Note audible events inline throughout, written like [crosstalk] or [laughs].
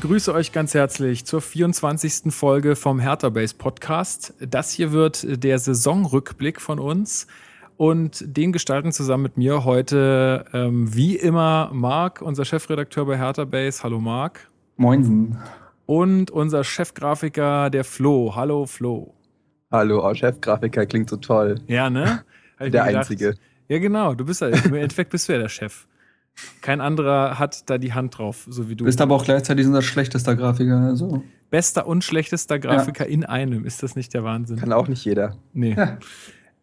begrüße euch ganz herzlich zur 24. Folge vom Hertha Base Podcast. Das hier wird der Saisonrückblick von uns und den gestalten zusammen mit mir heute ähm, wie immer Marc, unser Chefredakteur bei Hertha Base. Hallo Marc. Moinsen. Und unser Chefgrafiker, der Flo. Hallo Flo. Hallo, oh, Chefgrafiker klingt so toll. Ja, ne? Der gedacht. Einzige. Ja, genau. Du bist ja, im Endeffekt bist du ja der Chef. Kein anderer hat da die Hand drauf, so wie du. Bist aber auch gleichzeitig unser schlechtester Grafiker. Also. Bester und schlechtester Grafiker in einem. Ist das nicht der Wahnsinn? Kann auch nicht jeder. Nee. Ja.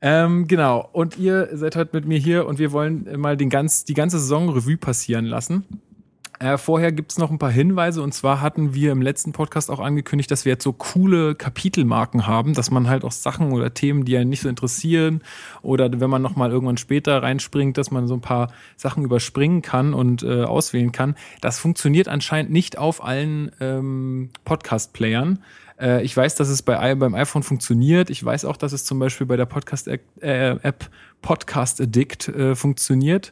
Ähm, genau. Und ihr seid heute mit mir hier und wir wollen mal den ganz, die ganze Saison Revue passieren lassen. Äh, vorher gibt es noch ein paar Hinweise und zwar hatten wir im letzten Podcast auch angekündigt, dass wir jetzt so coole Kapitelmarken haben, dass man halt auch Sachen oder Themen, die einen nicht so interessieren oder wenn man nochmal irgendwann später reinspringt, dass man so ein paar Sachen überspringen kann und äh, auswählen kann. Das funktioniert anscheinend nicht auf allen ähm, Podcast-Playern. Äh, ich weiß, dass es bei, beim iPhone funktioniert. Ich weiß auch, dass es zum Beispiel bei der Podcast-App äh, Podcast Addict äh, funktioniert.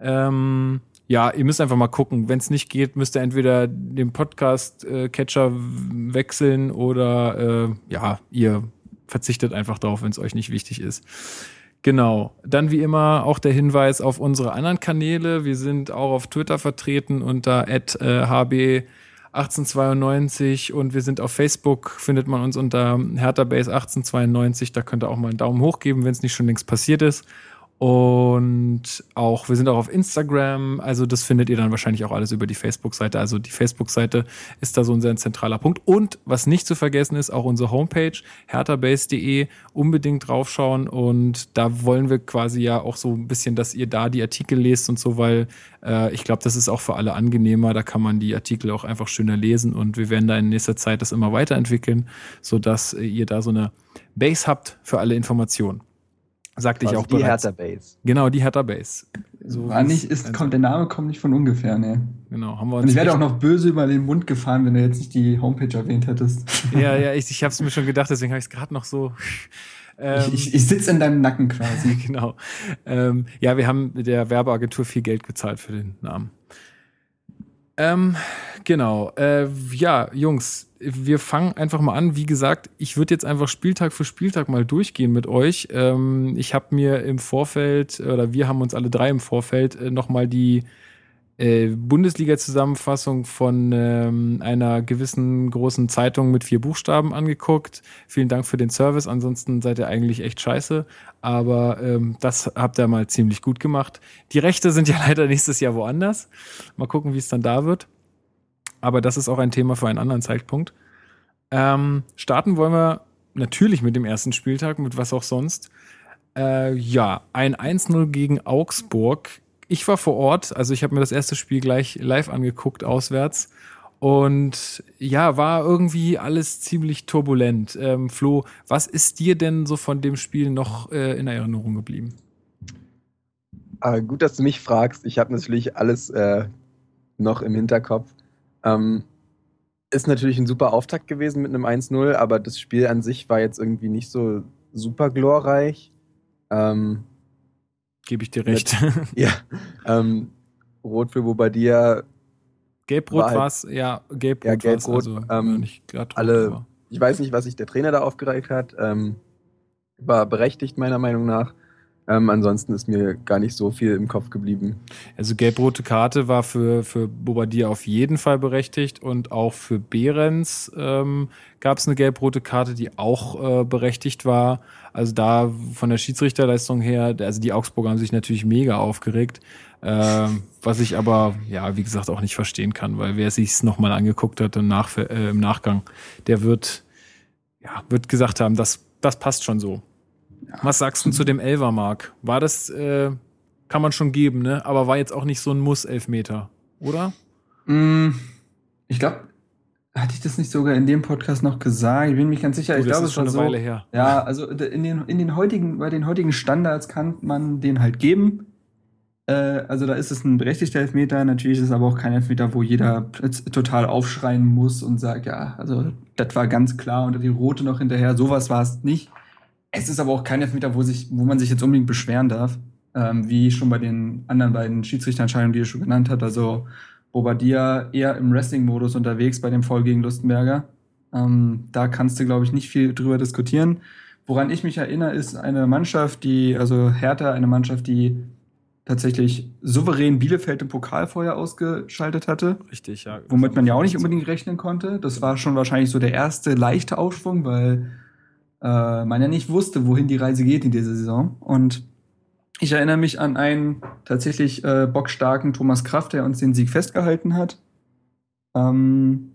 Ähm, ja, ihr müsst einfach mal gucken. Wenn es nicht geht, müsst ihr entweder den Podcast-Catcher wechseln oder äh, ja, ihr verzichtet einfach drauf, wenn es euch nicht wichtig ist. Genau. Dann wie immer auch der Hinweis auf unsere anderen Kanäle. Wir sind auch auf Twitter vertreten unter äh, hb 1892 und wir sind auf Facebook, findet man uns unter HerthaBase 1892. Da könnt ihr auch mal einen Daumen hoch geben, wenn es nicht schon längst passiert ist. Und auch, wir sind auch auf Instagram, also das findet ihr dann wahrscheinlich auch alles über die Facebook-Seite. Also die Facebook-Seite ist da so ein sehr zentraler Punkt. Und was nicht zu vergessen ist, auch unsere Homepage, herterbase.de, unbedingt draufschauen. Und da wollen wir quasi ja auch so ein bisschen, dass ihr da die Artikel lest und so, weil äh, ich glaube, das ist auch für alle angenehmer. Da kann man die Artikel auch einfach schöner lesen und wir werden da in nächster Zeit das immer weiterentwickeln, sodass ihr da so eine Base habt für alle Informationen. Sagte ich auch die bereits. Hertha Base. Genau, die Hertha Base. So War nicht, ist, sein kommt, der Name kommt nicht von ungefähr, ne? Genau, haben wir uns. Und ich werde auch noch böse über den Mund gefahren, wenn du jetzt nicht die Homepage erwähnt hättest. [laughs] Ja, ja, [laughs] ich, ich habe es mir schon gedacht, deswegen habe ich es gerade noch so. Ähm, Ich, ich, ich sitze in deinem Nacken quasi. [laughs] genau. Ähm, ja, wir haben der Werbeagentur viel Geld gezahlt für den Namen. Ähm, genau. Äh, ja, Jungs, wir fangen einfach mal an. Wie gesagt, ich würde jetzt einfach Spieltag für Spieltag mal durchgehen mit euch. Ähm, ich habe mir im Vorfeld, oder wir haben uns alle drei im Vorfeld äh, nochmal die äh, Bundesliga-Zusammenfassung von ähm, einer gewissen großen Zeitung mit vier Buchstaben angeguckt. Vielen Dank für den Service. Ansonsten seid ihr eigentlich echt scheiße. Aber ähm, das habt ihr mal ziemlich gut gemacht. Die Rechte sind [laughs] ja leider nächstes Jahr woanders. Mal gucken, wie es dann da wird. Aber das ist auch ein Thema für einen anderen Zeitpunkt. Ähm, starten wollen wir natürlich mit dem ersten Spieltag, mit was auch sonst. Äh, ja, ein 1-0 gegen Augsburg. Ich war vor Ort, also ich habe mir das erste Spiel gleich live angeguckt, auswärts. Und ja, war irgendwie alles ziemlich turbulent. Ähm, Flo, was ist dir denn so von dem Spiel noch äh, in Erinnerung geblieben? Ah, gut, dass du mich fragst. Ich habe natürlich alles äh, noch im Hinterkopf. Ähm, ist natürlich ein super Auftakt gewesen mit einem 1-0, aber das Spiel an sich war jetzt irgendwie nicht so super glorreich. Ähm, Gebe ich dir recht. [laughs] ja, ähm, Rot für Bobadilla. Gelb-Rot War halt- es, ja, Gelb-Rot Ja, Gelb-Rot, also ähm, rot, alle- Ich weiß nicht, was sich der Trainer da aufgeregt hat. Ähm, war berechtigt, meiner Meinung nach. Ähm, ansonsten ist mir gar nicht so viel im Kopf geblieben. Also gelb-rote Karte war für, für Bobadilla auf jeden Fall berechtigt und auch für Behrens ähm, gab es eine gelb-rote Karte, die auch äh, berechtigt war. Also da von der Schiedsrichterleistung her, also die Augsburger haben sich natürlich mega aufgeregt, ähm, was ich aber, ja, wie gesagt, auch nicht verstehen kann, weil wer sich es nochmal angeguckt hat im, Nach äh, im Nachgang, der wird, ja, wird gesagt haben, dass das passt schon so. Was sagst du zu dem Elfer, Mark? War das, äh, kann man schon geben, ne? Aber war jetzt auch nicht so ein Muss-Elfmeter, oder? Mm, ich glaube, hatte ich das nicht sogar in dem Podcast noch gesagt? Ich bin mir ganz sicher. Du, ich das glaube, ist es schon war eine so. Weile her. Ja, also in den, in den heutigen, bei den heutigen Standards kann man den halt geben. Äh, also da ist es ein berechtigter Elfmeter. Natürlich ist es aber auch kein Elfmeter, wo jeder total aufschreien muss und sagt, ja, also das war ganz klar und die rote noch hinterher. Sowas war es nicht. Es ist aber auch kein Elfmeter, wo, sich, wo man sich jetzt unbedingt beschweren darf. Ähm, wie schon bei den anderen beiden Schiedsrichterentscheidungen, die ihr schon genannt habt. Also Bobadilla eher im Wrestling-Modus unterwegs bei dem Foul gegen Lustenberger. Ähm, da kannst du, glaube ich, nicht viel drüber diskutieren. Woran ich mich erinnere, ist eine Mannschaft, die, also Hertha, eine Mannschaft, die tatsächlich souverän Bielefeld im Pokal vorher ausgeschaltet hatte, Richtig, ja. womit man ja auch nicht unbedingt rechnen konnte. Das war schon wahrscheinlich so der erste leichte Aufschwung, weil äh, man ja nicht wusste, wohin die Reise geht in dieser Saison. Und ich erinnere mich an einen tatsächlich äh, bockstarken Thomas Kraft, der uns den Sieg festgehalten hat. Ähm,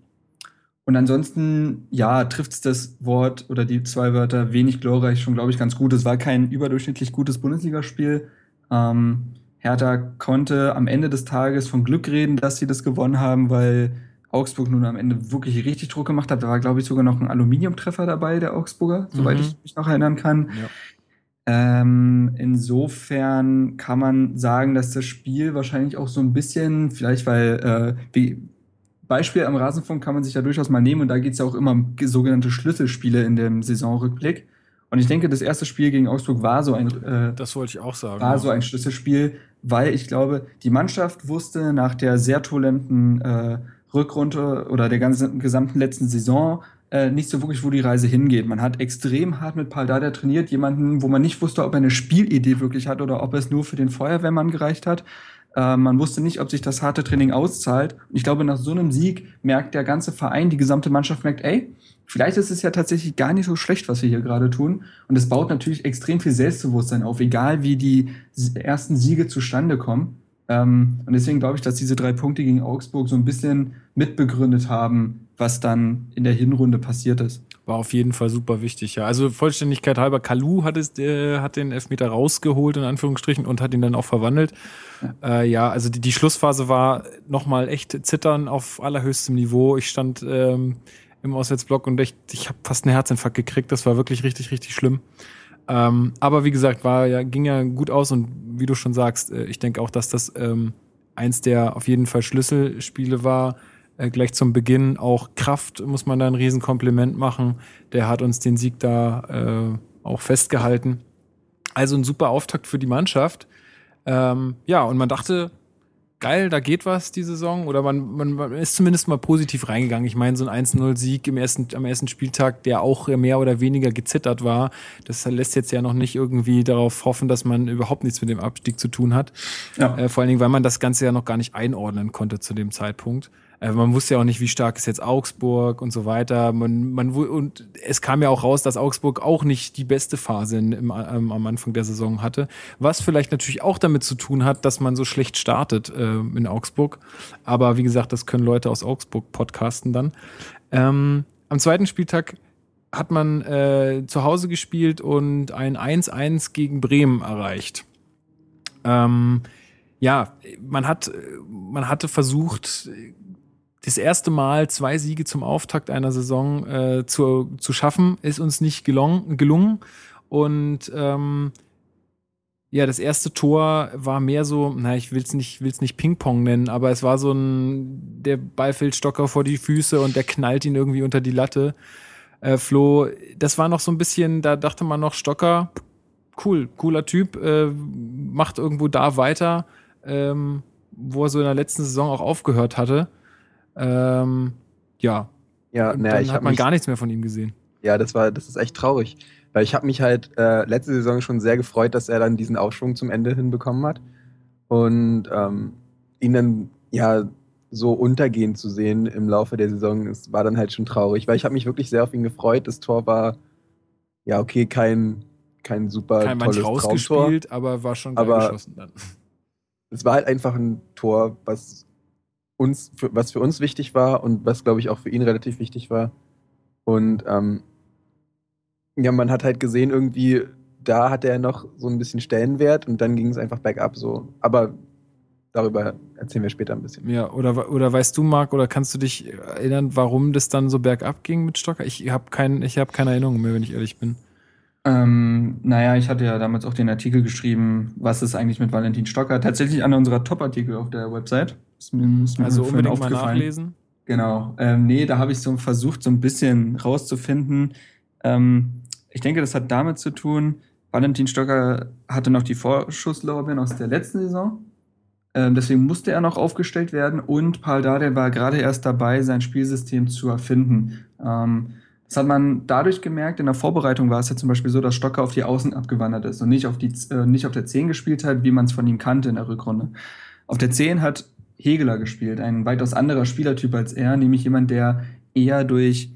und ansonsten, ja, trifft es das Wort oder die zwei Wörter wenig glorreich schon, glaube ich, ganz gut. Es war kein überdurchschnittlich gutes Bundesligaspiel. Ähm, Hertha konnte am Ende des Tages von Glück reden, dass sie das gewonnen haben, weil Augsburg nun am Ende wirklich richtig Druck gemacht hat. Da war, glaube ich, sogar noch ein Aluminiumtreffer dabei, der Augsburger, soweit Mhm. ich mich noch erinnern kann. Ja. Ähm, insofern kann man sagen, dass das Spiel wahrscheinlich auch so ein bisschen, vielleicht weil, äh, wie, Beispiel am Rasenfunk kann man sich ja durchaus mal nehmen und da geht es ja auch immer um sogenannte Schlüsselspiele in dem Saisonrückblick. Und ich denke, das erste Spiel gegen Augsburg war so ein, äh, Das wollte ich auch sagen. war ja. so ein Schlüsselspiel, weil ich glaube, die Mannschaft wusste nach der sehr turbulenten äh, Rückrunde oder der ganzen gesamten letzten Saison äh, nicht so wirklich, wo die Reise hingeht. Man hat extrem hart mit Paul Dardai trainiert, jemanden, wo man nicht wusste, ob er eine Spielidee wirklich hat oder ob es nur für den Feuerwehrmann gereicht hat. Äh, man wusste nicht, ob sich das harte Training auszahlt. Und ich glaube, nach so einem Sieg merkt der ganze Verein, die gesamte Mannschaft merkt, ey, vielleicht ist es ja tatsächlich gar nicht so schlecht, was wir hier gerade tun. Und es baut natürlich extrem viel Selbstbewusstsein auf, egal wie die ersten Siege zustande kommen. Ähm, und deswegen glaube ich, dass diese drei Punkte gegen Augsburg so ein bisschen mitbegründet haben, was dann in der Hinrunde passiert ist. War auf jeden Fall super wichtig, ja. Also Vollständigkeit halber, Kalu hat, es, äh, hat den Elfmeter rausgeholt, in Anführungsstrichen, und hat ihn dann auch verwandelt. Ja, äh, ja also die, die Schlussphase war nochmal echt zittern auf allerhöchstem Niveau. Ich stand ähm, im Auswärtsblock und echt, ich habe fast einen Herzinfarkt gekriegt. Das war wirklich richtig, richtig schlimm. Ähm, aber wie gesagt, war ja, ging ja gut aus und wie du schon sagst, äh, ich denke auch, dass das ähm, eins der auf jeden Fall Schlüsselspiele war. Äh, gleich zum Beginn auch Kraft muss man da ein Riesenkompliment machen. Der hat uns den Sieg da äh, auch festgehalten. Also ein super Auftakt für die Mannschaft. Ähm, ja, und man dachte, geil, da geht was die Saison. Oder man, man, man ist zumindest mal positiv reingegangen. Ich meine, so ein 1-0-Sieg im ersten, am ersten Spieltag, der auch mehr oder weniger gezittert war, das lässt jetzt ja noch nicht irgendwie darauf hoffen, dass man überhaupt nichts mit dem Abstieg zu tun hat. Ja. Äh, vor allen Dingen, weil man das Ganze ja noch gar nicht einordnen konnte zu dem Zeitpunkt. Äh, man wusste ja auch nicht, wie stark ist jetzt Augsburg und so weiter. Man, man, und es kam ja auch raus, dass Augsburg auch nicht die beste Phase in, im, ähm, am Anfang der Saison hatte. Was vielleicht natürlich auch damit zu tun hat, dass man so schlecht startet äh, in Augsburg. Aber wie gesagt, das können Leute aus Augsburg podcasten dann. Ähm, am zweiten Spieltag hat man äh, zu Hause gespielt und ein 1-1 gegen Bremen erreicht. Ähm, ja, man hat, man hatte versucht, das erste Mal zwei Siege zum Auftakt einer Saison äh, zu, zu schaffen, ist uns nicht gelungen. gelungen. Und ähm, ja, das erste Tor war mehr so, na, ich will's nicht, will's nicht Ping-Pong nennen, aber es war so ein, der Ball fällt Stocker vor die Füße und der knallt ihn irgendwie unter die Latte. Äh, Flo, das war noch so ein bisschen, da dachte man noch, Stocker, cool, cooler Typ, äh, macht irgendwo da weiter, ähm, wo er so in der letzten Saison auch aufgehört hatte. Ähm, ja, Ja, und naja, dann ich hat man mich, gar nichts mehr von ihm gesehen. ja, das war, das ist echt traurig, weil ich habe mich halt äh, letzte Saison schon sehr gefreut, dass er dann diesen Aufschwung zum Ende hinbekommen hat und ähm, ihn dann ja so untergehen zu sehen im Laufe der Saison, es war dann halt schon traurig, weil ich habe mich wirklich sehr auf ihn gefreut. Das Tor war ja okay, kein kein super Kein tolles Traumtor. rausgespielt, aber war schon geil Aber- geschossen dann. es war halt einfach ein Tor, was uns, für, was für uns wichtig war und was, glaube ich, auch für ihn relativ wichtig war. Und ähm, Ja, man hat halt gesehen, irgendwie, da hat er noch so ein bisschen Stellenwert und dann ging es einfach bergab so. Aber darüber erzählen wir später ein bisschen. Ja, oder, oder weißt du, Marc, oder kannst du dich erinnern, warum das dann so bergab ging mit Stocker? Ich habe kein, hab keine Erinnerung mehr, wenn ich ehrlich bin. Ähm, naja, ich hatte ja damals auch den Artikel geschrieben, was ist eigentlich mit Valentin Stocker? Tatsächlich einer unserer Top-Artikel auf der Website. Ist mir, ist mir also unbedingt mal nachlesen. Genau. Ähm, nee, da habe ich so versucht, so ein bisschen rauszufinden. Ähm, ich denke, das hat damit zu tun, Valentin Stocker hatte noch die Vorschusslorbeeren aus der letzten Saison. Ähm, deswegen musste er noch aufgestellt werden und Paul Dardai war gerade erst dabei, sein Spielsystem zu erfinden. Ähm, das hat man dadurch gemerkt, in der Vorbereitung war es ja zum Beispiel so, dass Stocker auf die Außen abgewandert ist und nicht auf, die, äh, nicht auf der 10 gespielt hat, wie man es von ihm kannte in der Rückrunde. Auf der 10 hat Hegeler gespielt, ein weitaus anderer Spielertyp als er, nämlich jemand, der eher durch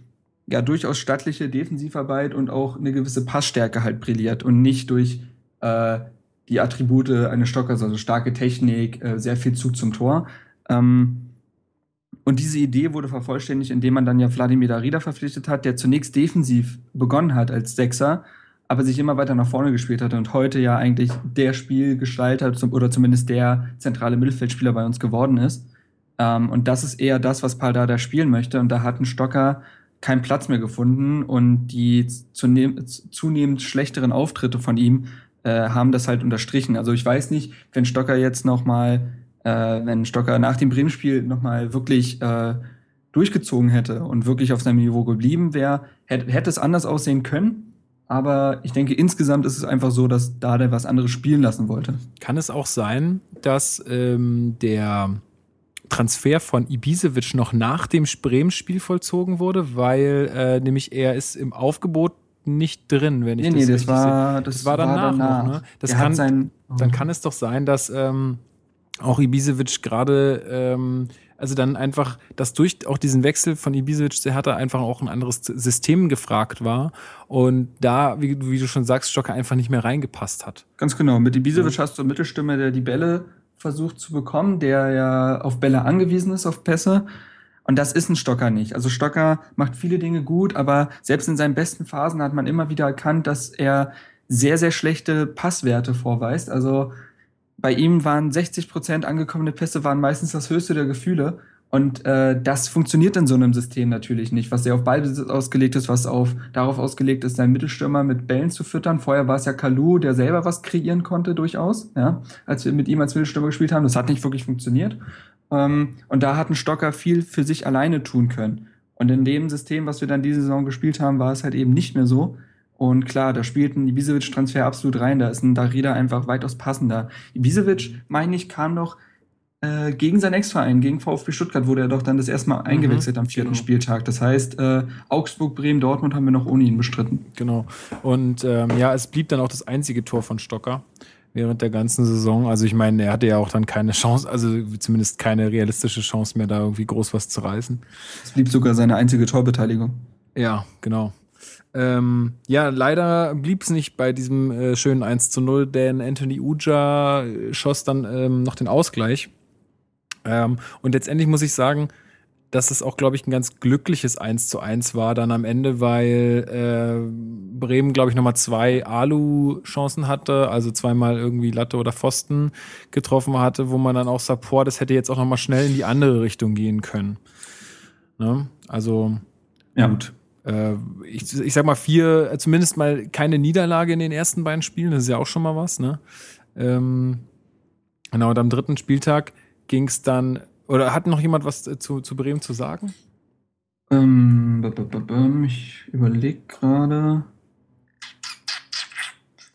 ja durchaus stattliche Defensivarbeit und auch eine gewisse Passstärke halt brilliert und nicht durch äh, die Attribute eines Stockers, also starke Technik, äh, sehr viel Zug zum Tor. Ähm, und diese Idee wurde vervollständigt, indem man dann ja Wladimir Darida verpflichtet hat, der zunächst defensiv begonnen hat als Sechser, aber sich immer weiter nach vorne gespielt hat und heute ja eigentlich der Spielgestalter oder zumindest der zentrale Mittelfeldspieler bei uns geworden ist. Ähm, und das ist eher das, was Paldada spielen möchte. Und da hat ein Stocker keinen Platz mehr gefunden und die zunehmend schlechteren Auftritte von ihm äh, haben das halt unterstrichen. Also ich weiß nicht, wenn Stocker jetzt noch mal äh, wenn Stocker nach dem Bremen-Spiel nochmal wirklich äh, durchgezogen hätte und wirklich auf seinem Niveau geblieben wäre, hätte, hätte es anders aussehen können. Aber ich denke, insgesamt ist es einfach so, dass Dade was anderes spielen lassen wollte. Kann es auch sein, dass ähm, der Transfer von Ibisevic noch nach dem Bremen-Spiel vollzogen wurde, weil äh, nämlich er ist im Aufgebot nicht drin, wenn ich nee, das nee, das war, das, das war danach, danach. noch. Ne? Das kann, sein, oh. Dann kann es doch sein, dass ähm, auch Ibisevic gerade, ähm, also dann einfach, dass durch auch diesen Wechsel von Ibisevic zu Hertha einfach auch ein anderes System gefragt war und da, wie, wie du schon sagst, Stocker einfach nicht mehr reingepasst hat. Ganz genau. Mit Ibisevic ja. hast du eine Mittelstimme, der die Bälle versucht zu bekommen, der ja auf Bälle angewiesen ist, auf Pässe. Und das ist ein Stocker nicht. Also Stocker macht viele Dinge gut, aber selbst in seinen besten Phasen hat man immer wieder erkannt, dass er sehr, sehr schlechte Passwerte vorweist. Also bei ihm waren 60 Prozent angekommene Pässe waren meistens das höchste der Gefühle. Und äh, das funktioniert in so einem System natürlich nicht, was sehr auf Ballbesitz ausgelegt ist, was auf, darauf ausgelegt ist, seinen Mittelstürmer mit Bällen zu füttern. Vorher war es ja Kalu, der selber was kreieren konnte durchaus, ja, als wir mit ihm als Mittelstürmer gespielt haben. Das hat nicht wirklich funktioniert. Ähm, und da hat ein Stocker viel für sich alleine tun können. Und in dem System, was wir dann diese Saison gespielt haben, war es halt eben nicht mehr so. Und klar, da spielt ein Ibisevic-Transfer absolut rein. Da ist ein Darida einfach weitaus passender. Ibisevic, meine ich, kam doch äh, gegen seinen Ex-Verein, gegen VfB Stuttgart, wurde er doch dann das erste Mal mhm, eingewechselt mhm, am vierten genau. Spieltag. Das heißt, äh, Augsburg, Bremen, Dortmund haben wir noch ohne ihn bestritten. Genau. Und ähm, ja, es blieb dann auch das einzige Tor von Stocker während der ganzen Saison. Also ich meine, er hatte ja auch dann keine Chance, also zumindest keine realistische Chance mehr, da irgendwie groß was zu reißen. Es blieb sogar seine einzige Torbeteiligung. Ja, genau. Ähm, ja, leider blieb es nicht bei diesem äh, schönen 1 zu 0, denn Anthony Uja äh, schoss dann ähm, noch den Ausgleich. Ähm, und letztendlich muss ich sagen, dass es auch, glaube ich, ein ganz glückliches 1 zu 1 war dann am Ende, weil äh, Bremen, glaube ich, nochmal zwei Alu-Chancen hatte, also zweimal irgendwie Latte oder Pfosten getroffen hatte, wo man dann auch Support, das hätte jetzt auch nochmal schnell in die andere Richtung gehen können. Ne? Also, ja. gut ich, ich sag mal, vier, äh, zumindest mal keine Niederlage in den ersten beiden Spielen, das ist ja auch schon mal was, ne? Ähm, genau, und am dritten Spieltag ging es dann, oder hat noch jemand was äh, zu, zu Bremen zu sagen? Ähm, ich überlege gerade.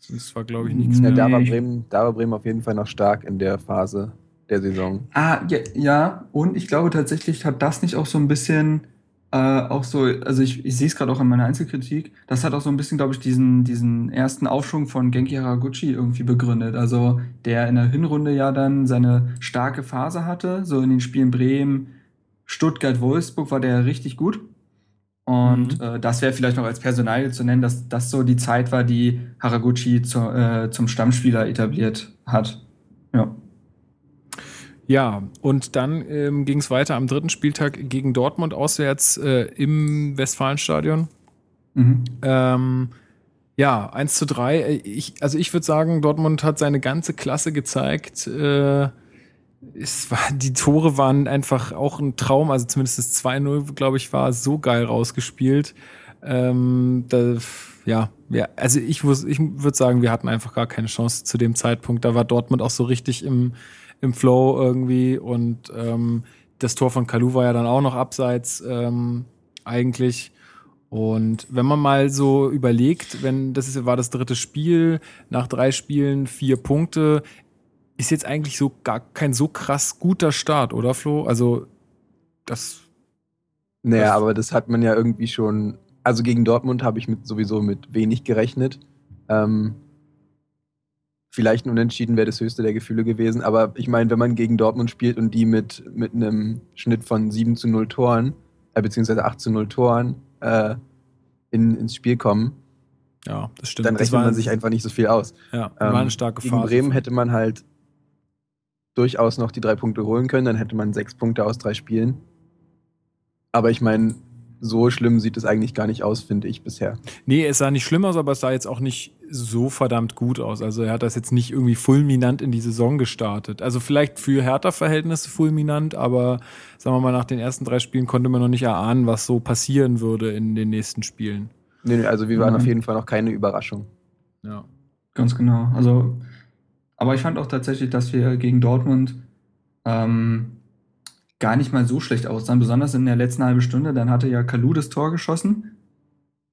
Das war, glaube ich, nichts ja, mehr. Da war, Bremen, da war Bremen auf jeden Fall noch stark in der Phase der Saison. Ah, ja, ja, und ich glaube tatsächlich hat das nicht auch so ein bisschen äh, auch so, also ich, ich sehe es gerade auch in meiner Einzelkritik, das hat auch so ein bisschen, glaube ich, diesen, diesen ersten Aufschwung von Genki Haraguchi irgendwie begründet. Also der in der Hinrunde ja dann seine starke Phase hatte, so in den Spielen Bremen, Stuttgart, Wolfsburg war der richtig gut. Und mhm. äh, das wäre vielleicht noch als Personal zu nennen, dass das so die Zeit war, die Haraguchi zu, äh, zum Stammspieler etabliert hat. Ja. Und dann ähm, ging es weiter am dritten Spieltag gegen Dortmund auswärts äh, im Westfalenstadion. Mhm. Ähm, Ja, 1 zu 3. Ich, also ich würde sagen, Dortmund hat seine ganze Klasse gezeigt. Äh, es war, die Tore waren einfach auch ein Traum, also zumindest das 2-0, glaube ich, war so geil rausgespielt. Ähm, da, ja, ja, also ich, ich würde sagen, wir hatten einfach gar keine Chance zu dem Zeitpunkt. Da war Dortmund auch so richtig im, im Flow irgendwie und ähm, das Tor von Kalu war ja dann auch noch abseits ähm, eigentlich. Und wenn man mal so überlegt, wenn das ist, war das dritte Spiel, nach drei Spielen vier Punkte, ist jetzt eigentlich so gar kein so krass guter Start, oder Flo? Also das. Naja, das aber das hat man ja irgendwie schon. Also gegen Dortmund habe ich mit, sowieso mit wenig gerechnet. Ähm, vielleicht ein Unentschieden wäre das höchste der Gefühle gewesen. Aber ich meine, wenn man gegen Dortmund spielt und die mit, mit einem Schnitt von 7 zu 0 Toren, äh, beziehungsweise 8 zu 0 Toren, äh, in, ins Spiel kommen, ja, das stimmt. dann rechnet man sich einfach nicht so viel aus. Ja, war eine starke ähm, Gegen Phase. Bremen hätte man halt durchaus noch die drei Punkte holen können, dann hätte man sechs Punkte aus drei Spielen. Aber ich meine, so schlimm sieht es eigentlich gar nicht aus, finde ich bisher. Nee, es sah nicht schlimm aus, aber es sah jetzt auch nicht so verdammt gut aus. Also er hat das jetzt nicht irgendwie fulminant in die Saison gestartet. Also vielleicht für Hertha-Verhältnisse fulminant, aber sagen wir mal, nach den ersten drei Spielen konnte man noch nicht erahnen, was so passieren würde in den nächsten Spielen. Nee, nee, also wir waren Mhm. auf jeden Fall noch keine Überraschung. Ja. Ganz genau. Also, aber ich fand auch tatsächlich, dass wir gegen Dortmund ähm, gar nicht mal so schlecht aussahen, besonders in der letzten halben Stunde. Dann hatte ja Kalu das Tor geschossen.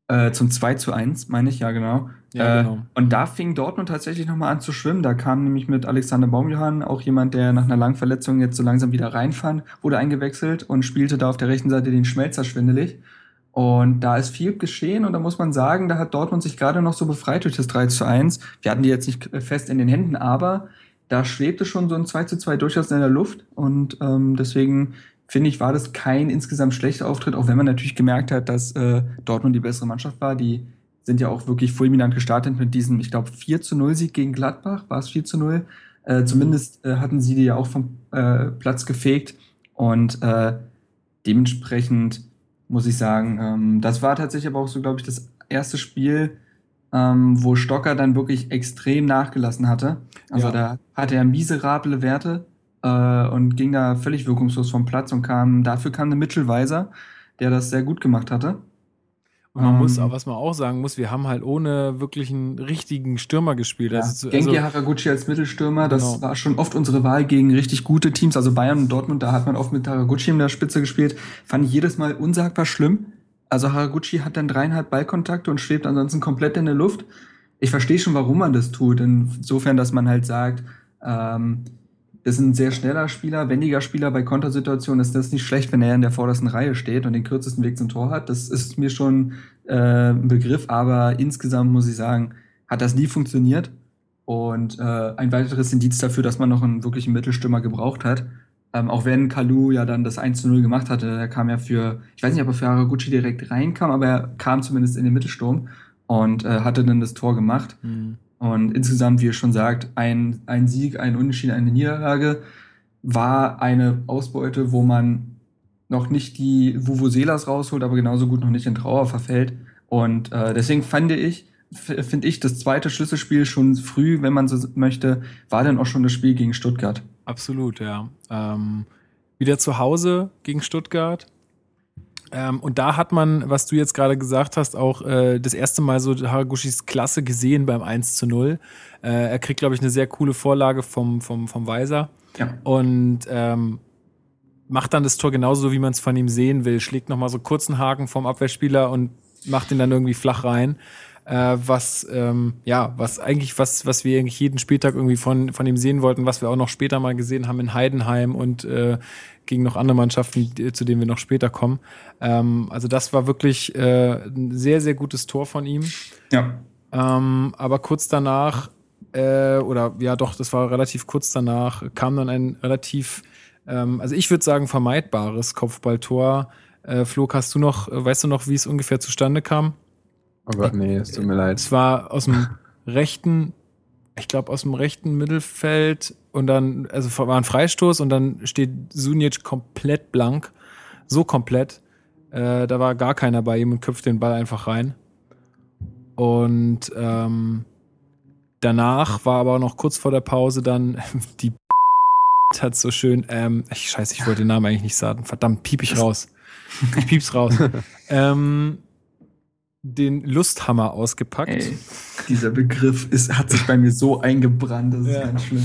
Äh, zum 2 zu 1, meine ich, ja, genau. Ja, äh, genau. Und da fing Dortmund tatsächlich nochmal an zu schwimmen. Da kam nämlich mit Alexander Baumjohann auch jemand, der nach einer langen Verletzung jetzt so langsam wieder reinfand, wurde eingewechselt und spielte da auf der rechten Seite den Schmelzer schwindelig. Und da ist viel geschehen und da muss man sagen, da hat Dortmund sich gerade noch so befreit durch das 3 zu 1. Wir hatten die jetzt nicht fest in den Händen, aber da schwebte schon so ein 2 zu 2 durchaus in der Luft und ähm, deswegen finde ich, war das kein insgesamt schlechter Auftritt, auch wenn man natürlich gemerkt hat, dass äh, Dortmund die bessere Mannschaft war. Die sind ja auch wirklich fulminant gestartet mit diesem, ich glaube, 4 zu 0 Sieg gegen Gladbach, war es 4 zu 0. Äh, zumindest äh, hatten sie die ja auch vom äh, Platz gefegt und äh, dementsprechend muss ich sagen, ähm, das war tatsächlich aber auch so, glaube ich, das erste Spiel, ähm, wo Stocker dann wirklich extrem nachgelassen hatte. Also Ja. da hatte er miserable Werte äh, und ging da völlig wirkungslos vom Platz und kam, dafür kam der Mitchell Weiser, der das sehr gut gemacht hatte. Und man Ähm, muss, aber was man auch sagen muss, wir haben halt ohne wirklich einen richtigen Stürmer gespielt. Ja, Also, Genki also, Haraguchi als Mittelstürmer, das Genau. war schon oft unsere Wahl gegen richtig gute Teams, also Bayern und Dortmund, da hat man oft mit Haraguchi in der Spitze gespielt. Fand ich jedes Mal unsagbar schlimm. Also Haraguchi hat dann dreieinhalb Ballkontakte und schwebt ansonsten komplett in der Luft. Ich verstehe schon, warum man das tut. Insofern, dass man halt sagt, ähm, ist ein sehr schneller Spieler, wendiger Spieler bei Kontersituationen. Ist das nicht schlecht, wenn er in der vordersten Reihe steht und den kürzesten Weg zum Tor hat? Das ist mir schon äh, ein Begriff, aber insgesamt muss ich sagen, hat das nie funktioniert. Und äh, ein weiteres Indiz dafür, dass man noch einen wirklichen Mittelstürmer gebraucht hat. Ähm, auch wenn Kalu ja dann das 1 zu 0 gemacht hatte, er kam ja für, ich weiß nicht, ob er für Haraguchi direkt reinkam, aber er kam zumindest in den Mittelsturm und äh, hatte dann das Tor gemacht. Hm. Und insgesamt, wie ihr schon sagt, ein, ein Sieg, ein Unentschieden, eine Niederlage war eine Ausbeute, wo man noch nicht die Vuvuzelas rausholt, aber genauso gut noch nicht in Trauer verfällt. Und äh, deswegen fand ich, finde ich, das zweite Schlüsselspiel schon früh, wenn man so möchte, war dann auch schon das Spiel gegen Stuttgart. Absolut, ja. Ähm, wieder zu Hause gegen Stuttgart. Ähm, und da hat man, was du jetzt gerade gesagt hast, auch äh, das erste Mal so Haraguchis Klasse gesehen beim 1 zu 0. Äh, er kriegt, glaube ich, eine sehr coole Vorlage vom, vom, vom Weiser Ja. und ähm, macht dann das Tor genauso, wie man es von ihm sehen will. Schlägt nochmal so kurzen Haken vom Abwehrspieler und macht ihn dann irgendwie flach rein. Äh, was, ähm, ja, was eigentlich, was, was wir eigentlich jeden Spieltag irgendwie von, von ihm sehen wollten, was wir auch noch später mal gesehen haben in Heidenheim und äh, gegen noch andere Mannschaften, die- zu denen wir noch später kommen. Ähm, also das war wirklich äh, ein sehr, sehr gutes Tor von ihm. Ja. Ähm, aber kurz danach, äh, oder ja doch, das war relativ kurz danach, kam dann ein relativ, ähm, also ich würde sagen, vermeidbares Kopfballtor. Äh, Flo, hast du noch, äh, weißt du noch, wie es ungefähr zustande kam? Oh Gott, nee, es tut mir leid. Es war aus dem [laughs] rechten, ich glaube aus dem rechten Mittelfeld und dann, also war ein Freistoß und dann steht Sunic komplett blank, so komplett. Äh, da war gar keiner bei ihm und köpft den Ball einfach rein. Und ähm, danach war aber noch kurz vor der Pause dann [laughs] die [laughs] hat so schön, ähm, ich scheiße, ich wollte den Namen eigentlich nicht sagen. Verdammt, piep ich raus. Ich piep's raus. [laughs] ähm, den Lusthammer ausgepackt. Ey, dieser Begriff ist, hat sich bei mir so eingebrannt, das ist Ja. ganz schlimm.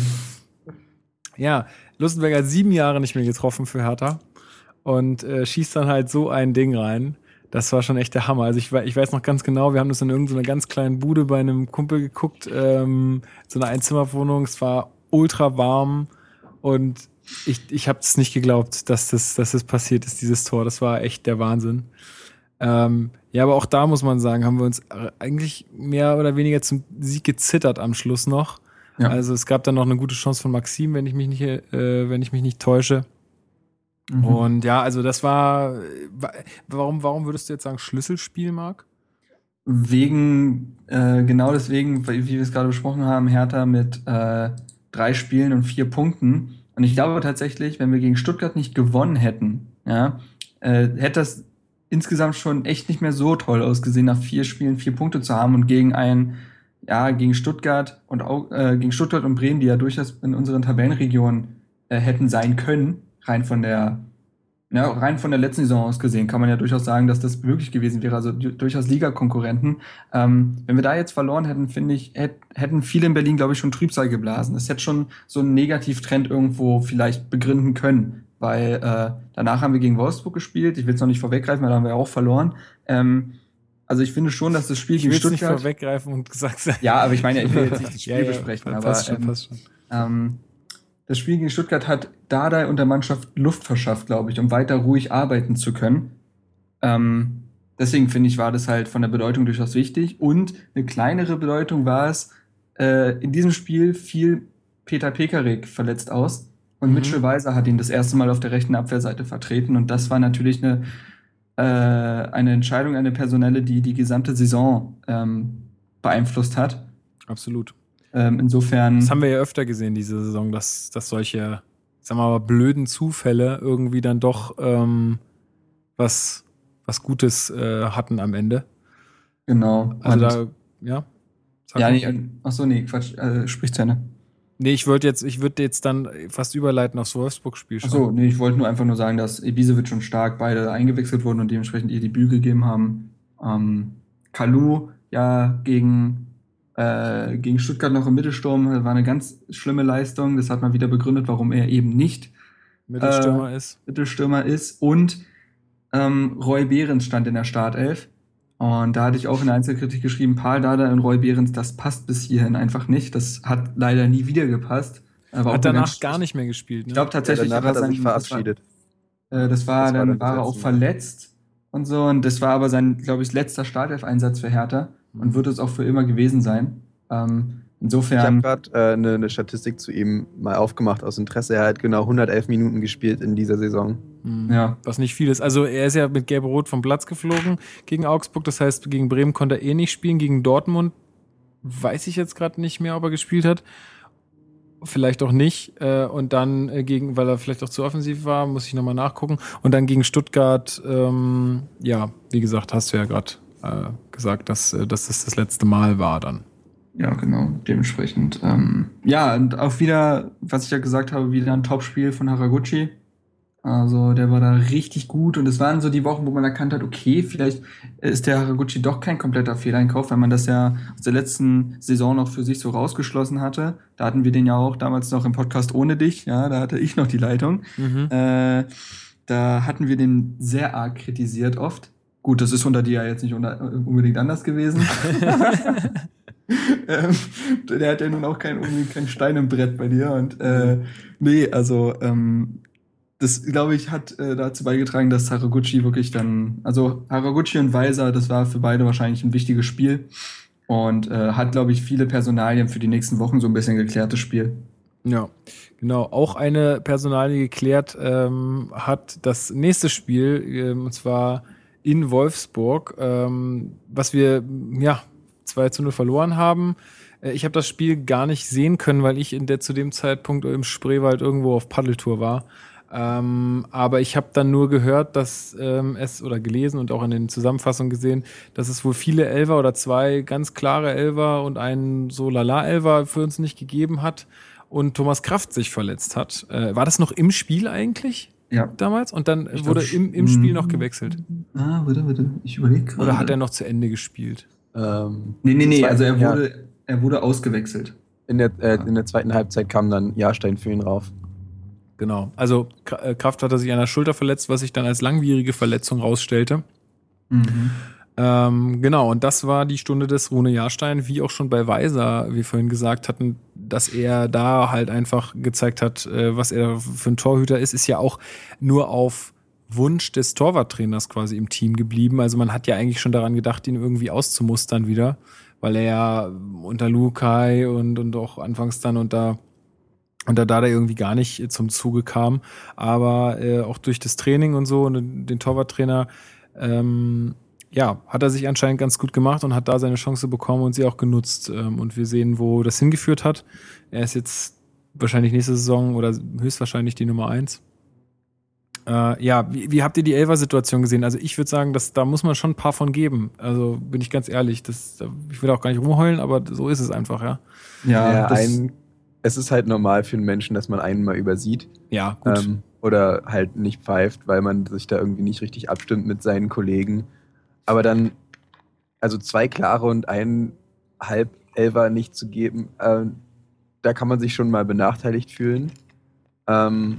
Ja, Lustenberger hat sieben Jahre nicht mehr getroffen für Hertha und äh, schießt dann halt so ein Ding rein. Das war schon echt der Hammer. Also ich, ich weiß noch ganz genau, wir haben das in irgendeiner ganz kleinen Bude bei einem Kumpel geguckt, ähm, so eine Einzimmerwohnung. Es war ultra warm und ich, ich habe es nicht geglaubt, dass das, dass das passiert ist, dieses Tor. Das war echt der Wahnsinn. Ähm, ja, aber auch da muss man sagen, haben wir uns äh, eigentlich mehr oder weniger zum Sieg gezittert am Schluss noch. Ja. Also es gab dann noch eine gute Chance von Maxim, wenn ich mich nicht, äh, wenn ich mich nicht täusche. Mhm. Und ja, also das war. wa- Warum, warum würdest du jetzt sagen Schlüsselspiel, Marc? Wegen, äh, genau deswegen, wie wie wir es gerade besprochen haben, Hertha mit äh, drei Spielen und vier Punkten. Und ich glaube tatsächlich, wenn wir gegen Stuttgart nicht gewonnen hätten, ja, äh, hätte das insgesamt schon echt nicht mehr so toll ausgesehen, nach vier Spielen vier Punkte zu haben und gegen ein, ja, gegen Stuttgart und auch äh, gegen Stuttgart und Bremen, die ja durchaus in unseren Tabellenregionen äh, hätten sein können, rein von der ja, rein von der letzten Saison aus gesehen kann man ja durchaus sagen, dass das möglich gewesen wäre, also du- durchaus Ligakonkurrenten. Ähm, wenn wir da jetzt verloren hätten, finde ich, hätt, hätten viele in Berlin, glaube ich, schon Trübsal geblasen. Das hätte schon so einen Negativtrend irgendwo vielleicht begründen können, weil äh, danach haben wir gegen Wolfsburg gespielt. Ich will es noch nicht vorweggreifen, weil da haben wir auch verloren. Ähm, also ich finde schon, dass das Spiel Ich gegen will es nicht Stuttgart. vorweggreifen und gesagt sein. ja, aber ich meine, ich will jetzt nicht [laughs] das Spiel besprechen, aber schon, ähm, ähm, das Spiel gegen Stuttgart hat Dardai und der Mannschaft Luft verschafft, glaube ich, um weiter ruhig arbeiten zu können. Ähm, deswegen finde ich, war das halt von der Bedeutung durchaus wichtig. Und eine kleinere Bedeutung war es, äh, in diesem Spiel fiel Peter Pekarik verletzt aus. Und Mhm. Mitchell Weiser hat ihn das erste Mal auf der rechten Abwehrseite vertreten. Und das war natürlich eine, äh, eine Entscheidung, eine personelle, die die gesamte Saison ähm, beeinflusst hat. Absolut. Ähm, insofern. Das haben wir ja öfter gesehen, diese Saison, dass, dass solche, sagen wir mal, blöden Zufälle irgendwie dann doch ähm, was, was Gutes äh, hatten am Ende. Genau. Also Und- da, ja. Sag Ja, nee, äh, ach so, nee, Quatsch, äh, sprich zu Ende. Nee, ich würde jetzt, ich würde jetzt dann fast überleiten aufs Wolfsburg-Spiel Ach so, nee, ich wollte nur einfach nur sagen, dass Ibisevic und Stark beide eingewechselt wurden und dementsprechend ihr Debüt gegeben haben. Ähm, Kalu, ja, gegen, äh, gegen Stuttgart noch im Mittelsturm, das war eine ganz schlimme Leistung. Das hat man wieder begründet, warum er eben nicht Mittelstürmer Äh, ist. Mittelstürmer ist. Und ähm, Roy Behrens stand in der Startelf. Und da hatte ich auch in der Einzelkritik geschrieben, Paul Dada und Roy Behrens, das passt bis hierhin einfach nicht. Das hat leider nie wieder gepasst. Aber Hat danach gar nicht mehr gespielt. Ne? Ich glaube tatsächlich, danach war hat er sein- sich verabschiedet. Das war, äh, das war Das war dann dann war er auch verletzt und so. Und das war aber sein, glaube ich, letzter Startelf-Einsatz für Hertha und Mhm. wird es auch für immer gewesen sein. Ähm, Ich habe insofern, gerade äh, eine, eine Statistik zu ihm mal aufgemacht aus Interesse. Er hat genau 111 Minuten gespielt in dieser Saison. Mhm. ja, Was nicht viel ist. Also er ist ja mit Gelb-Rot vom Platz geflogen gegen Augsburg. Das heißt, gegen Bremen konnte er eh nicht spielen. Gegen Dortmund weiß ich jetzt gerade nicht mehr, ob er gespielt hat. Vielleicht auch nicht. Äh, Und dann äh, gegen, weil er vielleicht auch zu offensiv war, muss ich nochmal nachgucken. Und dann gegen Stuttgart, ähm, ja, wie gesagt, hast du ja gerade äh, gesagt, dass, dass das das letzte Mal war dann. Ja, genau, dementsprechend. Ähm, ja, und auch wieder, was ich ja gesagt habe, wieder ein Topspiel von Haraguchi. Also der war da richtig gut und es waren so die Wochen, wo man erkannt hat, okay, vielleicht ist der Haraguchi doch kein kompletter Fehleinkauf, weil man das ja aus der letzten Saison noch für sich so rausgeschlossen hatte. Da hatten wir den ja auch damals noch im Podcast ohne dich, ja, da hatte ich noch die Leitung. Mhm. Äh, da hatten wir den sehr arg kritisiert oft. Gut, das ist unter dir ja jetzt nicht unter, unbedingt anders gewesen. [laughs] [laughs] ähm, der hat ja nun auch keinen unbedingt keinen Stein im Brett bei dir. Und äh, nee, also ähm, das, glaube ich, hat äh, dazu beigetragen, dass Haraguchi wirklich dann, also Haraguchi und Weiser, das war für beide wahrscheinlich ein wichtiges Spiel. Und äh, hat, glaube ich, viele Personalien für die nächsten Wochen so ein bisschen geklärtes Spiel. Ja, genau. Auch eine Personalie geklärt ähm, hat das nächste Spiel, ähm, und zwar in Wolfsburg, ähm, was wir ja 2 zu 0 verloren haben. Äh, ich habe das Spiel gar nicht sehen können, weil ich in der zu dem Zeitpunkt im Spreewald irgendwo auf Paddeltour war. Ähm, aber ich habe dann nur gehört, dass ähm, es oder gelesen und auch in den Zusammenfassungen gesehen, dass es wohl viele Elver oder zwei ganz klare Elver und einen so Lala-Elver für uns nicht gegeben hat und Thomas Kraft sich verletzt hat. Äh, war das noch im Spiel eigentlich? Ja. Damals? Und dann Ich wurde glaub, im, im Spiel noch gewechselt. Ah, warte, warte. Ich überlege gerade. Oder hat er noch zu Ende gespielt? Ähm, Nee, nee, nee. Also er ja. wurde, er wurde ausgewechselt. in, der, äh, in der zweiten Halbzeit kam dann Jahrstein für ihn rauf. Genau. Also äh, Kraft hatte sich an der Schulter verletzt, was sich dann als langwierige Verletzung rausstellte. Mhm. Ähm, genau, und das war die Stunde des Rune Jahrstein, wie auch schon bei Weiser, wie wir vorhin gesagt hatten, dass er da halt einfach gezeigt hat, äh, was er für ein Torhüter ist, ist ja auch nur auf Wunsch des Torwarttrainers quasi im Team geblieben. Also man hat ja eigentlich schon daran gedacht, ihn irgendwie auszumustern wieder, weil er ja unter Lukai und, und auch anfangs dann unter unter Dada irgendwie gar nicht zum Zuge kam. Aber äh, auch durch das Training und so und den Torwarttrainer ähm, ja, hat er sich anscheinend ganz gut gemacht und hat da seine Chance bekommen und sie auch genutzt. Ähm, und wir sehen, wo das hingeführt hat. Er ist jetzt wahrscheinlich nächste Saison oder höchstwahrscheinlich die Nummer eins. Äh, ja, wie, wie habt ihr die Elfer-Situation gesehen? Also ich würde sagen, dass, da muss man schon ein paar von geben. Also bin ich ganz ehrlich, das, ich will auch gar nicht rumheulen, aber so ist es einfach, ja. Ja, Ja, das, ein, es ist halt normal für einen Menschen, dass man einen mal übersieht Ja, gut. ähm, oder halt nicht pfeift, weil man sich da irgendwie nicht richtig abstimmt mit seinen Kollegen. Aber dann, also zwei klare und ein halb Elfer nicht zu geben, ähm, da kann man sich schon mal benachteiligt fühlen. Ähm,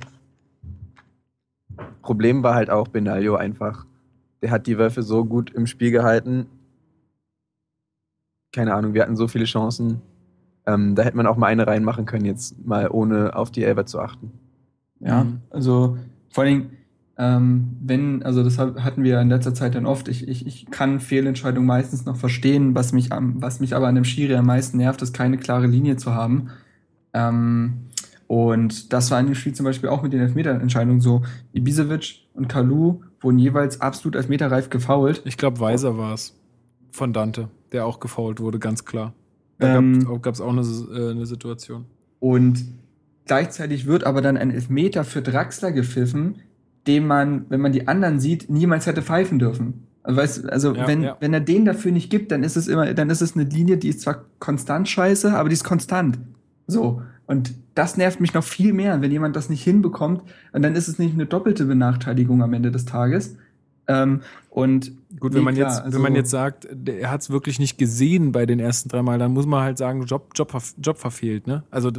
Problem war halt auch Benaglio einfach. Der hat die Wölfe so gut im Spiel gehalten. Keine Ahnung, wir hatten so viele Chancen. Ähm, da hätte man auch mal eine reinmachen können, jetzt mal ohne auf die Elfer zu achten. Ja, Mhm. also vor allen Dingen, ähm, wenn, also das hatten wir in letzter Zeit dann oft, ich, ich, ich kann Fehlentscheidungen meistens noch verstehen, was mich, am, was mich aber an dem Schiri am meisten nervt, ist keine klare Linie zu haben. Ähm, und das war in dem Spiel zum Beispiel auch mit den Elfmeterentscheidungen so. Ibisevic und Kalu wurden jeweils absolut elfmeterreif gefoult. Ich glaube, Weiser war es. Von Dante, der auch gefoult wurde, ganz klar. Da Ähm, gab es auch eine, äh, eine Situation. Und gleichzeitig wird aber dann ein Elfmeter für Draxler gepfiffen, den man, wenn man die anderen sieht, niemals hätte pfeifen dürfen. Also, weißt, also Ja, wenn, ja. wenn er den dafür nicht gibt, dann ist es immer, dann ist es eine Linie, die ist zwar konstant scheiße, aber die ist konstant. So. Und das nervt mich noch viel mehr, wenn jemand das nicht hinbekommt. Und dann ist es nicht eine doppelte Benachteiligung am Ende des Tages. Ähm, und Gut, nee, wenn man klar, jetzt, also- wenn man jetzt sagt, er hat es wirklich nicht gesehen bei den ersten drei Mal, dann muss man halt sagen, Job, Job, Job verfehlt, ne? Also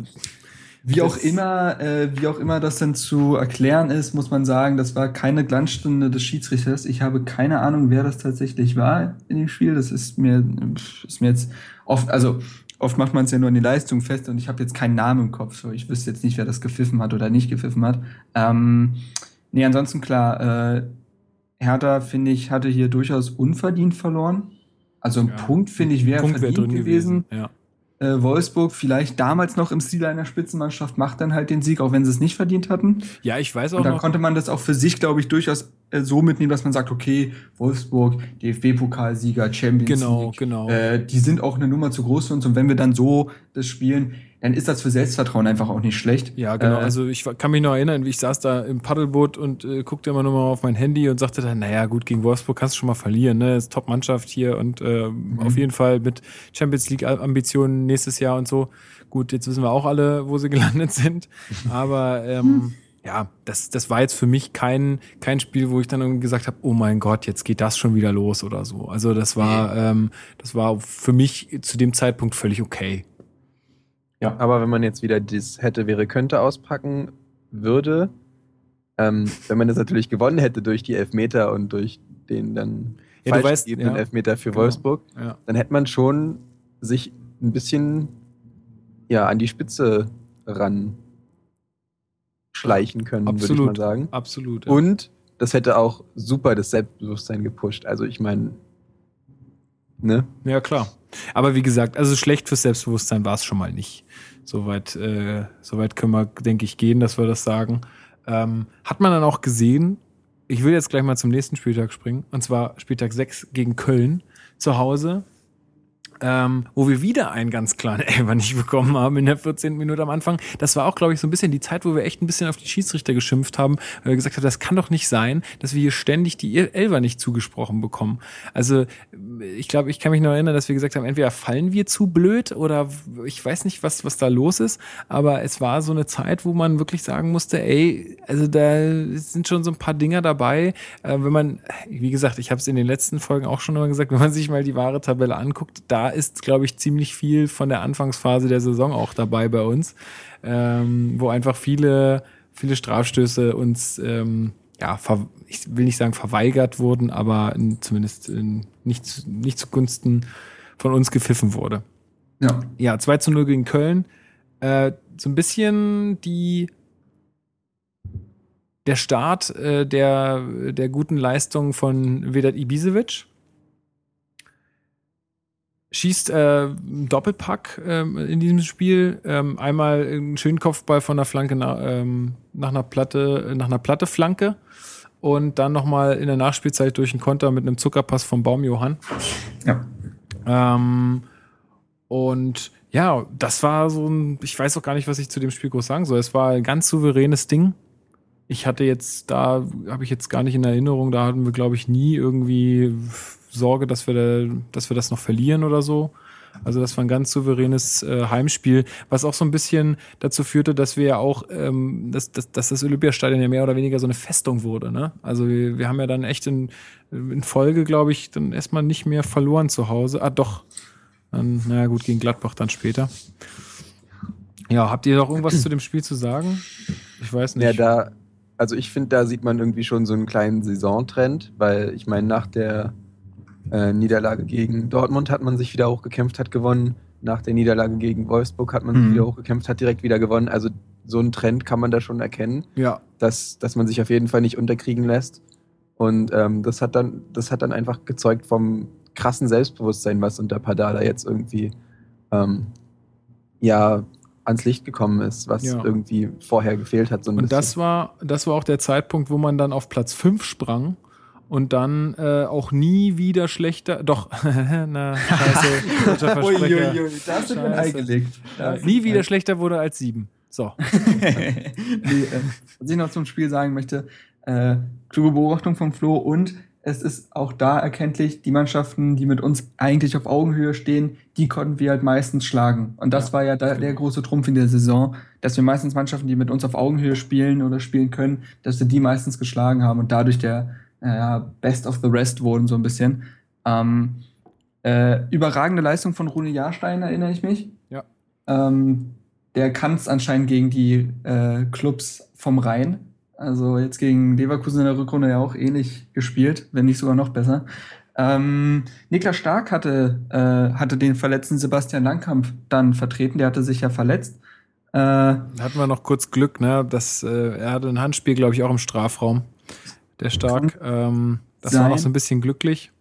Wie auch immer, äh, wie auch immer das dann zu erklären ist, muss man sagen, das war keine Glanzstunde des Schiedsrichters. Ich habe keine Ahnung, wer das tatsächlich war in dem Spiel. Das ist mir, ist mir jetzt oft, also oft macht man es ja nur an die Leistung fest und ich habe jetzt keinen Namen im Kopf. So, ich wüsste jetzt nicht, wer das gepfiffen hat oder nicht gepfiffen hat. Ähm, nee, ansonsten klar, äh, Hertha, finde ich, hatte hier durchaus unverdient verloren. Also ein Ja, Punkt, finde ich, wäre Punkt wär verdient gewesen. Ja. Äh, Wolfsburg vielleicht damals noch im Stil einer Spitzenmannschaft macht dann halt den Sieg, auch wenn sie es nicht verdient hatten. ja, ich weiß auch Und dann noch. konnte man das auch für sich, glaube ich, durchaus so mitnehmen, dass man sagt, okay, Wolfsburg, DFB-Pokalsieger, Champions Genau, League, genau. äh, die sind auch eine Nummer zu groß für uns. Und wenn wir dann so das spielen, dann ist das für Selbstvertrauen einfach auch nicht schlecht. Ja, genau. Äh, also ich kann mich noch erinnern, wie ich saß da im Paddelboot und äh, guckte immer nur mal auf mein Handy und sagte dann, naja, gut, gegen Wolfsburg kannst du schon mal verlieren, ne? Ist Top-Mannschaft hier und äh, Mhm. auf jeden Fall mit Champions League-Ambitionen nächstes Jahr und so. Gut, jetzt wissen wir auch alle, wo sie gelandet [laughs] sind. Aber ähm, ja, das, das war jetzt für mich kein, kein Spiel, wo ich dann irgendwie gesagt habe, oh mein Gott, jetzt geht das schon wieder los oder so. Also das war, ähm, das war für mich zu dem Zeitpunkt völlig okay. ja. Aber wenn man jetzt wieder das hätte, wäre, könnte auspacken würde, ähm, wenn man das natürlich gewonnen hätte durch die Elfmeter und durch den dann Ja, falsch weißt, gegebenen ja. Elfmeter für Genau. Wolfsburg, Ja. dann hätte man schon sich ein bisschen ja, an die Spitze ran schleichen können, würde ich mal sagen. Absolut. ja. Und das hätte auch super das Selbstbewusstsein gepusht. Also ich meine, ne? Ja, klar. Aber wie gesagt, also schlecht fürs Selbstbewusstsein war es schon mal nicht. Soweit, äh, soweit können wir, denke ich, gehen, dass wir das sagen. Ähm, hat man dann auch gesehen, ich will jetzt gleich mal zum nächsten Spieltag springen, und zwar Spieltag 6 gegen Köln zu Hause. Ähm, wo wir wieder einen ganz klaren [laughs] Elfer nicht bekommen haben in der 14. Minute am Anfang. Das war auch, glaube ich, so ein bisschen die Zeit, wo wir echt ein bisschen auf die Schiedsrichter geschimpft haben, weil wir gesagt haben, das kann doch nicht sein, dass wir hier ständig die Elfer nicht zugesprochen bekommen. Also ich glaube, ich kann mich noch erinnern, dass wir gesagt haben, entweder fallen wir zu blöd oder ich weiß nicht, was, was da los ist, aber es war so eine Zeit, wo man wirklich sagen musste, ey, also da sind schon so ein paar Dinger dabei, äh, wenn man, wie gesagt, ich habe es in den letzten Folgen auch schon immer gesagt, wenn man sich mal die wahre Tabelle anguckt, da ist, glaube ich, ziemlich viel von der Anfangsphase der Saison auch dabei bei uns, ähm, wo einfach viele, viele Strafstöße uns, ähm, ja, ich will nicht sagen verweigert wurden, aber in, zumindest in, nicht, nicht zugunsten von uns gepfiffen wurde. Ja. Ja, 2 zu 0 gegen Köln. Äh, so ein bisschen die der Start äh, der, der guten Leistung von Vedat Ibisevic schießt äh, Doppelpack ähm, in diesem Spiel. Ähm, einmal einen schönen Kopfball von der Flanke nach, ähm, nach einer Platte, nach einer Platte Flanke und dann nochmal in der Nachspielzeit durch einen Konter mit einem Zuckerpass vom Baumjohann. Ja. Ähm, und ja, das war so ein, ich weiß auch gar nicht, was ich zu dem Spiel groß sagen soll. Es war ein ganz souveränes Ding. Ich hatte jetzt, da habe ich jetzt gar nicht in Erinnerung, da hatten wir, glaube ich, nie irgendwie Sorge, dass wir, da, dass wir das noch verlieren oder so. Also das war ein ganz souveränes äh, Heimspiel, was auch so ein bisschen dazu führte, dass wir ja auch, ähm, dass, dass, dass das Olympiastadion ja mehr oder weniger so eine Festung wurde. Ne? Also wir, wir haben ja dann echt in, in Folge, glaube ich, dann erstmal nicht mehr verloren zu Hause. Ah, doch. Dann, naja, gut, gegen Gladbach dann später. Ja, habt ihr noch irgendwas zu dem Spiel zu sagen? Ich weiß nicht. Ja, da, also ich finde, da sieht man irgendwie schon so einen kleinen Saisontrend, weil ich meine, nach der äh, Niederlage gegen Dortmund hat man sich wieder hochgekämpft, hat gewonnen. Nach der Niederlage gegen Wolfsburg hat man sich mhm. wieder hochgekämpft, hat direkt wieder gewonnen. Also so einen Trend kann man da schon erkennen, ja. dass, dass man sich auf jeden Fall nicht unterkriegen lässt. Und ähm, das, hat dann, das hat dann einfach gezeugt vom krassen Selbstbewusstsein, was unter Padala jetzt irgendwie ähm, ja ans Licht gekommen ist, was ja. irgendwie vorher gefehlt hat. So und das war, das war auch der Zeitpunkt, wo man dann auf Platz 5 sprang und dann äh, auch nie wieder schlechter. Doch, [laughs] na, scheiße, [laughs] Uiuiui, da hast du mir eingelegt. Ja, nie wieder schlechter wurde als sieben. So. [laughs] nee, äh, was ich noch zum Spiel sagen möchte, äh, kluge Beobachtung vom Flo und es ist auch da erkenntlich, die Mannschaften, die mit uns eigentlich auf Augenhöhe stehen, die konnten wir halt meistens schlagen. Und das ja, war ja da, der große Trumpf in der Saison, dass wir meistens Mannschaften, die mit uns auf Augenhöhe spielen oder spielen können, dass wir die meistens geschlagen haben und dadurch der äh, Best of the Rest wurden, so ein bisschen. Ähm, äh, überragende Leistung von Rune Jahrstein, erinnere ich mich. Ja. Ähm, der kann es anscheinend gegen die äh, Clubs vom Rhein. Also jetzt gegen Leverkusen in der Rückrunde ja auch ähnlich gespielt, wenn nicht sogar noch besser. Ähm, Niklas Stark hatte, äh, hatte den verletzten Sebastian Langkamp dann vertreten, der hatte sich ja verletzt. Äh, Hatten wir noch kurz Glück, ne? Das, äh, er hatte ein Handspiel, glaube ich, auch im Strafraum der Stark. Ähm, das sein. war noch so ein bisschen glücklich.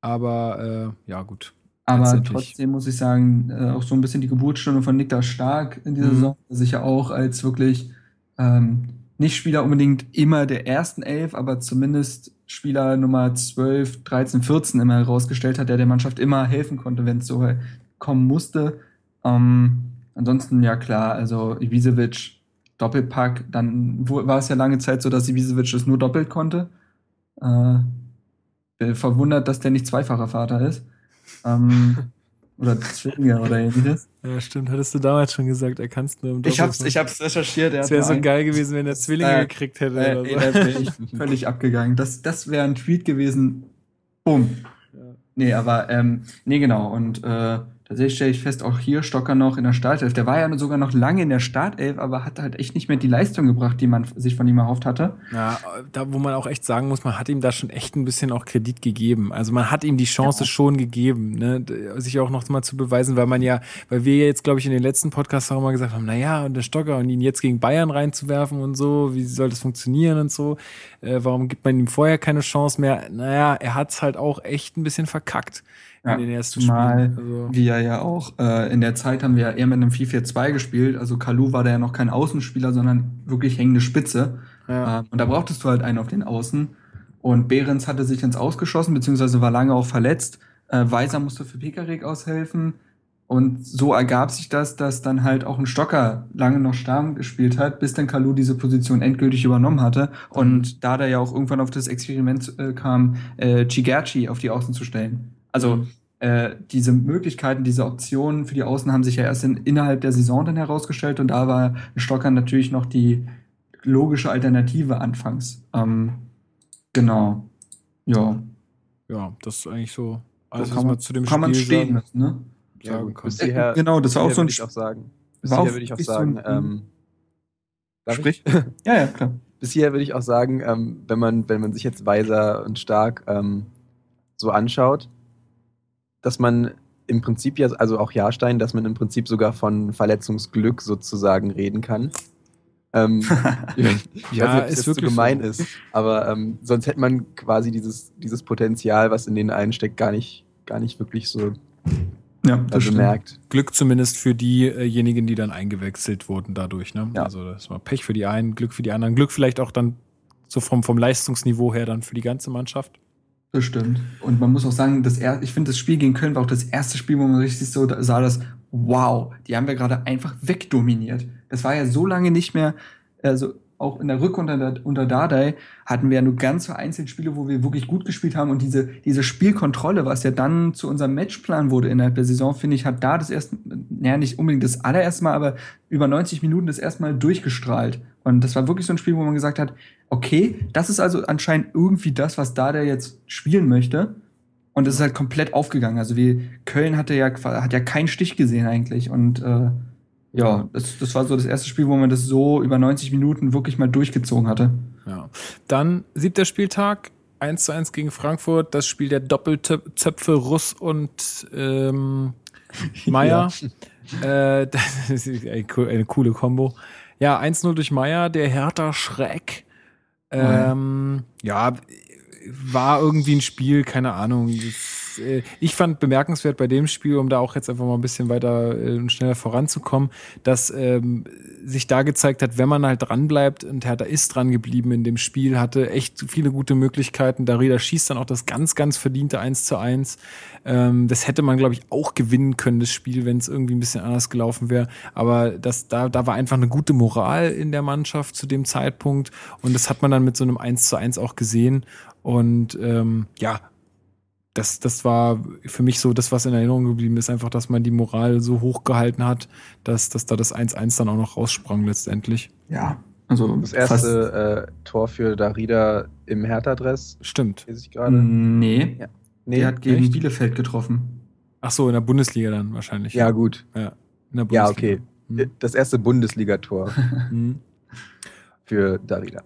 Aber äh, ja, gut. Aber trotzdem muss ich sagen, äh, auch so ein bisschen die Geburtsstunde von Niklas Stark in dieser mhm. Saison, der sich ja auch als wirklich ähm, nicht Spieler unbedingt immer der ersten Elf, aber zumindest Spieler Nummer 12, 13, 14 immer herausgestellt hat, der der Mannschaft immer helfen konnte, wenn es so kommen musste. Ähm, ansonsten, ja klar, also Ibisevic Doppelpack. Dann war es ja lange Zeit so, dass Ibisevic es nur doppelt konnte. Äh, bin verwundert, dass der nicht zweifacher Vater ist. Ähm, [laughs] oder Zwillinge oder ähnliches. Ja, stimmt. Hattest du damals schon gesagt, er kann es nur im Doppel. Ich hab's, ich hab's recherchiert. Es wäre so geil gewesen, wenn er Zwillinge äh, gekriegt hätte. Äh, oder so. Ey, ich [laughs] völlig abgegangen. Das, das wäre ein Tweet gewesen. Bumm. Ja. Nee, aber, ähm, nee, genau. Und äh, Tatsächlich stelle ich fest, auch hier Stocker noch in der Startelf. Der war ja sogar noch lange in der Startelf, aber hat halt echt nicht mehr die Leistung gebracht, die man sich von ihm erhofft hatte. Ja, da wo man auch echt sagen muss, man hat ihm da schon echt ein bisschen auch Kredit gegeben. Also man hat ihm die Chance ja. schon gegeben, ne, sich auch noch mal zu beweisen, weil man ja, weil wir jetzt, glaube ich, in den letzten Podcasts auch immer gesagt haben, naja, und der Stocker und ihn jetzt gegen Bayern reinzuwerfen und so, wie soll das funktionieren und so, äh, warum gibt man ihm vorher keine Chance mehr? Naja, er hat es halt auch echt ein bisschen verkackt ja, in den ersten Mal, Spielen. Also wie er ja auch, äh, in der Zeit haben wir ja eher mit einem 4-4-2 gespielt. Also Kalu war da ja noch kein Außenspieler, sondern wirklich hängende Spitze. Ja. Äh, und da brauchtest du halt einen auf den Außen. Und Behrens hatte sich ins Ausgeschossen, beziehungsweise war lange auch verletzt. Äh, Weiser musste für Pekarik aushelfen. Und so ergab sich das, dass dann halt auch ein Stocker lange noch Stamm gespielt hat, bis dann Kalu diese Position endgültig übernommen hatte. Und da da ja auch irgendwann auf das Experiment äh, kam, äh, Chigerchi auf die Außen zu stellen. Also Mhm. äh, diese Möglichkeiten, diese Optionen für die Außen haben sich ja erst in, innerhalb der Saison dann herausgestellt und da war Stocker natürlich noch die logische Alternative anfangs. Ähm, genau. Ja. Ja, das ist eigentlich so alles, So kann man man, zu dem kann man Spiel stehen sagen, ne? Ja, sagen kann. bis hierher, genau, das war auch so ein würde ich auch sagen. Bis hierher würde ich auch so sagen, ein- ähm, Sprich. ich? [laughs] Ja, ja, klar. bis hierher würde ich auch sagen, ähm, wenn, man, wenn man sich jetzt Weiser und Stark ähm, so anschaut, dass man im Prinzip ja, also auch Jahrstein, dass man im Prinzip sogar von Verletzungsglück sozusagen reden kann. Ähm, [laughs] ich weiß nicht, Ja, ob das ist jetzt so wirklich gemein so. ist, aber ähm, sonst hätte man quasi dieses, dieses Potenzial, was in denen einsteckt, gar nicht, gar nicht wirklich so Ja, äh, bemerkt. Glück zumindest für diejenigen, die dann eingewechselt wurden dadurch. Ne? Ja. Also das war Pech für die einen, Glück für die anderen, Glück vielleicht auch dann so vom, vom Leistungsniveau her dann für die ganze Mannschaft. Das stimmt. Und man muss auch sagen, das er ich finde, das Spiel gegen Köln war auch das erste Spiel, wo man richtig so sah, dass, wow, die haben wir gerade einfach wegdominiert. Das war ja so lange nicht mehr, also auch in der Rückrunde unter, unter Dardai hatten wir ja nur ganz vereinzelt Spiele, wo wir wirklich gut gespielt haben und diese, diese Spielkontrolle, was ja dann zu unserem Matchplan wurde innerhalb der Saison, finde ich, hat da das erste, naja, nicht unbedingt das allererste Mal, aber über 90 Minuten das erste Mal durchgestrahlt. Und das war wirklich so ein Spiel, wo man gesagt hat, okay, das ist also anscheinend irgendwie das, was Dardai jetzt spielen möchte. Und das ist halt komplett aufgegangen. Also wie Köln hatte ja hat ja keinen Stich gesehen eigentlich. Und äh, ja, das, das war so das erste Spiel, wo man das so über 90 Minuten wirklich mal durchgezogen hatte. Ja. Dann siebter Spieltag, 1 zu 1 gegen Frankfurt, das Spiel der Doppelzöpfe Russ und ähm, [laughs] Meier. Äh, [laughs] das ist eine, co- eine coole Kombo. Ja, 1-0 durch Meier, der Hertha Schreck. Ähm, ja, war irgendwie ein Spiel, keine Ahnung. Das, äh, ich fand bemerkenswert bei dem Spiel, um da auch jetzt einfach mal ein bisschen weiter äh, und schneller voranzukommen, dass ähm, sich da gezeigt hat, wenn man halt dran bleibt und Hertha ist dran geblieben in dem Spiel, hatte echt viele gute Möglichkeiten. Darida schießt dann auch das ganz, ganz verdiente 1 zu 1. Ähm, das hätte man, glaube ich, auch gewinnen können, das Spiel, wenn es irgendwie ein bisschen anders gelaufen wäre. Aber das, da, da war einfach eine gute Moral in der Mannschaft zu dem Zeitpunkt. Und das hat man dann mit so einem 1 zu 1 auch gesehen. Und ähm, ja, das, das war für mich so das, was in Erinnerung geblieben ist, einfach, dass man die Moral so hoch gehalten hat, dass, dass da das 1-1 dann auch noch raussprang letztendlich. Ja, also Das erste äh, Tor für Darida im Hertha-Dress, Stimmt. lese ich fast, gerade. nee, Ja. der hat gegen echt? Bielefeld getroffen. Ach so, in der Bundesliga dann wahrscheinlich. Ja, gut. Ja, in der Ja, okay. Hm. Das erste Bundesligator [laughs] Hm. für Darida.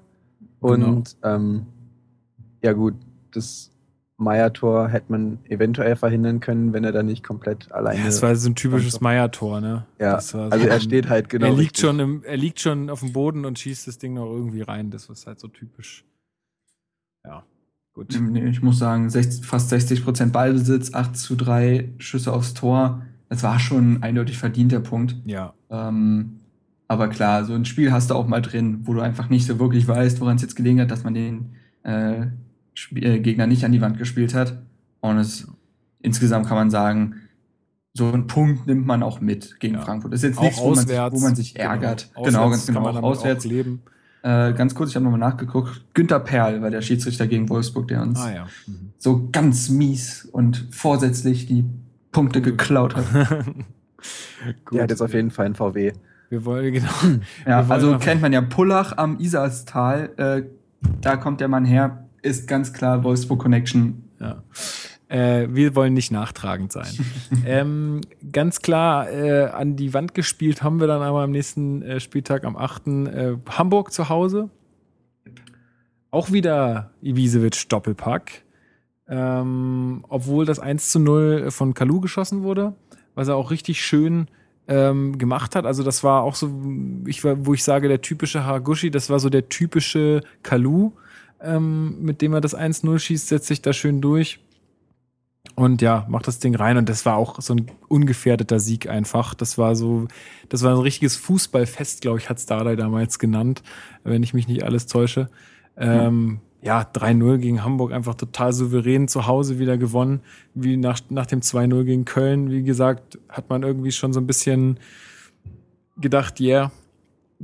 Genau. Und ähm, ja gut, das Meier-Tor hätte man eventuell verhindern können, wenn er da nicht komplett alleine. Ja, es war so ein typisches Meier-Tor, ne? ja, Das war so also er ein- steht halt genau. er liegt richtig. schon im, er liegt schon auf dem Boden und schießt das Ding noch irgendwie rein. Das ist halt so typisch. Ja, gut. Nee, ich muss sagen, 60, fast 60 Prozent Ballbesitz, 8 zu 3 Schüsse aufs Tor. Das war schon ein eindeutig verdienter Punkt. Ja, Ähm, aber klar, so ein Spiel hast du auch mal drin, wo du einfach nicht so wirklich weißt, woran es jetzt gelegen hat, dass man den äh, Sp äh, Gegner nicht an die Wand gespielt hat. Und es, insgesamt kann man sagen, so einen Punkt nimmt man auch mit gegen Ja. Frankfurt. Das ist jetzt auch nichts, wo man, sich, auswärts. wo man sich ärgert. Genau, Genau, ganz genau. Kann man Auch auswärts. Auch leben. Äh, ganz kurz, ich habe nochmal nachgeguckt. Günter Perl war der Schiedsrichter gegen Wolfsburg, der uns Ah ja. Mhm. so ganz mies und vorsätzlich die Punkte geklaut hat. [laughs] Gut. Der hat jetzt auf jeden Fall einen VW. Wir wollen, genau. Ja, Wir wollen also kennt man ja Pullach am Isarstal. Äh, da kommt der Mann her. Ist ganz klar Wolfsburg Connection. Ja. Äh, wir wollen nicht nachtragend sein. [laughs] ähm, ganz klar äh, an die Wand gespielt haben wir dann aber am nächsten äh, Spieltag am 8. Äh, Hamburg zu Hause. Auch wieder Ibisevic Doppelpack. Ähm, obwohl das 1 zu 0 von Kalu geschossen wurde, was er auch richtig schön ähm, gemacht hat. Also das war auch so, ich, wo ich sage, der typische Haraguchi, das war so der typische Kalu, ähm, mit dem er das 1-0 schießt, setzt sich da schön durch. Und ja, macht das Ding rein. Und das war auch so ein ungefährdeter Sieg einfach. Das war so, das war ein richtiges Fußballfest, glaube ich, hat Stardai damals genannt, wenn ich mich nicht alles täusche. Ähm, ja, 3-0 gegen Hamburg einfach total souverän zu Hause wieder gewonnen. Wie nach, nach dem 2-0 gegen Köln, wie gesagt, hat man irgendwie schon so ein bisschen gedacht, ja, yeah,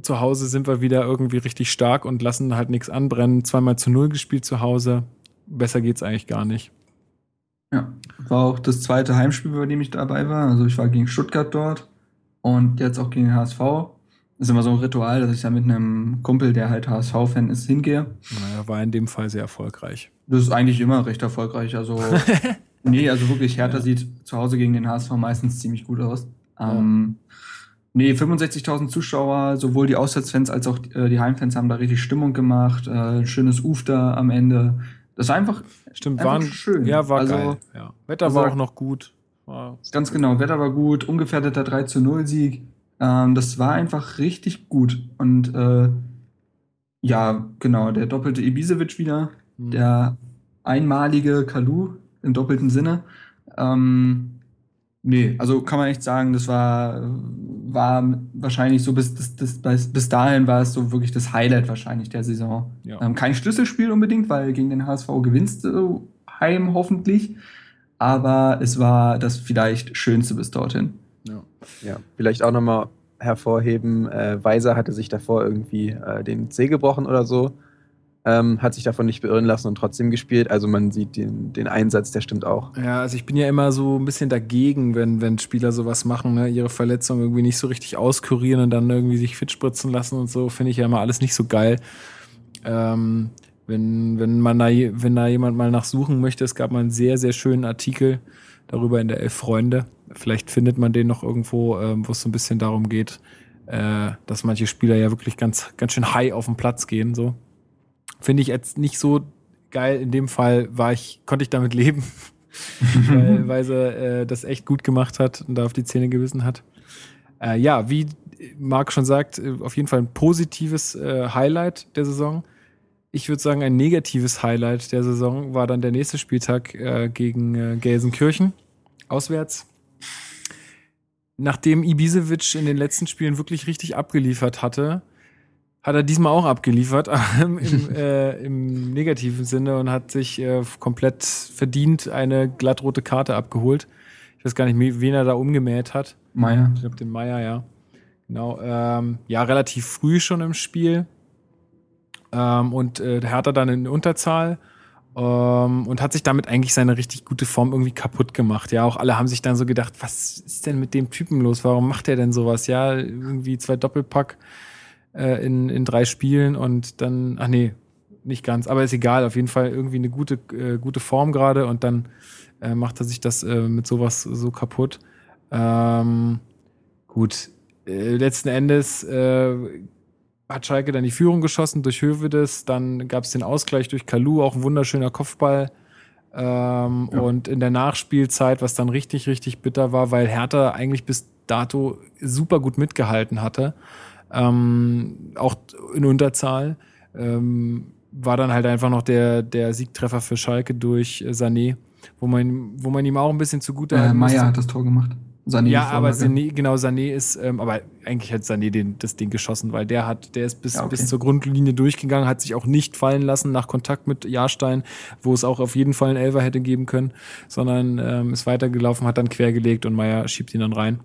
zu Hause sind wir wieder irgendwie richtig stark und lassen halt nichts anbrennen. Zweimal zu Null gespielt zu Hause. Besser geht's eigentlich gar nicht. Ja, war auch das zweite Heimspiel, bei dem ich dabei war. Also ich war gegen Stuttgart dort und jetzt auch gegen den HSV. Das ist immer so ein Ritual, dass ich da mit einem Kumpel, der halt HSV-Fan ist, hingehe. Naja, war in dem Fall sehr erfolgreich. Das ist eigentlich immer recht erfolgreich. Also, [laughs] nee, also wirklich, Hertha ja. sieht zu Hause gegen den HSV meistens ziemlich gut aus. Ja. Nee, 65.000 Zuschauer, sowohl die Auswärtsfans als auch äh, die Heimfans haben da richtig Stimmung gemacht. Äh, schönes Uf da am Ende. Das war einfach, Stimmt, einfach waren, schön. Ja, war also, geil. Ja. Wetter also, war auch noch gut. War ganz genau, Wetter war gut, ungefährdeter 3 zu 0 Sieg. Ähm, das war einfach richtig gut. Und äh, ja, genau, der doppelte Ibisevic wieder, mhm. der einmalige Kalu im doppelten Sinne. Ähm, nee, also kann man echt sagen, das war, war wahrscheinlich so bis, das, das, bis, bis dahin war es so wirklich das Highlight wahrscheinlich der Saison. Ja. Ähm, kein Schlüsselspiel unbedingt, weil gegen den HSV gewinnst du heim hoffentlich. Aber es war das vielleicht Schönste bis dorthin. Ja, ja. vielleicht auch nochmal hervorheben, äh, Weiser hatte sich davor irgendwie äh, den Zeh gebrochen oder so, ähm, hat sich davon nicht beirren lassen und trotzdem gespielt. Also man sieht den, den Einsatz, der stimmt auch. Ja, also ich bin ja immer so ein bisschen dagegen, wenn, wenn Spieler sowas machen, ne? ihre Verletzung irgendwie nicht so richtig auskurieren und dann irgendwie sich fit spritzen lassen und so, finde ich ja immer alles nicht so geil. Ähm, wenn, wenn man da, wenn da jemand mal nachsuchen möchte, es gab mal einen sehr, sehr schönen Artikel darüber in der Elf Freunde. Vielleicht findet man den noch irgendwo, ähm, wo es so ein bisschen darum geht, äh, dass manche Spieler ja wirklich ganz, ganz schön high auf den Platz gehen. So finde ich jetzt nicht so geil. In dem Fall war ich, konnte ich damit leben, [laughs] weil, [laughs] weil sie äh, das echt gut gemacht hat und da auf die Zähne gewissen hat. Äh, ja, wie Marc schon sagt, äh, auf jeden Fall ein positives äh, Highlight der Saison ich würde sagen, ein negatives Highlight der Saison war dann der nächste Spieltag äh, gegen äh, Gelsenkirchen auswärts. Nachdem Ibisevic in den letzten Spielen wirklich richtig abgeliefert hatte, hat er diesmal auch abgeliefert [laughs] im, äh, im negativen Sinne und hat sich äh, komplett verdient eine glattrote Karte abgeholt. Ich weiß gar nicht, wen er da umgemäht hat. Meier. Ich glaube, den Meier, ja. Genau. Ähm, ja, relativ früh schon im Spiel. Ähm, und äh, Hertha dann in Unterzahl. Ähm, und hat sich damit eigentlich seine richtig gute Form irgendwie kaputt gemacht. Ja, auch alle haben sich dann so gedacht, was ist denn mit dem Typen los? Warum macht er denn sowas? Ja, irgendwie zwei Doppelpack äh, in, in drei Spielen und dann, ach nee, nicht ganz, aber ist egal, auf jeden Fall irgendwie eine gute, äh, gute Form gerade und dann äh, macht er sich das äh, mit sowas so kaputt. Ähm, gut, äh, letzten Endes äh, hat Schalke dann die Führung geschossen durch Hövedes, dann gab es den Ausgleich durch Kalu, auch ein wunderschöner Kopfball. Ähm, ja. Und in der Nachspielzeit, was dann richtig, richtig bitter war, weil Hertha eigentlich bis dato super gut mitgehalten hatte, ähm, auch in Unterzahl, ähm, war dann halt einfach noch der, der Siegtreffer für Schalke durch Sané, wo man, wo man ihm auch ein bisschen zugute äh, Meier hat das Tor gemacht. Sané ja, aber Sané, genau, Sané ist, ähm, aber eigentlich hat Sané den, das Ding geschossen, weil der hat, der ist bis, ja, okay. bis zur Grundlinie durchgegangen, hat sich auch nicht fallen lassen nach Kontakt mit Jahrstein, wo es auch auf jeden Fall einen Elfer hätte geben können, sondern ähm, ist weitergelaufen, hat dann quergelegt und Meier schiebt ihn dann rein.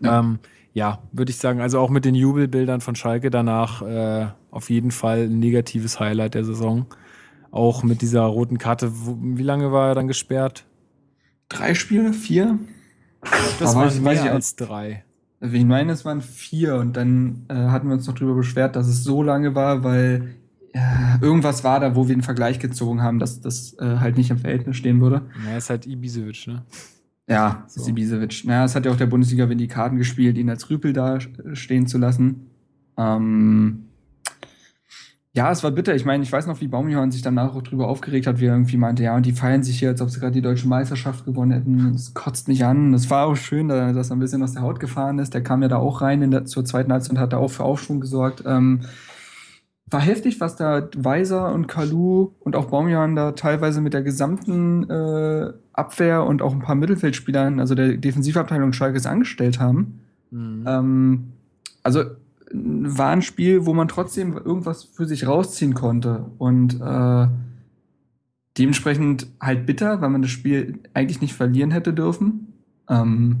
Ja, ähm, ja würde ich sagen, also auch mit den Jubelbildern von Schalke danach äh, auf jeden Fall ein negatives Highlight der Saison. Auch mit dieser roten Karte. Wie lange war er dann gesperrt? Drei Spiele? Vier? Das waren mehr ich, als drei. Ich meine, es waren vier und dann äh, hatten wir uns noch darüber beschwert, dass es so lange war, weil äh, irgendwas war da, wo wir den Vergleich gezogen haben, dass das äh, halt nicht im Verhältnis stehen würde. Ja, ist halt Ibisevic, ne? Ja, so. ist Ibisevic. Naja, es hat ja auch der Bundesliga wenn die Karten gespielt, ihn als Rüpel da stehen zu lassen. Ähm, ja, es war bitter. Ich meine, ich weiß noch, wie Baumjohann sich danach auch drüber aufgeregt hat, wie er irgendwie meinte, ja, und die feiern sich hier, als ob sie gerade die deutsche Meisterschaft gewonnen hätten. Das kotzt mich an. Das war auch schön, dass er ein bisschen aus der Haut gefahren ist. Der kam ja da auch rein in der, zur zweiten Halbzeit und hat da auch für Aufschwung gesorgt. Ähm, war heftig, was da Weiser und Kalu und auch Baumjohann da teilweise mit der gesamten äh, Abwehr und auch ein paar Mittelfeldspielern, also der Defensivabteilung Schalkes angestellt haben. Mhm. Ähm, also war ein Spiel, wo man trotzdem irgendwas für sich rausziehen konnte. Und äh, dementsprechend halt bitter, weil man das Spiel eigentlich nicht verlieren hätte dürfen. Ähm,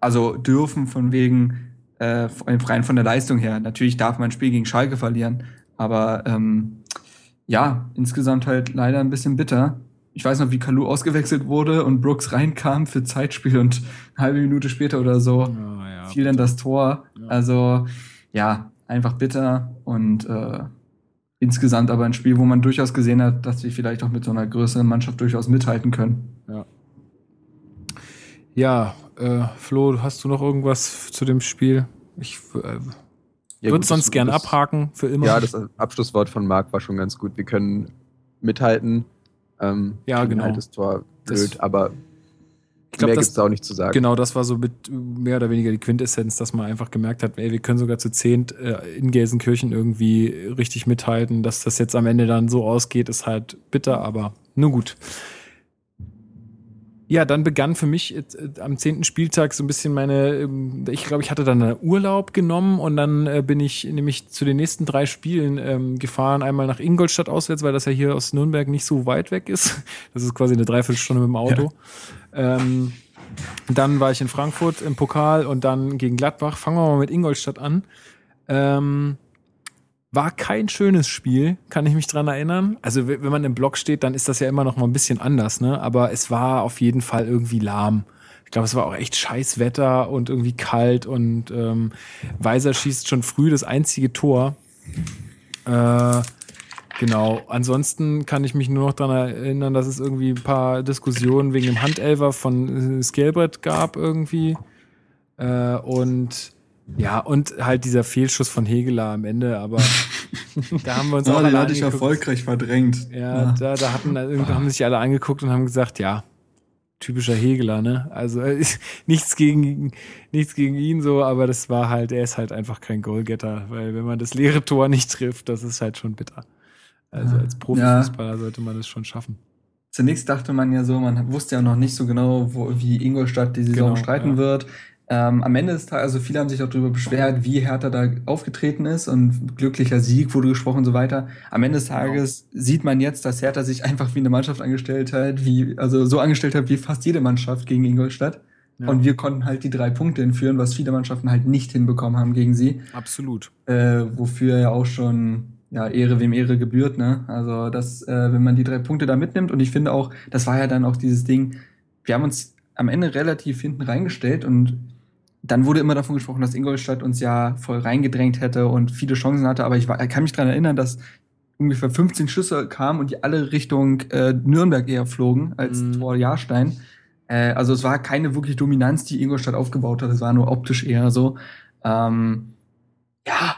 also dürfen von wegen äh, rein von der Leistung her. Natürlich darf man ein Spiel gegen Schalke verlieren, aber ähm, ja, insgesamt halt leider ein bisschen bitter. Ich weiß noch, wie Kalu ausgewechselt wurde und Brooks reinkam für Zeitspiel und eine halbe Minute später oder so Oh, ja. fiel dann das Tor. Ja. Also ja, einfach bitter und äh, insgesamt aber ein Spiel, wo man durchaus gesehen hat, dass wir vielleicht auch mit so einer größeren Mannschaft durchaus mithalten können. Ja, äh, Flo, hast du noch irgendwas zu dem Spiel? Ich äh, Ja, würde sonst das- gern das- abhaken für immer. Ja, das Abschlusswort von Marc war schon ganz gut. Wir können mithalten. Ähm, Ja, genau. Das Tor Das- blöd, aber ich glaube, mehr das, gibt es auch nicht zu sagen. Genau, das war so mit mehr oder weniger die Quintessenz, dass man einfach gemerkt hat, ey, wir können sogar zu zehnt äh, in Gelsenkirchen irgendwie richtig mithalten. Dass das jetzt am Ende dann so ausgeht, ist halt bitter, aber nur gut. Ja, dann begann für mich äh, am zehnten Spieltag so ein bisschen meine, ähm, ich glaube, ich hatte dann einen Urlaub genommen und dann äh, bin ich nämlich zu den nächsten drei Spielen ähm, gefahren. Einmal nach Ingolstadt auswärts, weil das ja hier aus Nürnberg nicht so weit weg ist. [laughs] Das ist quasi eine Dreiviertelstunde mit dem Auto. Ähm, dann war ich in Frankfurt im Pokal und dann gegen Gladbach. Fangen wir mal mit Ingolstadt an. Ähm, war kein schönes Spiel, kann ich mich dran erinnern. Also wenn man im Block steht, dann ist das ja immer noch mal ein bisschen anders, ne? Aber es war auf jeden Fall irgendwie lahm. Ich glaube, es war auch echt scheiß Wetter und irgendwie kalt und ähm, Weiser schießt schon früh das einzige Tor. Äh, genau. Ansonsten kann ich mich nur noch daran erinnern, dass es irgendwie ein paar Diskussionen wegen dem Handelver von Skelbrett gab irgendwie. Äh, und ja, und halt dieser Fehlschuss von Hegeler am Ende, aber [laughs] da haben wir uns auch den alle hatte ich erfolgreich verdrängt. Ja, Da, da hatten irgendwie haben sich alle angeguckt und haben gesagt, ja, typischer Hegeler, ne? Also äh, [laughs] nichts gegen nichts gegen ihn so, aber das war halt, er ist halt einfach kein Goalgetter, weil wenn man das leere Tor nicht trifft, das ist halt schon bitter. Also Ja. als Profifußballer sollte man das schon schaffen. Zunächst dachte man ja so, man wusste ja noch nicht so genau, wo, wie Ingolstadt die Saison Genau, streiten ja. wird. Ähm, am Ende des Tages, also viele haben sich auch darüber beschwert, wie Hertha da aufgetreten ist und glücklicher Sieg wurde gesprochen und so weiter. Am Ende des Tages sieht man jetzt, dass Hertha sich einfach wie eine Mannschaft angestellt hat, wie, also so angestellt hat wie fast jede Mannschaft gegen Ingolstadt. Ja. Und wir konnten halt die drei Punkte entführen, was viele Mannschaften halt nicht hinbekommen haben gegen sie. Absolut. äh, wofür ja auch schon ja, Ehre wem Ehre gebührt, ne? Also das, äh, wenn man die drei Punkte da mitnimmt und ich finde auch, das war ja dann auch dieses Ding, wir haben uns am Ende relativ hinten reingestellt und dann wurde immer davon gesprochen, dass Ingolstadt uns ja voll reingedrängt hätte und viele Chancen hatte, aber ich war, kann mich daran erinnern, dass ungefähr 15 Schüsse kamen und die alle Richtung äh, Nürnberg eher flogen als Mhm. Tor Jahrstein. Äh, also es war keine wirklich Dominanz, die Ingolstadt aufgebaut hat, es war nur optisch eher so. Ähm, ja,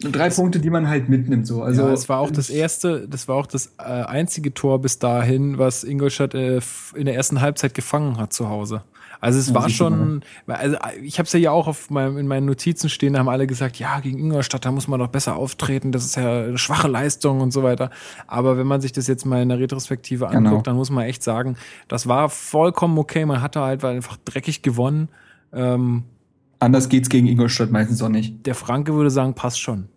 drei Punkte, die man halt mitnimmt. So. Also ja, es war auch das erste, das war auch das äh, einzige Tor bis dahin, was Ingolstadt äh, in der ersten Halbzeit gefangen hat zu Hause. Also es Ja, war schon, also äh, ich habe es ja auch auf meinem, in meinen Notizen stehen, da haben alle gesagt, ja, gegen Ingolstadt, da muss man doch besser auftreten, das ist ja eine schwache Leistung und so weiter. Aber wenn man sich das jetzt mal in der Retrospektive anguckt, Genau. dann muss man echt sagen, das war vollkommen okay, man hatte halt einfach dreckig gewonnen. Ähm, Anders geht's gegen Ingolstadt meistens auch nicht. der Franke würde sagen, passt schon.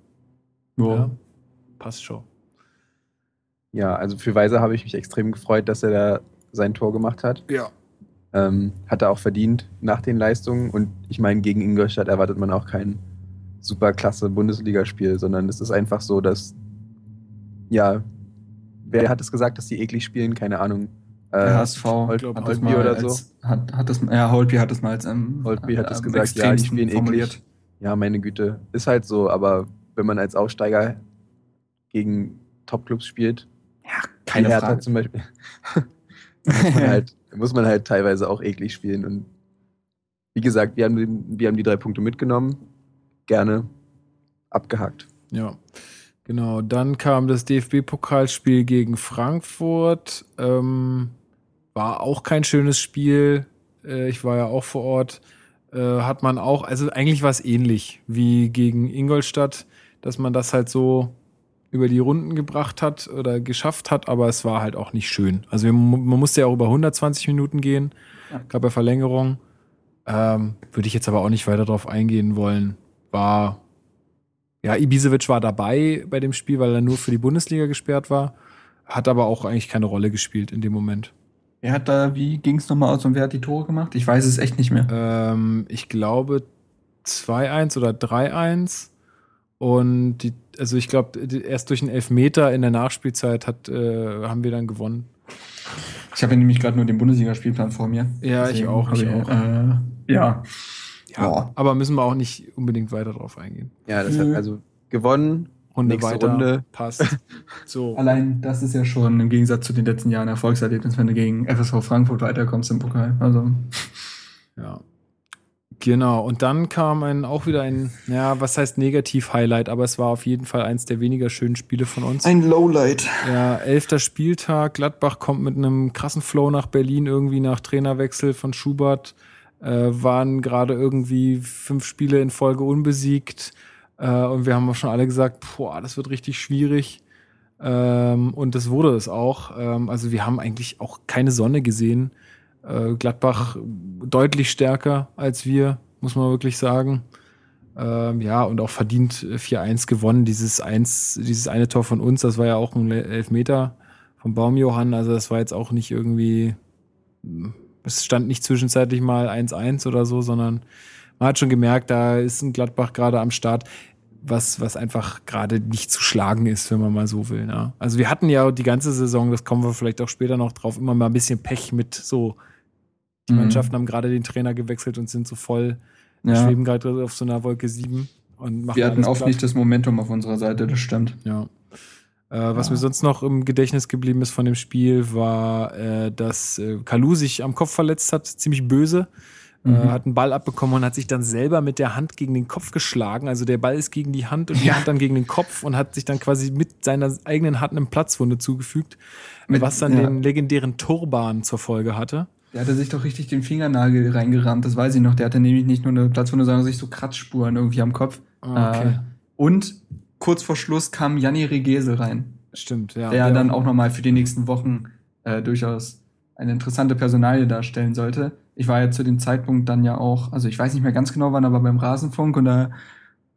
Ja, passt schon. Ja, also für Weiser habe ich mich extrem gefreut, dass er da sein Tor gemacht hat. Ja. Ähm, hat er auch verdient nach den Leistungen. Und ich meine, gegen Ingolstadt erwartet man auch kein superklasse Bundesligaspiel, sondern es ist einfach so, dass, ja, wer hat es gesagt, dass die eklig spielen? Keine Ahnung. Äh, HSV mal oder als, hat, hat das, ja, Holtby hat das mal als ähm, Holtby hat am gesagt, ja, die spielen eklig. Ja, meine Güte. Ist halt so, aber wenn man als Aufsteiger gegen Topclubs spielt, Ja, keine Hertha Frage. zum Beispiel, [laughs] muss, man halt, muss man halt teilweise auch eklig spielen. Und wie gesagt, wir haben, den, wir haben die drei Punkte mitgenommen. Gerne abgehakt. Ja, genau. Dann kam das DFB-Pokalspiel gegen Frankfurt. Ähm, war auch kein schönes Spiel. Äh, ich war ja auch vor Ort. Äh, hat man auch, also eigentlich war es ähnlich wie gegen Ingolstadt, dass man das halt so über die Runden gebracht hat oder geschafft hat, aber es war halt auch nicht schön. Also wir, man musste ja auch über 120 Minuten gehen, Ja. gab ja Verlängerung. Ähm, Würde ich jetzt aber auch nicht weiter drauf eingehen wollen. War ja, Ibisevic war dabei bei dem Spiel, weil er nur für die Bundesliga gesperrt war, hat aber auch eigentlich keine Rolle gespielt in dem Moment. Wer hat da, wie ging es nochmal aus und wer hat die Tore gemacht? Ich weiß es echt nicht mehr. Ähm, ich glaube 2-1 oder 3-1. Und die, also ich glaube, erst durch einen Elfmeter in der Nachspielzeit hat, äh, haben wir dann gewonnen. Ich habe ja nämlich gerade nur den Bundesligaspielplan vor mir. Ja, ich Deswegen auch. hab Ich ich, auch. Äh, ja. Ja, aber müssen wir auch nicht unbedingt weiter drauf eingehen. Ja, das hat also gewonnen. Runde Nächste weiter. Runde. Passt. [laughs] So. Allein das ist ja schon im Gegensatz zu den letzten Jahren ein Erfolgserlebnis, wenn du gegen FSV Frankfurt weiterkommst im Pokal. Also Ja. Genau, und dann kam ein, auch wieder ein, ja, was heißt Negativ-Highlight, aber es war auf jeden Fall eins der weniger schönen Spiele von uns. ein Lowlight. Ja, elfter Spieltag. Gladbach kommt mit einem krassen Flow nach Berlin, irgendwie nach Trainerwechsel von Schubert. Äh, waren gerade irgendwie fünf Spiele in Folge unbesiegt. Äh, und wir haben auch schon alle gesagt, boah, das wird richtig schwierig. Ähm, und das wurde es auch. Ähm, also wir haben eigentlich auch keine Sonne gesehen. Äh, Gladbach deutlich stärker als wir, muss man wirklich sagen. Ähm, ja, und auch verdient äh, 4-1 gewonnen. Dieses, eins, dieses eine Tor von uns, das war ja auch ein Elfmeter vom Baumjohann. Also das war jetzt auch nicht irgendwie, es stand nicht zwischenzeitlich mal 1-1 oder so, sondern man hat schon gemerkt, da ist ein Gladbach gerade am Start, was, was einfach gerade nicht zu schlagen ist, wenn man mal so will. Ne? Also wir hatten ja die ganze Saison, das kommen wir vielleicht auch später noch drauf, immer mal ein bisschen Pech mit so, die Mhm. Mannschaften haben gerade den Trainer gewechselt und sind so voll, Ja. schweben gerade auf so einer Wolke 7 und machen Wir hatten platt. nicht das Momentum auf unserer Seite, das stimmt. Ja. Äh, was Ja. mir sonst noch im Gedächtnis geblieben ist von dem Spiel, war, äh, dass äh, Kalu sich am Kopf verletzt hat, ziemlich böse. Äh, Mhm. hat einen Ball abbekommen und hat sich dann selber mit der Hand gegen den Kopf geschlagen. Also der Ball ist gegen die Hand und die Ja. Hand dann gegen den Kopf und hat sich dann quasi mit seiner eigenen Hand eine Platzwunde zugefügt, Mit- was dann ja. den legendären Turban zur Folge hatte. Der hatte sich doch richtig den Fingernagel reingerammt, das weiß ich noch. Der hatte nämlich nicht nur eine Platzwunde, sondern sich so Kratzspuren irgendwie am Kopf. Ah, Okay. Äh, und kurz vor Schluss kam Janni Regesel rein, Stimmt, ja. der dann auch nochmal für die nächsten Wochen äh, durchaus eine interessante Personalie darstellen sollte. Ich war ja zu dem Zeitpunkt dann ja auch, also ich weiß nicht mehr ganz genau wann, aber beim Rasenfunk und da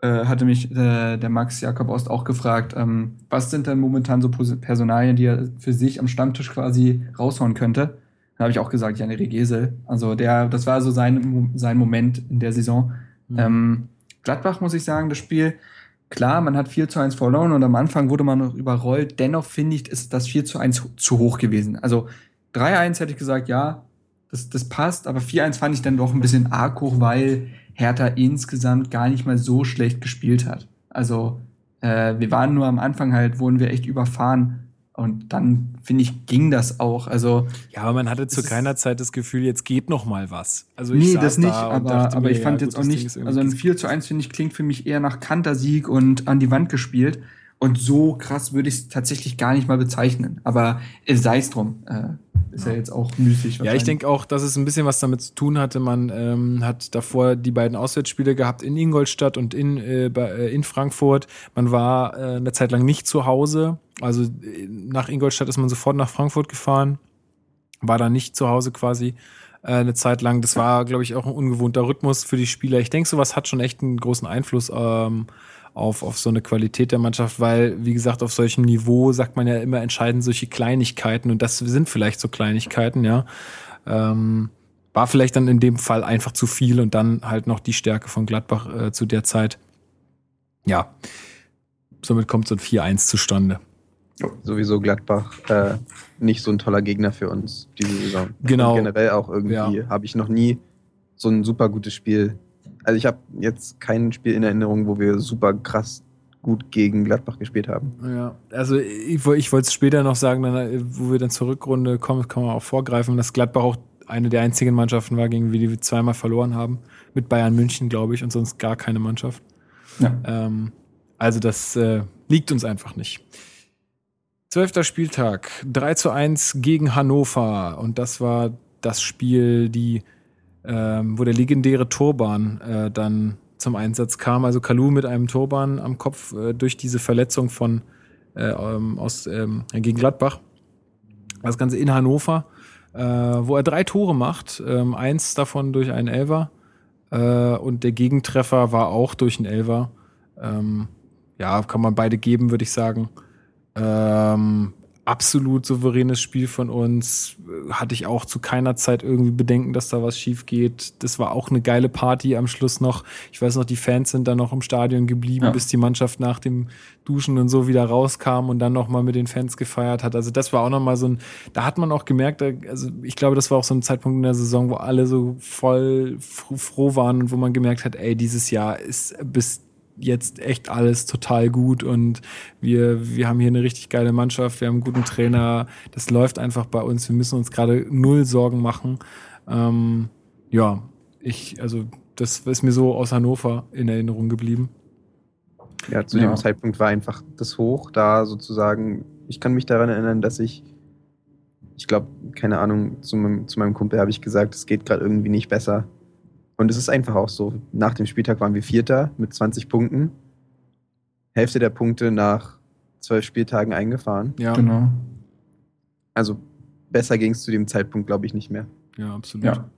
äh, hatte mich äh, der Max Jakob Ost auch gefragt, ähm, was sind denn momentan so Personalien, die er für sich am Stammtisch quasi raushauen könnte. Da habe ich auch gesagt, Janne Regese. Also der, das war so sein, sein Moment in der Saison. Mhm. Ähm, Gladbach muss ich sagen, das Spiel, klar, man hat 4 zu 1 verloren und am Anfang wurde man noch überrollt. Dennoch finde ich, ist das 4 zu 1 zu hoch gewesen. Also 3-1 hätte ich gesagt, ja, das, das passt, aber 4-1 fand ich dann doch ein bisschen arg hoch, weil Hertha insgesamt gar nicht mal so schlecht gespielt hat. Also äh, wir waren nur am Anfang halt, wurden wir echt überfahren. Und dann, finde ich, ging das auch. Also, ja, aber man hatte zu keiner Zeit das Gefühl, jetzt geht noch mal was. Also nee, saß das nicht, da aber, dachte aber ich fand ja, jetzt gut, auch nicht, also ein ges- 4 zu 1, finde ich, klingt für mich eher nach Kantersieg und an die Wand gespielt. Und so krass würde ich es tatsächlich gar nicht mal bezeichnen. Aber äh, sei es drum. Äh, ist ja. Ja. jetzt auch müßig. Ja, ich denke auch, dass es ein bisschen was damit zu tun hatte. Man ähm, hat davor die beiden Auswärtsspiele gehabt in Ingolstadt und in, äh, äh, in Frankfurt. Man war äh, eine Zeit lang nicht zu Hause. Also äh, nach Ingolstadt ist man sofort nach Frankfurt gefahren. War da nicht zu Hause quasi eine Zeit lang. Das war, glaube ich, auch ein ungewohnter Rhythmus für die Spieler. Ich denke, sowas hat schon echt einen großen Einfluss ähm, auf, auf so eine Qualität der Mannschaft, weil, wie gesagt, auf solchem Niveau sagt man ja immer entscheiden solche Kleinigkeiten und das sind vielleicht so Kleinigkeiten, ja. Ähm, war vielleicht dann in dem Fall einfach zu viel und dann halt noch die Stärke von Gladbach äh, zu der Zeit. Ja, somit kommt so ein 4-1 zustande. Sowieso Gladbach äh, nicht so ein toller Gegner für uns diese Saison. Genau. Und generell auch irgendwie Ja. habe ich noch nie so ein super gutes Spiel. Also ich habe jetzt kein Spiel in Erinnerung, wo wir super krass gut gegen Gladbach gespielt haben. Ja, also ich, ich wollte es später noch sagen, dann, äh, wo wir dann zur Rückrunde kommen, kann man auch vorgreifen, dass Gladbach auch eine der einzigen Mannschaften war, gegen die wir zweimal verloren haben. Mit Bayern München, glaube ich, und sonst gar keine Mannschaft. Ja. Ähm, also das äh, liegt uns einfach nicht. Zwölfter Spieltag, 3 zu 1 gegen Hannover. Und das war das Spiel, die, ähm, wo der legendäre Turban äh, dann zum Einsatz kam. Also Kalu mit einem Turban am Kopf äh, durch diese Verletzung von äh, ähm, aus, ähm, gegen Gladbach. Das Ganze in Hannover, äh, wo er drei Tore macht. Ähm, eins davon durch einen Elver. Äh, und der Gegentreffer war auch durch einen Elver. Ähm, ja, kann man beide geben, würde ich sagen. Ähm, absolut souveränes Spiel von uns. Hatte ich auch zu keiner Zeit irgendwie Bedenken, dass da was schief geht. Das war auch eine geile Party am Schluss noch. Ich weiß noch, die Fans sind dann noch im Stadion geblieben, ja. bis die Mannschaft nach dem Duschen und so wieder rauskam und dann nochmal mit den Fans gefeiert hat. Also das war auch nochmal so ein, da hat man auch gemerkt, also ich glaube, das war auch so ein Zeitpunkt in der Saison, wo alle so voll froh waren und wo man gemerkt hat, ey, dieses Jahr ist bis jetzt echt alles total gut und wir, wir haben hier eine richtig geile Mannschaft, wir haben einen guten Trainer, das läuft einfach bei uns, wir müssen uns gerade null Sorgen machen. Ähm, ja, ich, also das ist mir so aus Hannover in Erinnerung geblieben. Ja, zu ja. dem Zeitpunkt war einfach das Hoch da sozusagen. Ich kann mich daran erinnern, dass ich, ich glaube, keine Ahnung, zu meinem, zu meinem Kumpel habe ich gesagt, es geht gerade irgendwie nicht besser. Und es ist einfach auch so. Nach dem Spieltag waren wir Vierter mit 20 Punkten. Hälfte der Punkte nach zwölf Spieltagen eingefahren. Ja, genau. Also besser ging es zu dem Zeitpunkt, glaube ich, nicht mehr. Ja, absolut. Ja.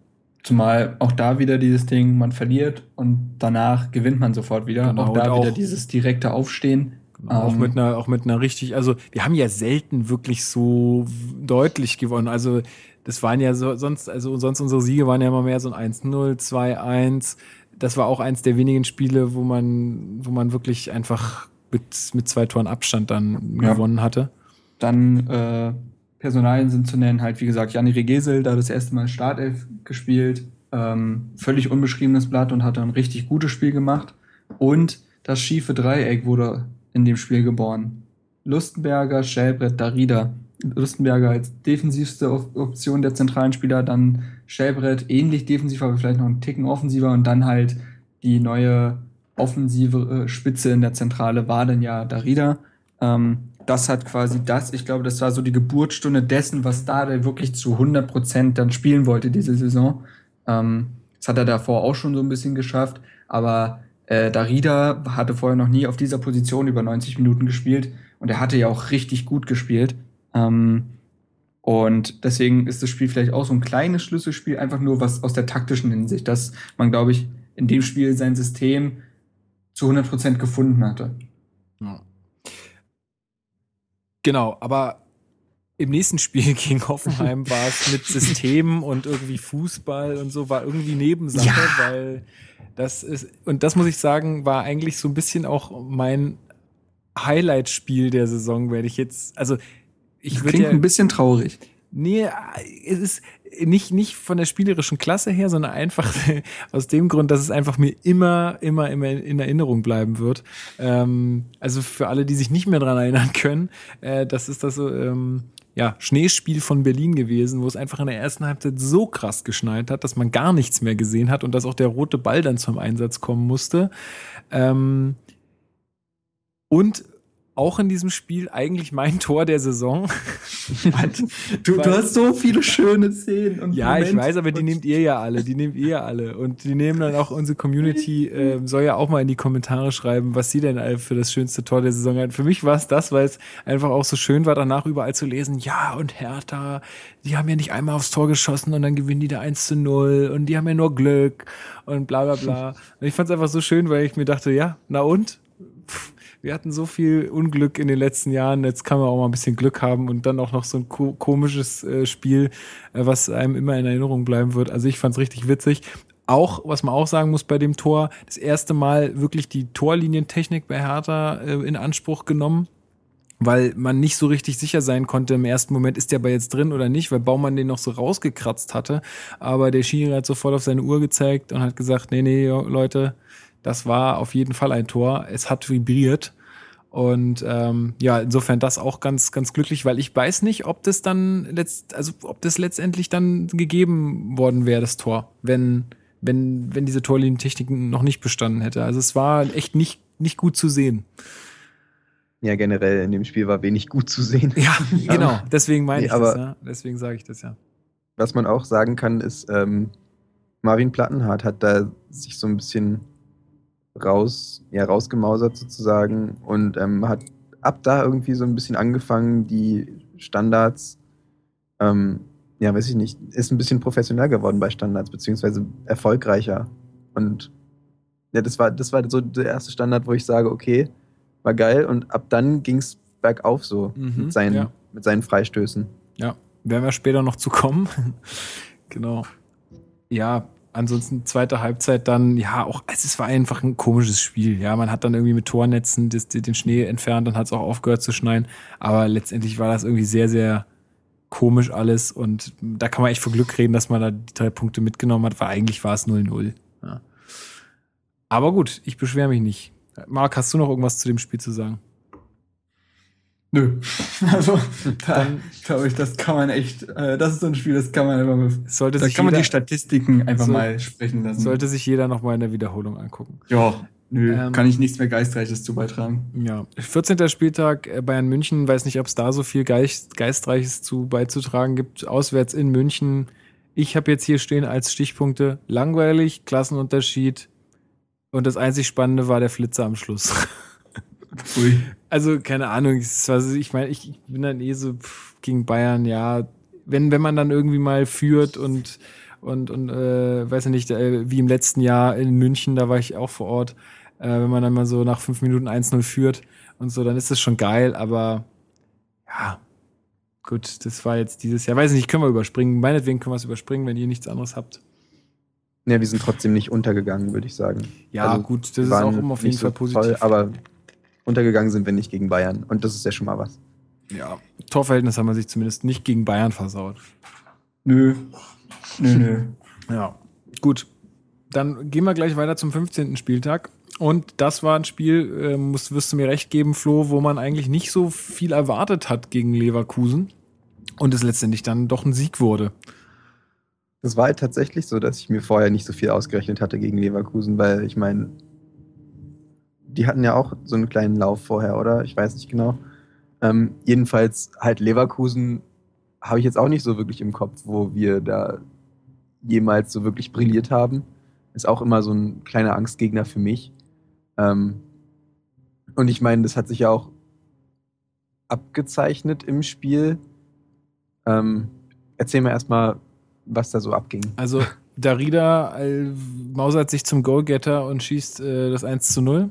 Zumal auch da wieder dieses Ding, man verliert und danach gewinnt man sofort wieder. Genau, auch da auch, wieder dieses direkte Aufstehen. Genau, ähm, auch, mit einer, auch mit einer richtig, also wir haben ja selten wirklich so deutlich gewonnen. Also das waren ja so, sonst, also sonst unsere Siege waren ja immer mehr so ein 1-0, 2-1. Das war auch eins der wenigen Spiele, wo man, wo man wirklich einfach mit, mit zwei Toren Abstand dann ja. gewonnen hatte. Dann äh, Personalien sind zu nennen, halt wie gesagt, Janni Regesel, da das erste Mal Startelf gespielt, ähm, völlig unbeschriebenes Blatt und hat dann ein richtig gutes Spiel gemacht. Und das schiefe Dreieck wurde in dem Spiel geboren. Lustenberger, Schellbrett, Darida. Lustenberger als defensivste Option der zentralen Spieler, dann Schellbrett ähnlich defensiv, aber vielleicht noch einen Ticken offensiver und dann halt die neue offensive äh, Spitze in der Zentrale war dann ja Darida. Ähm, das hat quasi das, ich glaube, das war so die Geburtsstunde dessen, was Dade wirklich zu 100 Prozent dann spielen wollte diese Saison. Ähm, das hat er davor auch schon so ein bisschen geschafft, aber äh, Darida hatte vorher noch nie auf dieser Position über 90 Minuten gespielt und er hatte ja auch richtig gut gespielt. Ähm, und deswegen ist das Spiel vielleicht auch so ein kleines Schlüsselspiel, einfach nur was aus der taktischen Hinsicht, dass man, glaube ich, in dem Spiel sein System zu 100% gefunden hatte. Ja. Genau, aber im nächsten Spiel [laughs] gegen Hoffenheim [laughs] war es mit Systemen und irgendwie Fußball und so, war irgendwie Nebensache, ja. weil das ist, und das muss ich sagen, war eigentlich so ein bisschen auch mein Highlight-Spiel der Saison, werde ich jetzt, also ich würde ja, ein bisschen traurig. Nee, es ist nicht, nicht von der spielerischen Klasse her, sondern einfach [laughs] aus dem Grund, dass es einfach mir immer, immer, immer in Erinnerung bleiben wird. Ähm, also für alle, die sich nicht mehr dran erinnern können, äh, das ist das ähm, ja, Schneespiel von Berlin gewesen, wo es einfach in der ersten Halbzeit so krass geschneit hat, dass man gar nichts mehr gesehen hat und dass auch der rote Ball dann zum Einsatz kommen musste. Ähm, und auch in diesem Spiel eigentlich mein Tor der Saison. [laughs] du, du, hast so viele schöne Szenen. Und ja, Momente. ich weiß, aber die nehmt ihr ja alle. Die nehmt ihr ja alle. Und die nehmen dann auch unsere Community, [laughs] äh, soll ja auch mal in die Kommentare schreiben, was sie denn für das schönste Tor der Saison hat. Für mich war es das, weil es einfach auch so schön war, danach überall zu lesen, ja, und Hertha, die haben ja nicht einmal aufs Tor geschossen und dann gewinnen die da 1 zu 0 und die haben ja nur Glück und bla bla bla. [laughs] Und ich fand es einfach so schön, weil ich mir dachte, ja, na und? Pff wir hatten so viel Unglück in den letzten Jahren, jetzt kann man auch mal ein bisschen Glück haben und dann auch noch so ein ko komisches äh, Spiel, äh, was einem immer in Erinnerung bleiben wird. Also ich fand es richtig witzig. Auch, was man auch sagen muss bei dem Tor, das erste Mal wirklich die Torlinientechnik bei Hertha äh, in Anspruch genommen weil man nicht so richtig sicher sein konnte im ersten Moment, ist der aber jetzt drin oder nicht, weil Baumann den noch so rausgekratzt hatte. Aber der Schiri hat sofort auf seine Uhr gezeigt und hat gesagt, nee, nee, Leute, das war auf jeden Fall ein Tor. Es hat vibriert. Und ähm, ja, insofern das auch ganz, ganz glücklich, weil ich weiß nicht, ob das dann letzt, also ob das letztendlich dann gegeben worden wäre, das Tor, wenn, wenn, wenn diese Torlinientechnik noch nicht bestanden hätte. Also es war echt nicht, nicht gut zu sehen. Ja, generell in dem Spiel war wenig gut zu sehen. Ja, [laughs] genau. Deswegen meine nee, ich das, ja. Deswegen sage ich das ja. Was man auch sagen kann, ist, ähm, Marvin Plattenhardt hat da sich so ein bisschen raus, ja, rausgemausert sozusagen und ähm, hat ab da irgendwie so ein bisschen angefangen, die Standards, ähm, ja, weiß ich nicht, ist ein bisschen professionell geworden bei Standards, beziehungsweise erfolgreicher. Und ja, das war, das war so der erste Standard, wo ich sage, okay, war geil und ab dann ging es bergauf so Mhm, mit, seinen, ja. mit seinen Freistößen. Ja, werden wir später noch zu kommen. [laughs] genau. Ja, ansonsten zweite Halbzeit dann, ja, auch, also es war einfach ein komisches Spiel. Ja, man hat dann irgendwie mit Tornetzen das, den Schnee entfernt, dann hat es auch aufgehört zu schneien. Aber letztendlich war das irgendwie sehr, sehr komisch alles. Und da kann man echt von Glück reden, dass man da die drei Punkte mitgenommen hat, weil eigentlich war es 0-0. Ja. Aber gut, ich beschwere mich nicht. Marc, hast du noch irgendwas zu dem Spiel zu sagen? Nö. [laughs] Also, da glaube ich, das kann man echt, äh, das ist so ein Spiel, das kann man einfach, Sollte da sich kann man jeder- die Statistiken einfach So- mal sprechen lassen. Sollte sich jeder noch mal in der Wiederholung angucken. ja, nö, Ähm, kann ich nichts mehr Geistreiches zu beitragen. Ja, 14. Spieltag äh, Bayern München, weiß nicht, ob es da so viel Geist, Geistreiches zu beizutragen gibt. Auswärts in München. Ich habe jetzt hier stehen als Stichpunkte langweilig, Klassenunterschied und das einzig Spannende war der Flitzer am Schluss. Ui. [laughs] Also, keine Ahnung, ich meine, ich ich bin dann eh so pff, gegen Bayern, ja, wenn, wenn man dann irgendwie mal führt und, und, und äh, weiß ich nicht, äh, wie im letzten Jahr in München, da war ich auch vor Ort, äh, wenn man dann mal so nach fünf Minuten 1-0 führt und so, dann ist das schon geil, aber ja, gut, das war jetzt dieses Jahr, weiß ich nicht, können wir überspringen, meinetwegen können wir es überspringen, wenn ihr nichts anderes habt. Ja, wir sind trotzdem nicht untergegangen, würde ich sagen. Ja, Also, gut, das ist auch immer auf jeden Fall so positiv. Toll, aber untergegangen sind wir nicht gegen Bayern. Und das ist ja schon mal was. ja, Torverhältnis haben wir sich zumindest nicht gegen Bayern versaut. Nö. Nö, nö. Ja, gut. Dann gehen wir gleich weiter zum 15. Spieltag. Und das war ein Spiel, äh, musst, wirst du mir recht geben, Flo, wo man eigentlich nicht so viel erwartet hat gegen Leverkusen. Und es letztendlich dann doch ein Sieg wurde. Das war halt tatsächlich so, dass ich mir vorher nicht so viel ausgerechnet hatte gegen Leverkusen, weil ich meine, die hatten ja auch so einen kleinen Lauf vorher, oder? Ich weiß nicht genau. Ähm, jedenfalls halt Leverkusen habe ich jetzt auch nicht so wirklich im Kopf, wo wir da jemals so wirklich brilliert haben. Ist auch immer so ein kleiner Angstgegner für mich. Ähm, und ich meine, das hat sich ja auch abgezeichnet im Spiel. Ähm, erzähl mir erstmal, was da so abging. Also Darida mausert sich zum Goalgetter und schießt äh, das 1 zu 0.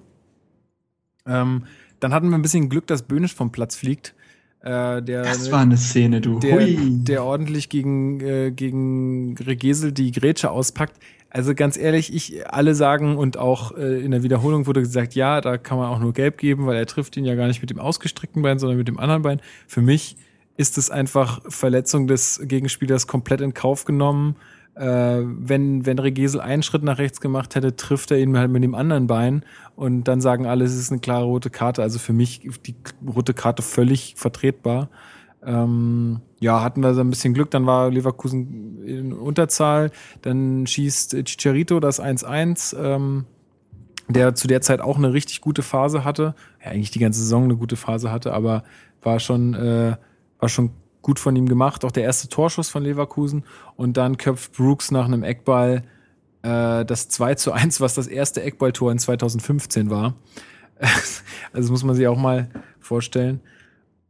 Ähm, dann hatten wir ein bisschen Glück, dass Böhnisch vom Platz fliegt. Äh, der, Das war eine Szene, du. der, der ordentlich gegen, äh, gegen Regesel die Grätsche auspackt. Also ganz ehrlich, ich, alle sagen und auch äh, in der Wiederholung wurde gesagt, ja, da kann man auch nur gelb geben, weil er trifft ihn ja gar nicht mit dem ausgestreckten Bein, sondern mit dem anderen Bein. Für mich ist es einfach Verletzung des Gegenspielers komplett in Kauf genommen. Äh, wenn, wenn Regesel einen Schritt nach rechts gemacht hätte, trifft er ihn halt mit dem anderen Bein und dann sagen alle, es ist eine klare rote Karte. Also für mich die rote Karte völlig vertretbar. Ähm, ja, hatten wir so ein bisschen Glück, dann war Leverkusen in Unterzahl, dann schießt Chicharito das 1-1, ähm, der zu der Zeit auch eine richtig gute Phase hatte, ja, eigentlich die ganze Saison eine gute Phase hatte, aber war schon, äh, war schon gut von ihm gemacht, auch der erste Torschuss von Leverkusen und dann köpft Brooks nach einem Eckball äh, das 2 zu 1, was das erste Eckballtor in 2015 war. [laughs] also das muss man sich auch mal vorstellen.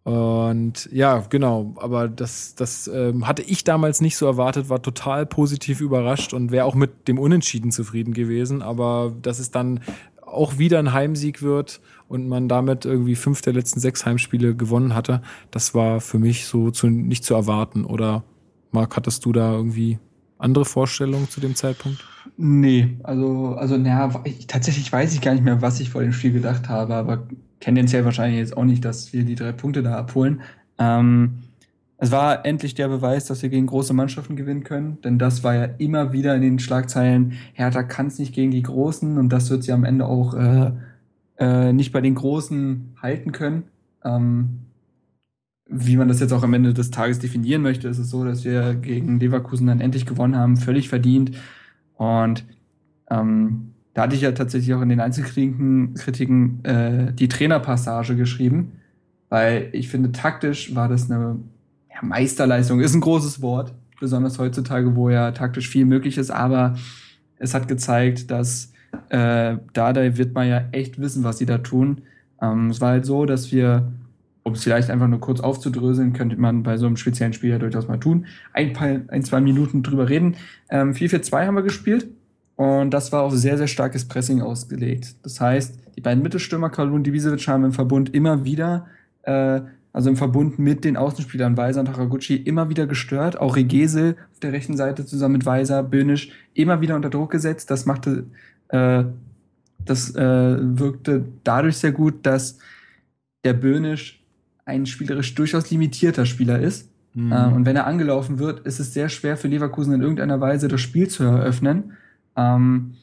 Und ja, genau, aber das, das ähm, hatte ich damals nicht so erwartet, war total positiv überrascht und wäre auch mit dem Unentschieden zufrieden gewesen. Aber dass es dann auch wieder ein Heimsieg wird und man damit irgendwie fünf der letzten sechs Heimspiele gewonnen hatte, das war für mich so zu, nicht zu erwarten. Oder Marc, hattest du da irgendwie andere Vorstellungen zu dem Zeitpunkt? Nee, also, also, naja, ich, tatsächlich weiß ich gar nicht mehr, was ich vor dem Spiel gedacht habe, aber tendenziell wahrscheinlich jetzt auch nicht, dass wir die drei Punkte da abholen. Ähm, es war endlich der Beweis, dass wir gegen große Mannschaften gewinnen können, denn das war ja immer wieder in den Schlagzeilen, Hertha kann es nicht gegen die Großen und das wird sie am Ende auch äh, äh, nicht bei den Großen halten können. Ähm, wie man das jetzt auch am Ende des Tages definieren möchte, ist es so, dass wir gegen Leverkusen dann endlich gewonnen haben, völlig verdient. Und ähm, da hatte ich ja tatsächlich auch in den Einzelkritiken Kritiken, äh, die Trainerpassage geschrieben, weil ich finde, taktisch war das eine ja, Meisterleistung, ist ein großes Wort, besonders heutzutage, wo ja taktisch viel möglich ist, aber es hat gezeigt, dass äh, Dardai wird man ja echt wissen, was sie da tun. Ähm, es war halt so, dass wir, um es vielleicht einfach nur kurz aufzudröseln, könnte man bei so einem speziellen Spiel ja durchaus mal tun, ein, paar, ein zwei Minuten drüber reden. Ähm, 4-4-2 haben wir gespielt Und das war auf sehr, sehr starkes Pressing ausgelegt. Das heißt, die beiden Mittelstürmer, Kalun und Divisevic, haben im Verbund immer wieder, äh, also im Verbund mit den Außenspielern Weiser und Haraguchi, immer wieder gestört. Auch Regese auf der rechten Seite zusammen mit Weiser, Böhnisch, immer wieder unter Druck gesetzt. Das machte, äh, das äh, wirkte dadurch sehr gut, dass der Böhnisch ein spielerisch durchaus limitierter Spieler ist. Mhm. Äh, und wenn er angelaufen wird, ist es sehr schwer für Leverkusen in irgendeiner Weise das Spiel zu eröffnen. Ähm,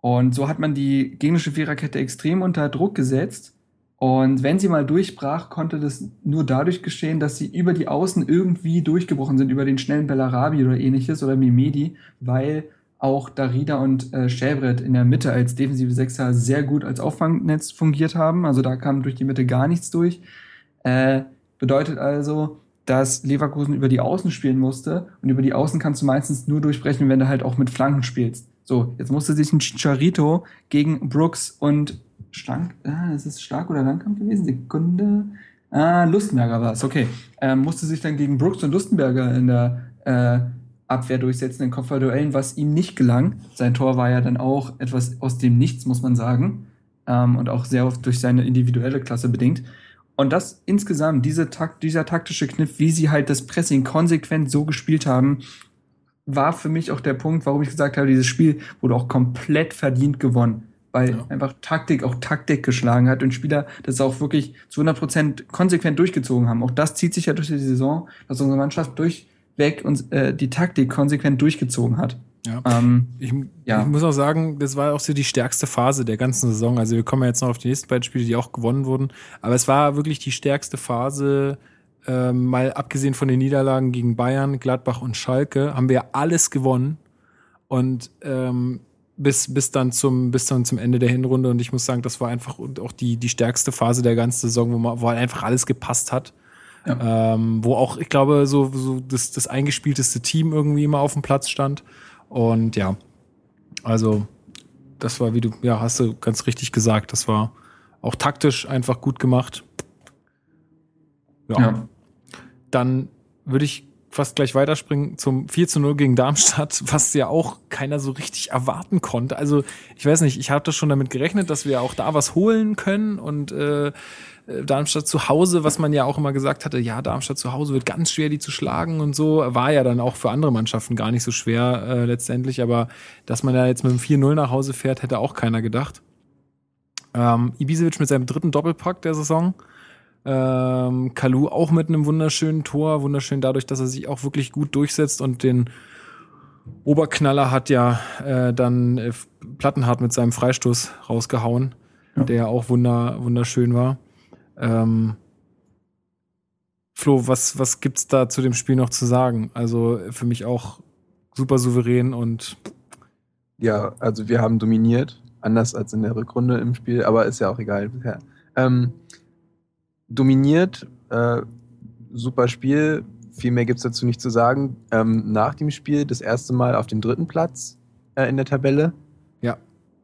und so hat man die gegnerische Viererkette extrem unter Druck gesetzt. Und wenn sie mal durchbrach, konnte das nur dadurch geschehen, dass sie über die Außen irgendwie durchgebrochen sind, über den schnellen Bellarabi oder ähnliches oder Mimedi, weil auch Darida und äh, Schäbret in der Mitte als defensive Sechser sehr gut als Auffangnetz fungiert haben. Also da kam durch die Mitte gar nichts durch. Äh, bedeutet also, dass Leverkusen über die Außen spielen musste. Und über die Außen kannst du meistens nur durchbrechen, wenn du halt auch mit Flanken spielst. So, jetzt musste sich ein Chicharito gegen Brooks und Schlank, ah, ist es Stark oder Langkamp gewesen? Sekunde. Ah, Lustenberger war es, okay. Ähm, musste sich dann gegen Brooks und Lustenberger in der äh, Abwehr durchsetzen in Kopfballduellen, was ihm nicht gelang. Sein Tor war ja dann auch etwas aus dem Nichts, muss man sagen. Ähm, und auch sehr oft durch seine individuelle Klasse bedingt. Und das insgesamt, diese Takt, dieser taktische Kniff, wie sie halt das Pressing konsequent so gespielt haben, war für mich auch der Punkt, warum ich gesagt habe, dieses Spiel wurde auch komplett verdient gewonnen. Weil ja. einfach Taktik auch Taktik geschlagen hat und Spieler das auch wirklich zu 100 Prozent konsequent durchgezogen haben. Auch das zieht sich ja durch die Saison, dass unsere Mannschaft durchweg uns äh, die Taktik konsequent durchgezogen hat. Ja. Ähm, ich, ja. ich, muss auch sagen, das war auch so die stärkste Phase der ganzen Saison. Also wir kommen ja jetzt noch auf die nächsten beiden Spiele, die auch gewonnen wurden. Aber es war wirklich die stärkste Phase ähm, mal abgesehen von den Niederlagen gegen Bayern, Gladbach und Schalke, haben wir alles gewonnen. Und ähm, bis, bis, dann zum, bis dann zum Ende der Hinrunde. Und ich muss sagen, das war einfach auch die, die stärkste Phase der ganzen Saison, wo, man, wo halt einfach alles gepasst hat. Ja. Ähm, wo auch, ich glaube, so, so das, das eingespielteste Team irgendwie immer auf dem Platz stand. Und ja, also das war, wie du, ja, hast du ganz richtig gesagt, das war auch taktisch einfach gut gemacht. Ja. ja dann würde ich fast gleich weiterspringen zum 4 zu 0 gegen Darmstadt, [laughs] was ja auch keiner so richtig erwarten konnte. Also ich weiß nicht, ich hatte schon damit gerechnet, dass wir auch da was holen können und äh, Darmstadt zu Hause, was man ja auch immer gesagt hatte, ja, Darmstadt zu Hause wird ganz schwer, die zu schlagen und so, war ja dann auch für andere Mannschaften gar nicht so schwer äh, letztendlich, aber dass man da jetzt mit dem 4-0 nach Hause fährt, hätte auch keiner gedacht. Ähm, Ibisevic mit seinem dritten Doppelpack der Saison, ähm, Kalu auch mit einem wunderschönen Tor, wunderschön dadurch, dass er sich auch wirklich gut durchsetzt und den Oberknaller hat ja äh, dann äh, Plattenhardt mit seinem Freistoß rausgehauen, ja. der auch wunder, wunderschön war. Ähm, Flo, was, was gibt's da zu dem Spiel noch zu sagen? Also für mich auch super souverän und. Ja, also wir haben dominiert, anders als in der Rückrunde im Spiel, aber ist ja auch egal bisher. Ähm, dominiert, äh, super Spiel, viel mehr gibt es dazu nicht zu sagen. Ähm, nach dem Spiel das erste Mal auf dem dritten Platz äh, in der Tabelle. Ja.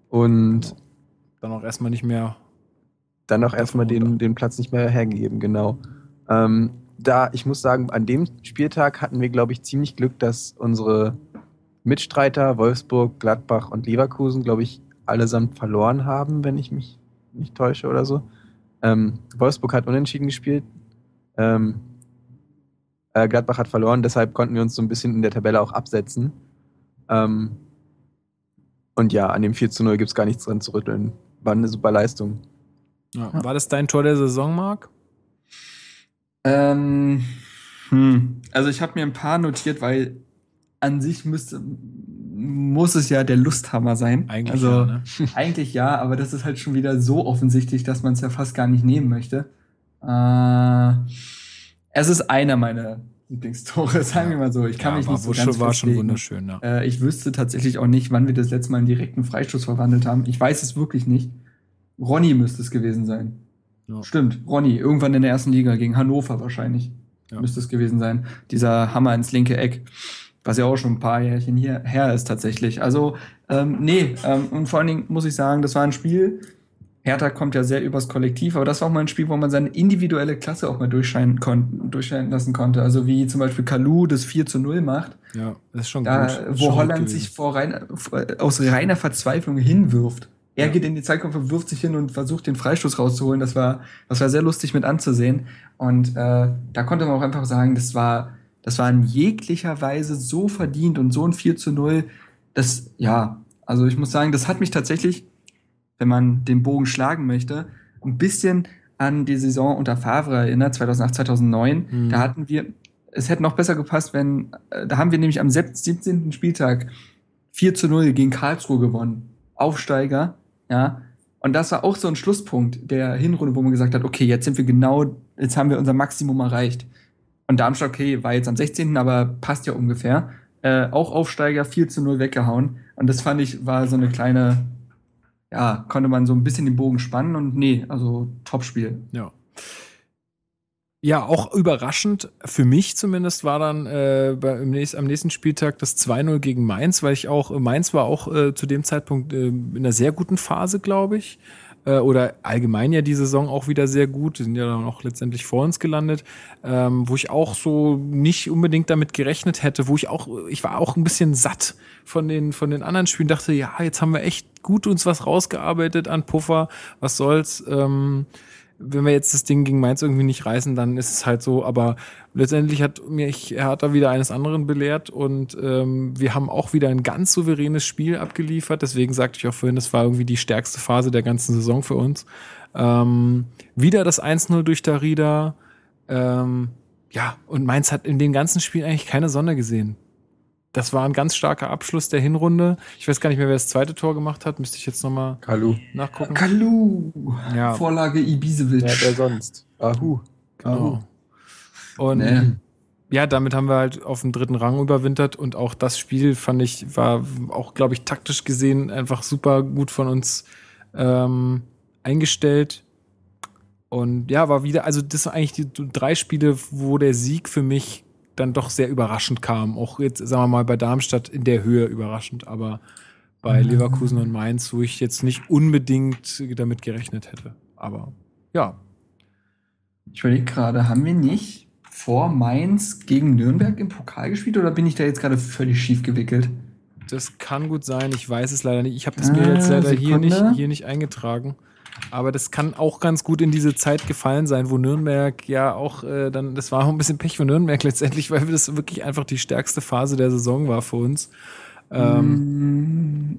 Und dann auch erstmal nicht mehr. Dann auch erstmal den, den Platz nicht mehr hergegeben, genau. Ähm, da, ich muss sagen, an dem Spieltag hatten wir, glaube ich, ziemlich Glück, dass unsere Mitstreiter Wolfsburg, Gladbach und Leverkusen, glaube ich, allesamt verloren haben, wenn ich mich nicht täusche oder so. Ähm, Wolfsburg hat unentschieden gespielt. Ähm, äh, Gladbach hat verloren, deshalb konnten wir uns so ein bisschen in der Tabelle auch absetzen. Ähm, und ja, an dem 4 zu 0 gibt es gar nichts dran zu rütteln. War eine super Leistung. Ja. War das dein Tor der Saison, Marc? Ähm, hm. Also ich habe mir ein paar notiert, weil an sich müsste, muss es ja der Lusthammer sein. Eigentlich also, ja. Ne? [laughs] Eigentlich ja, aber das ist halt schon wieder so offensichtlich, dass man es ja fast gar nicht nehmen möchte. Äh, es ist einer meiner Lieblingstore, [laughs] sagen wir mal so. Ich kann ja, mich nicht so ganz schon, War schon wunderschön, ja. Äh, ich wüsste tatsächlich auch nicht, wann wir das letzte Mal einen direkten Freistoß verwandelt haben. Ich weiß es wirklich nicht. Ronny müsste es gewesen sein. Ja. Stimmt, Ronny, irgendwann in der ersten Liga gegen Hannover wahrscheinlich. Ja. Müsste es gewesen sein. Dieser Hammer ins linke Eck was ja auch schon ein paar Jährchen hier, her ist tatsächlich. Also, ähm, nee, ähm, und vor allen Dingen muss ich sagen, das war ein Spiel, Hertha kommt ja sehr übers Kollektiv, aber das war auch mal ein Spiel, wo man seine individuelle Klasse auch mal durchscheinen, kon durchscheinen lassen konnte. Also wie zum Beispiel Kalu das 4 zu 0 macht. Ja, das ist schon da, gut. Wo schon Holland gut sich vor rein, aus reiner Verzweiflung hinwirft. Er geht in die Zeitkampf, wirft sich hin und versucht, den Freistoß rauszuholen. Das war, das war sehr lustig mit anzusehen. Und äh, da konnte man auch einfach sagen, das war, das war in jeglicher Weise so verdient und so ein 4 zu 0. Das, ja, also ich muss sagen, das hat mich tatsächlich, wenn man den Bogen schlagen möchte, ein bisschen an die Saison unter Favre erinnert, 2008, 2009. Mhm. Da hatten wir, es hätte noch besser gepasst, wenn, äh, da haben wir nämlich am 17. Spieltag 4 zu 0 gegen Karlsruhe gewonnen. Aufsteiger, ja. Und das war auch so ein Schlusspunkt der Hinrunde, wo man gesagt hat, okay, jetzt sind wir genau, jetzt haben wir unser Maximum erreicht. Und Darmstadt, okay, war jetzt am 16., aber passt ja ungefähr. Äh, auch Aufsteiger 4 zu 0 weggehauen. Und das fand ich, war so eine kleine, ja, konnte man so ein bisschen den Bogen spannen und nee, also Topspiel. Ja. Ja, auch überraschend, für mich zumindest, war dann äh, bei, nächsten, am nächsten Spieltag das 2-0 gegen Mainz, weil ich auch, Mainz war auch äh, zu dem Zeitpunkt äh, in einer sehr guten Phase, glaube ich. Äh, oder allgemein ja die Saison auch wieder sehr gut. Die sind ja dann auch letztendlich vor uns gelandet, ähm, wo ich auch so nicht unbedingt damit gerechnet hätte, wo ich auch, ich war auch ein bisschen satt von den, von den anderen Spielen, dachte, ja, jetzt haben wir echt gut uns was rausgearbeitet an Puffer, was soll's. Ähm, wenn wir jetzt das Ding gegen Mainz irgendwie nicht reißen, dann ist es halt so. Aber letztendlich hat mich Hertha wieder eines anderen belehrt und ähm, wir haben auch wieder ein ganz souveränes Spiel abgeliefert. Deswegen sagte ich auch vorhin, das war irgendwie die stärkste Phase der ganzen Saison für uns. Ähm, wieder das 1-0 durch Darida. Ähm, ja, und Mainz hat in dem ganzen Spiel eigentlich keine Sonne gesehen. Das war ein ganz starker Abschluss der Hinrunde. Ich weiß gar nicht mehr, wer das zweite Tor gemacht hat. Müsste ich jetzt nochmal Kalu. nachgucken. Kalu! Ja. Vorlage Ibisevic. Ja, wer sonst? Ahu. Genau. Und Nee. ja, damit haben wir halt auf dem dritten Rang überwintert und auch das Spiel fand ich, war auch, glaube ich, taktisch gesehen einfach super gut von uns ähm, eingestellt. Und ja, war wieder, also das waren eigentlich die drei Spiele, wo der Sieg für mich dann doch sehr überraschend kam. Auch jetzt, sagen wir mal, bei Darmstadt in der Höhe überraschend, aber bei Mhm. Leverkusen und Mainz, wo ich jetzt nicht unbedingt damit gerechnet hätte. Aber ja, Ich überlege gerade, haben wir nicht vor Mainz gegen Nürnberg im Pokal gespielt oder bin ich da jetzt gerade völlig schief gewickelt? Das kann gut sein, ich weiß es leider nicht. Ich habe das mir Äh, jetzt leider hier nicht, hier nicht eingetragen. Aber das kann auch ganz gut in diese Zeit gefallen sein, wo Nürnberg ja auch äh, dann, das war auch ein bisschen Pech für Nürnberg [laughs] letztendlich, weil das wirklich einfach die stärkste Phase der Saison war für uns. Ähm, Mm,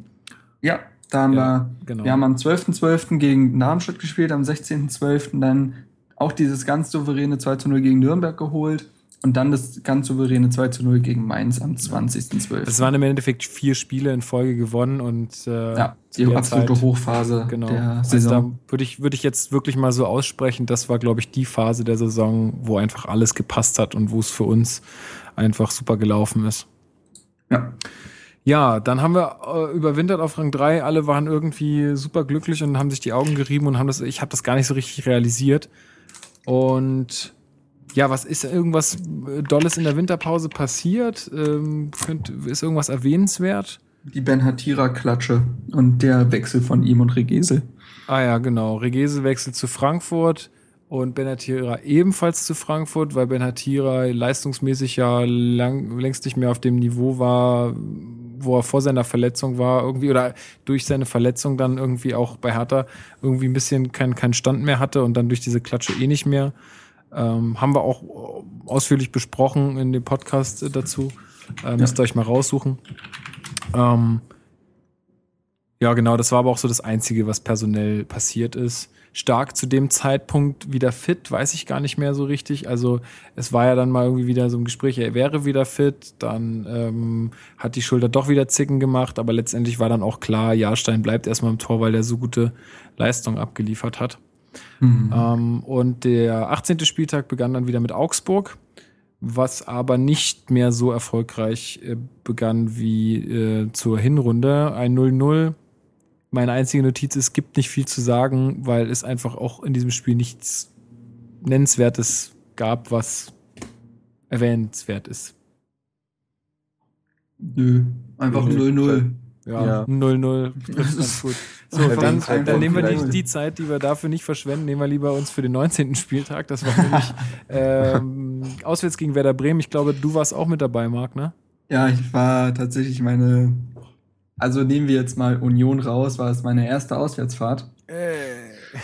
ja, da haben Ja, wir, genau. wir haben am 12.12. gegen Darmstadt gespielt, am 16.12. dann auch dieses ganz souveräne 2 zu 0 gegen Nürnberg geholt und dann das ganz souveräne 2 zu 0 gegen Mainz am 20.12. Es waren im Endeffekt vier Spiele in Folge gewonnen und äh, ja, die absolute Zeit- Hochphase Genau. der Also Saison. da würde ich, würde ich jetzt wirklich mal so aussprechen, das war, glaube ich, die Phase der Saison, wo einfach alles gepasst hat und wo es für uns einfach super gelaufen ist. ja. Ja, dann haben wir äh, überwintert auf Rang 3. Alle waren irgendwie super glücklich und haben sich die Augen gerieben und haben das, ich habe das gar nicht so richtig realisiert. Und ja, was ist irgendwas äh, Dolles in der Winterpause passiert? Ähm, könnt, ist irgendwas erwähnenswert? Die Ben Hatira-Klatsche und der Wechsel von ihm und Regesel. Ah ja, genau. Regese wechselt zu Frankfurt und Benatira ebenfalls zu Frankfurt, weil Benatira leistungsmäßig ja lang, längst nicht mehr auf dem Niveau war, wo er vor seiner Verletzung war, irgendwie oder durch seine Verletzung dann irgendwie auch bei Hertha irgendwie ein bisschen keinen keinen Stand mehr hatte und dann durch diese Klatsche eh nicht mehr. Ähm, haben wir auch ausführlich besprochen in dem Podcast äh, dazu. Äh, müsst ihr euch mal raussuchen. Ähm, ja, genau, das war aber auch so das Einzige, was personell passiert ist. Stark zu dem Zeitpunkt wieder fit, weiß ich gar nicht mehr so richtig. Also es war ja dann mal irgendwie wieder so ein Gespräch, er wäre wieder fit, dann ähm, hat die Schulter doch wieder Zicken gemacht, aber letztendlich war dann auch klar, Jahrstein bleibt erstmal im Tor, weil der so gute Leistung abgeliefert hat. Mhm. Ähm, und der 18. Spieltag begann dann wieder mit Augsburg, was aber nicht mehr so erfolgreich äh, begann wie äh, zur Hinrunde. Ein 0-0. Meine einzige Notiz ist, es gibt nicht viel zu sagen, weil es einfach auch in diesem Spiel nichts Nennenswertes gab, was erwähnenswert ist. Nö, einfach 0-0. Ja, Ja. 0-0 [laughs] trifft ganz gut. So, dann, Einfach dann nehmen wir die, die Zeit, die wir dafür nicht verschwenden, nehmen wir lieber uns für den 19. Spieltag. Das war nämlich [laughs] ähm, auswärts gegen Werder Bremen. Ich glaube, du warst auch mit dabei, Marc, ne? Ja, ich war tatsächlich meine, also nehmen wir jetzt mal Union raus, war es meine erste Auswärtsfahrt.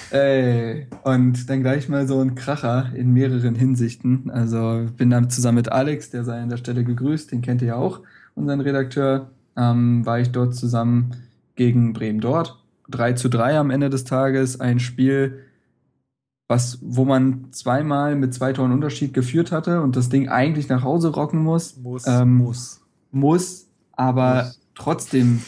Ey, und dann gleich mal so ein Kracher in mehreren Hinsichten. Also bin dann zusammen mit Alex, der sei an der Stelle gegrüßt, den kennt ihr ja auch, unseren Redakteur, ähm, war ich dort zusammen gegen Bremen dort. 3 zu 3 am Ende des Tages, ein Spiel, was, wo man zweimal mit zwei Toren Unterschied geführt hatte und das Ding eigentlich nach Hause rocken muss. Muss, Ähm, muss. Muss, aber Muss. trotzdem,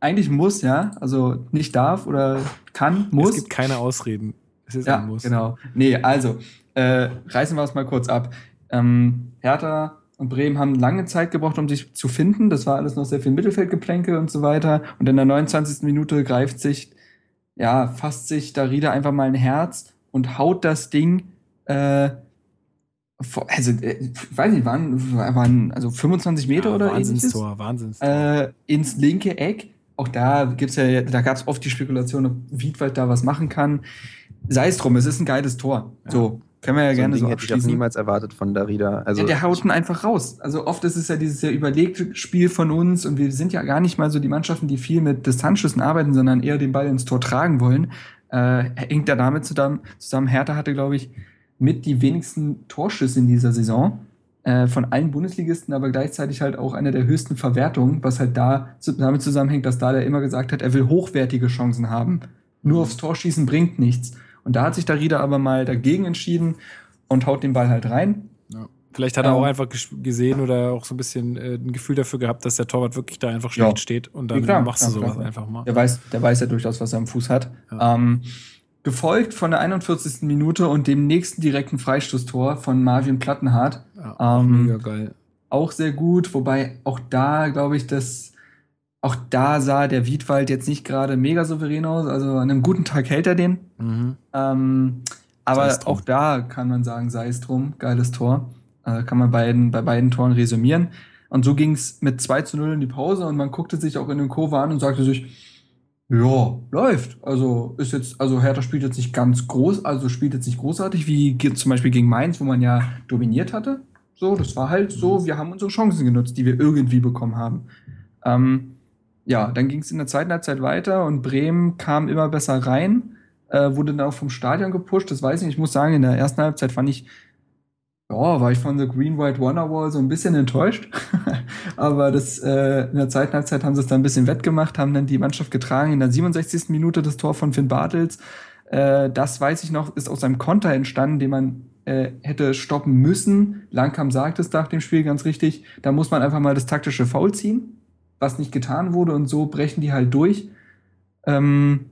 eigentlich muss, ja, also nicht darf oder kann, muss. Es gibt keine Ausreden. Es ist Ja, ein Muss. genau. Nee, also, äh, reißen wir es mal kurz ab. Ähm, Hertha und Bremen haben lange Zeit gebraucht, um sich zu finden. Das war alles noch sehr viel Mittelfeldgeplänkel und so weiter. Und in der 29. Minute greift sich, ja, fasst sich Darida einfach mal ein Herz und haut das Ding, äh, also, äh, ich weiß nicht, waren, waren also 25 Meter Ja, oder Wahnsinnstor, Wahnsinnstor. äh, ins linke Eck. Auch da gibt's ja, da gab es oft die Spekulation, ob Wiedwald da was machen kann. Sei es drum, es ist ein geiles Tor. Ja. So, können wir ja so gerne Ding so hätte ich auch niemals erwartet von Darida. Also ja, der haut ihn einfach raus. Also oft ist es ja dieses sehr überlegte Spiel von uns und wir sind ja gar nicht mal so die Mannschaften, die viel mit Distanzschüssen arbeiten, sondern eher den Ball ins Tor tragen wollen. Äh, hängt da damit zusammen, zusammen. Hertha hatte, glaube ich, mit die wenigsten Torschüsse in dieser Saison äh, von allen Bundesligisten, aber gleichzeitig halt auch eine der höchsten Verwertungen, was halt da damit zusammenhängt, dass da der immer gesagt hat, er will hochwertige Chancen haben. Nur aufs Tor schießen bringt nichts. Und da hat sich Darida aber mal dagegen entschieden und haut den Ball halt rein. Ja. Vielleicht hat er Ähm, auch einfach ges- gesehen oder auch so ein bisschen äh, ein Gefühl dafür gehabt, dass der Torwart wirklich da einfach Ja. schlecht steht und dann Ja, klar, machst du klar, sowas klar. einfach mal. Der weiß, der weiß ja durchaus, was er am Fuß hat. Ja. Ähm, gefolgt von der 41. Minute und dem nächsten direkten Freistoßtor von Marvin Plattenhardt. Ja, auch Ähm, mega geil. Auch sehr gut, wobei auch da, glaube ich, dass auch da sah der Wiedwald jetzt nicht gerade mega souverän aus. Also an einem guten Tag hält er den. Mhm. Ähm, aber auch da kann man sagen, sei es drum, geiles Tor. Äh, kann man beiden, bei beiden Toren resümieren. Und so ging es mit 2 zu 0 in die Pause und man guckte sich auch in den Kurve an und sagte sich, ja, läuft. Also ist jetzt, also Hertha spielt jetzt nicht ganz groß, also spielt jetzt nicht großartig, wie zum Beispiel gegen Mainz, wo man ja dominiert hatte. So, das war halt so, wir haben unsere Chancen genutzt, die wir irgendwie bekommen haben. Ähm, ja, dann ging es in der zweiten Halbzeit weiter und Bremen kam immer besser rein, äh, wurde dann auch vom Stadion gepusht. Das weiß ich nicht. Ich muss sagen, in der ersten Halbzeit fand ich, ja, war ich von The Green White Wonderwall so ein bisschen enttäuscht. [laughs] Aber das, äh, in der zweiten Halbzeit haben sie es dann ein bisschen wettgemacht, haben dann die Mannschaft getragen. In der 67. Minute das Tor von Finn Bartels. Äh, das weiß ich noch, ist aus einem Konter entstanden, den man äh, hätte stoppen müssen. Langkamp sagt es nach dem Spiel ganz richtig. Da muss man einfach mal das taktische Foul ziehen, was nicht getan wurde und so brechen die halt durch. Ähm,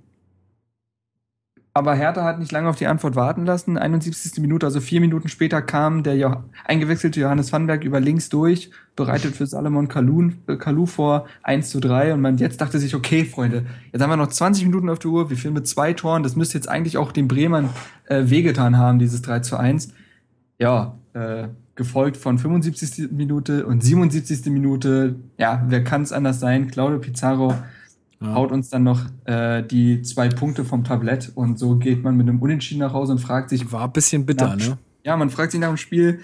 aber Hertha hat nicht lange auf die Antwort warten lassen. 71. Minute, also vier Minuten später, kam der jo eingewechselte Johannes Vanberg über links durch, bereitet für Salomon Kalou, äh, Kalou vor 1 zu 3. Und man jetzt dachte sich, okay, Freunde, jetzt haben wir noch 20 Minuten auf der Uhr, wir führen mit zwei Toren. Das müsste jetzt eigentlich auch den Bremern äh, wehgetan haben, dieses 3 zu 1. Ja, äh, gefolgt von 75. Minute und 77. Minute. Ja, wer kann es anders sein? Claudio Pizarro Ja. haut uns dann noch äh, die zwei Punkte vom Tablett und so geht man mit einem Unentschieden nach Hause und fragt sich, War ein bisschen bitter, Ja. ne? ja, man fragt sich nach dem Spiel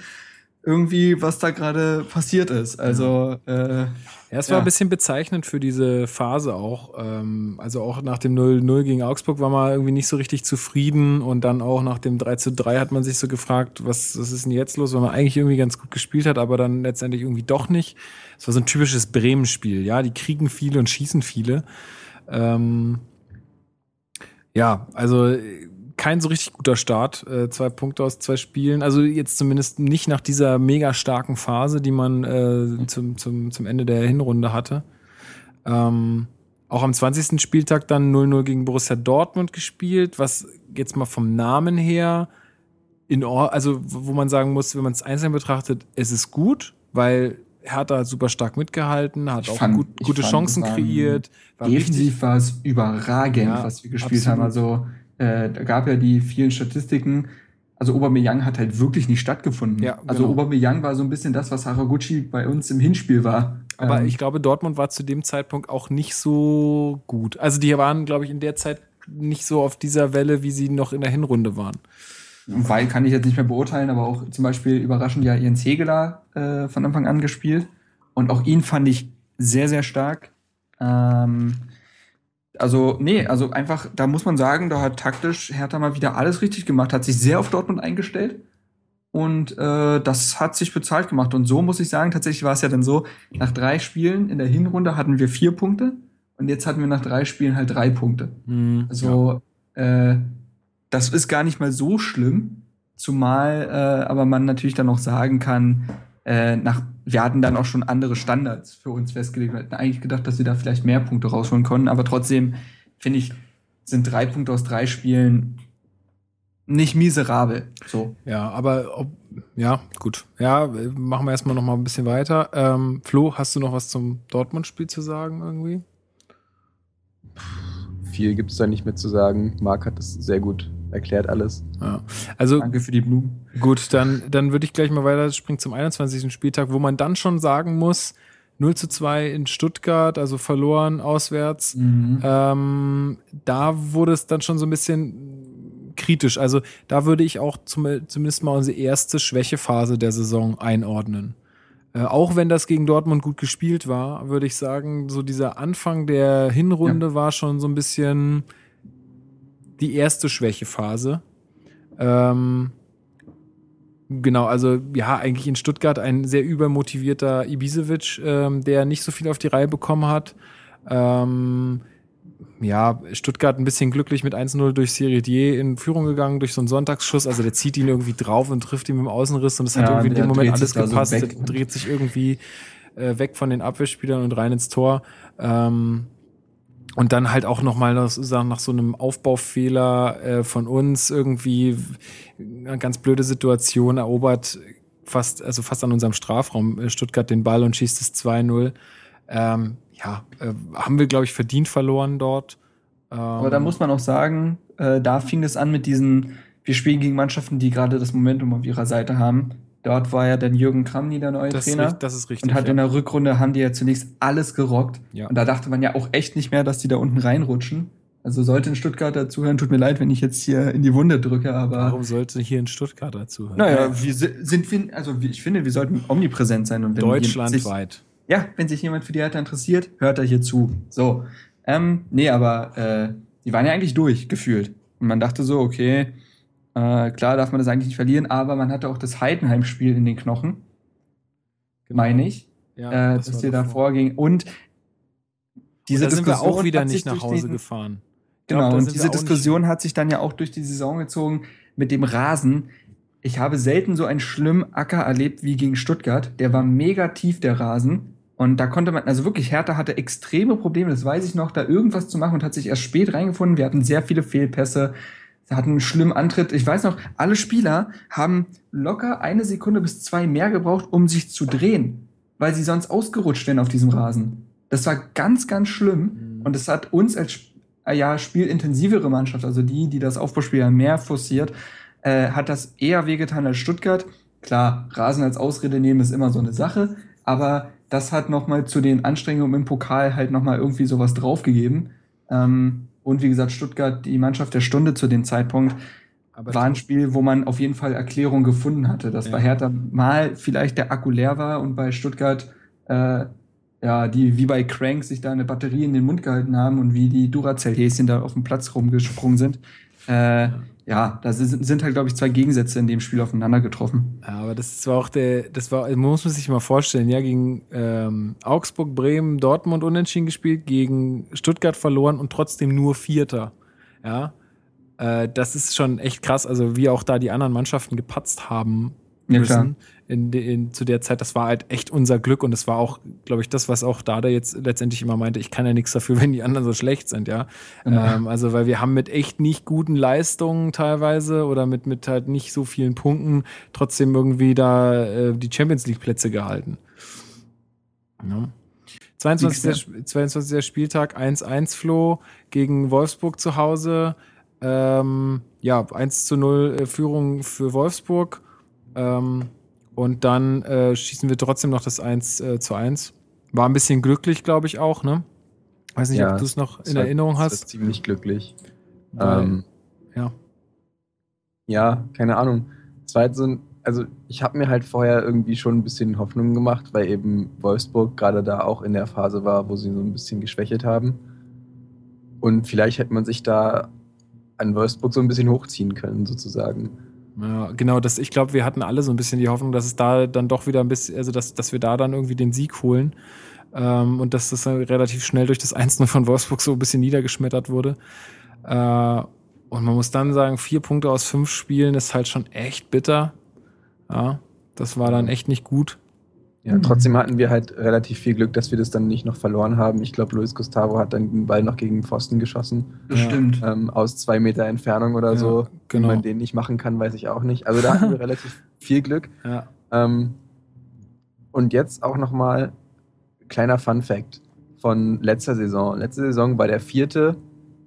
irgendwie, was da gerade passiert ist. Also, äh, Ja, es war Ja. ein bisschen bezeichnend für diese Phase auch. Ähm, also auch nach dem 0-0 gegen Augsburg war man irgendwie nicht so richtig zufrieden und dann auch nach dem 3-3 hat man sich so gefragt, was, was ist denn jetzt los, weil man eigentlich irgendwie ganz gut gespielt hat, aber dann letztendlich irgendwie doch nicht. Es war so ein typisches Bremen-Spiel, ja, die kriegen viele und schießen viele. Ähm, ja, also kein so richtig guter Start. Äh, zwei Punkte aus zwei Spielen. Also jetzt zumindest nicht nach dieser mega starken Phase, die man äh, zum, zum, zum Ende der Hinrunde hatte. Ähm, auch am 20. Spieltag dann 0-0 gegen Borussia Dortmund gespielt, was jetzt mal vom Namen her in Or also wo man sagen muss, wenn man es einzeln betrachtet, es ist gut, weil Hertha hat super stark mitgehalten, hat Ich auch fand- gut, gute fand, Chancen es war kreiert. War richtig, defensiv war es überragend, Ja, was wir gespielt absolut. haben. Also, äh, da gab ja die vielen Statistiken. Also Aubameyang hat halt wirklich nicht stattgefunden. Ja, also genau. Aubameyang war so ein bisschen das, was Haraguchi bei uns im Hinspiel war. Aber Ähm, ich glaube, Dortmund war zu dem Zeitpunkt auch nicht so gut. Also die waren, glaube ich, in der Zeit nicht so auf dieser Welle, wie sie noch in der Hinrunde waren. Weil kann ich jetzt nicht mehr beurteilen, aber auch zum Beispiel überraschend ja Jens Hegeler äh, von Anfang an gespielt. Und auch ihn fand ich sehr, sehr stark. Ähm, also, nee, also einfach, da muss man sagen, da hat taktisch Hertha mal wieder alles richtig gemacht, hat sich sehr auf Dortmund eingestellt. Und äh, das hat sich bezahlt gemacht. Und so muss ich sagen, tatsächlich war es ja dann so, nach drei Spielen in der Hinrunde hatten wir vier Punkte und jetzt hatten wir nach drei Spielen halt drei Punkte. Hm, Also, äh, das ist gar nicht mal so schlimm, zumal äh, aber man natürlich dann auch sagen kann, äh, nach, wir hatten dann auch schon andere Standards für uns festgelegt. Wir hatten eigentlich gedacht, dass wir da vielleicht mehr Punkte rausholen können, aber trotzdem finde ich, sind drei Punkte aus drei Spielen nicht miserabel. So. Ja, aber ob, ja, gut. Ja, machen wir erstmal noch mal ein bisschen weiter. Ähm, Flo, hast du noch was zum Dortmund-Spiel zu sagen irgendwie? Viel gibt es da nicht mehr zu sagen. Marc hat das sehr gut erklärt alles. Ja. Also Danke für die Blumen. gut, dann, dann würde ich gleich mal weiter springen zum 21. Spieltag, wo man dann schon sagen muss, 0 zu 2 in Stuttgart, also verloren auswärts. Mhm. Ähm, da wurde es dann schon so ein bisschen kritisch. Also da würde ich auch zum, zumindest mal unsere erste Schwächephase der Saison einordnen. Äh, auch wenn das gegen Dortmund gut gespielt war, würde ich sagen, so dieser Anfang der Hinrunde war schon so ein bisschen die erste Schwächephase. Ähm, genau, also ja, eigentlich in Stuttgart ein sehr übermotivierter Ibisevic, ähm, der nicht so viel auf die Reihe bekommen hat. Ähm, ja, Stuttgart ein bisschen glücklich mit 1-0 durch Seredier in Führung gegangen, durch so einen Sonntagsschuss. Also der zieht ihn irgendwie drauf und trifft ihn mit dem Außenriss und hat Ja, irgendwie in dem Moment alles so gepasst. und- dreht sich irgendwie äh, weg von den Abwehrspielern und rein ins Tor. Ähm, und dann halt auch nochmal nach, so einem Aufbaufehler äh, von uns irgendwie eine ganz blöde Situation erobert fast, also fast an unserem Strafraum äh, Stuttgart den Ball und schießt es 2-0. Ähm, ja, äh, haben wir, glaube ich, verdient verloren dort. Ähm, Aber da muss man auch sagen, äh, da fing es an mit diesen, wir spielen gegen Mannschaften, die gerade das Momentum auf ihrer Seite haben. Dort war ja dann Jürgen Kramny der neue das, ist, Trainer. richtig- das ist richtig. und hat ja. in der Rückrunde haben die ja zunächst alles gerockt. Ja. Und da dachte man ja auch echt nicht mehr, dass die da unten reinrutschen. Also sollte ein Stuttgarter zuhören, tut mir leid, wenn ich jetzt hier in die Wunde drücke, aber Warum sollte hier in Stuttgart dazu hören? naja, wir si- sind wir, also ich finde, wir sollten omnipräsent sein und jemand sich, Deutschlandweit. ja, wenn sich jemand für die Hertha interessiert, hört er hier zu. So. Ähm, nee, aber äh, die waren ja eigentlich durch, gefühlt. Und man dachte so, okay, äh, klar darf man das eigentlich nicht verlieren, aber man hatte auch das Heidenheim-Spiel in den Knochen, Genau. meine ich, Ja, äh, das dass war dir davor. davor ging. Und diese und da sind wir Diskussion auch wieder nicht nach Hause diesen- gefahren. Ich glaub, Genau, und diese wir Diskussion hat sich dann ja auch durch die Saison gezogen mit dem Rasen. Ich habe selten so einen schlimmen Acker erlebt wie gegen Stuttgart. Der war mega tief, der Rasen. Und da konnte man, also wirklich, Hertha hatte extreme Probleme, das weiß ich noch, da irgendwas zu machen und hat sich erst spät reingefunden. Wir hatten sehr viele Fehlpässe. Sie hatten einen schlimmen Antritt. Ich weiß noch, alle Spieler haben locker eine Sekunde bis zwei mehr gebraucht, um sich zu drehen, weil sie sonst ausgerutscht wären auf diesem Rasen. Das war ganz, ganz schlimm. Mhm. Und es hat uns als äh, ja, spielintensivere Mannschaft, also die, die das Aufbauspiel ja mehr forciert, äh, hat das eher wehgetan als Stuttgart. Klar, Rasen als Ausrede nehmen ist immer so eine Sache, aber das hat nochmal zu den Anstrengungen im Pokal halt nochmal irgendwie sowas draufgegeben. Ähm, und wie gesagt, Stuttgart, die Mannschaft der Stunde zu dem Zeitpunkt, Aber war ein Spiel, wo man auf jeden Fall Erklärung gefunden hatte, dass Ja. bei Hertha mal vielleicht der Akku leer war und bei Stuttgart äh, ja, die wie bei Crank sich da eine Batterie in den Mund gehalten haben und wie die Duracell-Häschen da auf dem Platz rumgesprungen sind. Äh, ja, da sind, sind halt, glaube ich, zwei Gegensätze in dem Spiel aufeinander getroffen. Ja, aber das war auch der, das war, muss man sich mal vorstellen, ja, gegen ähm, Augsburg, Bremen, Dortmund unentschieden gespielt, gegen Stuttgart verloren und trotzdem nur Vierter. Ja, äh, das ist schon echt krass, also wie auch da die anderen Mannschaften gepatzt haben Ja, müssen in, in, zu der Zeit. Das war halt echt unser Glück und das war auch, glaube ich, das, was auch Dada jetzt letztendlich immer meinte, ich kann ja nichts dafür, [laughs] wenn die anderen so schlecht sind, ja. Genau. Ähm, also, weil wir haben mit echt nicht guten Leistungen teilweise oder mit, mit halt nicht so vielen Punkten trotzdem irgendwie da äh, die Champions League Plätze gehalten. Ja. 22. Sp- 22. Spieltag 1-1 Flo gegen Wolfsburg zu Hause. Ähm, ja, 1 zu 0 äh, Führung für Wolfsburg. Ähm, und dann äh, schießen wir trotzdem noch das 1 äh, zu 1. War ein bisschen glücklich, glaube ich, auch, ne? Weiß nicht, Ja, ob du es noch in war- Erinnerung das war hast. ziemlich glücklich. weil- Ähm, ja. Ja, keine Ahnung. Es war halt so ein, also ich habe mir halt vorher irgendwie schon ein bisschen Hoffnung gemacht, weil eben Wolfsburg gerade da auch in der Phase war, wo sie so ein bisschen geschwächelt haben. Und vielleicht hätte man sich da an Wolfsburg so ein bisschen hochziehen können, sozusagen. Ja, genau, das, ich glaube, wir hatten alle so ein bisschen die Hoffnung, dass es da dann doch wieder ein bisschen, also dass, dass wir da dann irgendwie den Sieg holen. Ähm, und dass das dann relativ schnell durch das 1 von Wolfsburg so ein bisschen niedergeschmettert wurde. Äh, und man muss dann sagen, vier Punkte aus fünf Spielen ist halt schon echt bitter. Ja, das war dann echt nicht gut. Ja, Mhm. trotzdem hatten wir halt relativ viel Glück, dass wir das dann nicht noch verloren haben. Ich glaube, Luis Gustavo hat dann den Ball noch gegen den Pfosten geschossen. Das Ja. stimmt. Ähm, aus zwei Meter Entfernung oder Ja, so. genau. Wie man den nicht machen kann, weiß ich auch nicht. Also da hatten wir [laughs] relativ viel Glück. Ja. Ähm, und jetzt auch nochmal kleiner Fun Fact von letzter Saison. Letzte Saison war der vierte.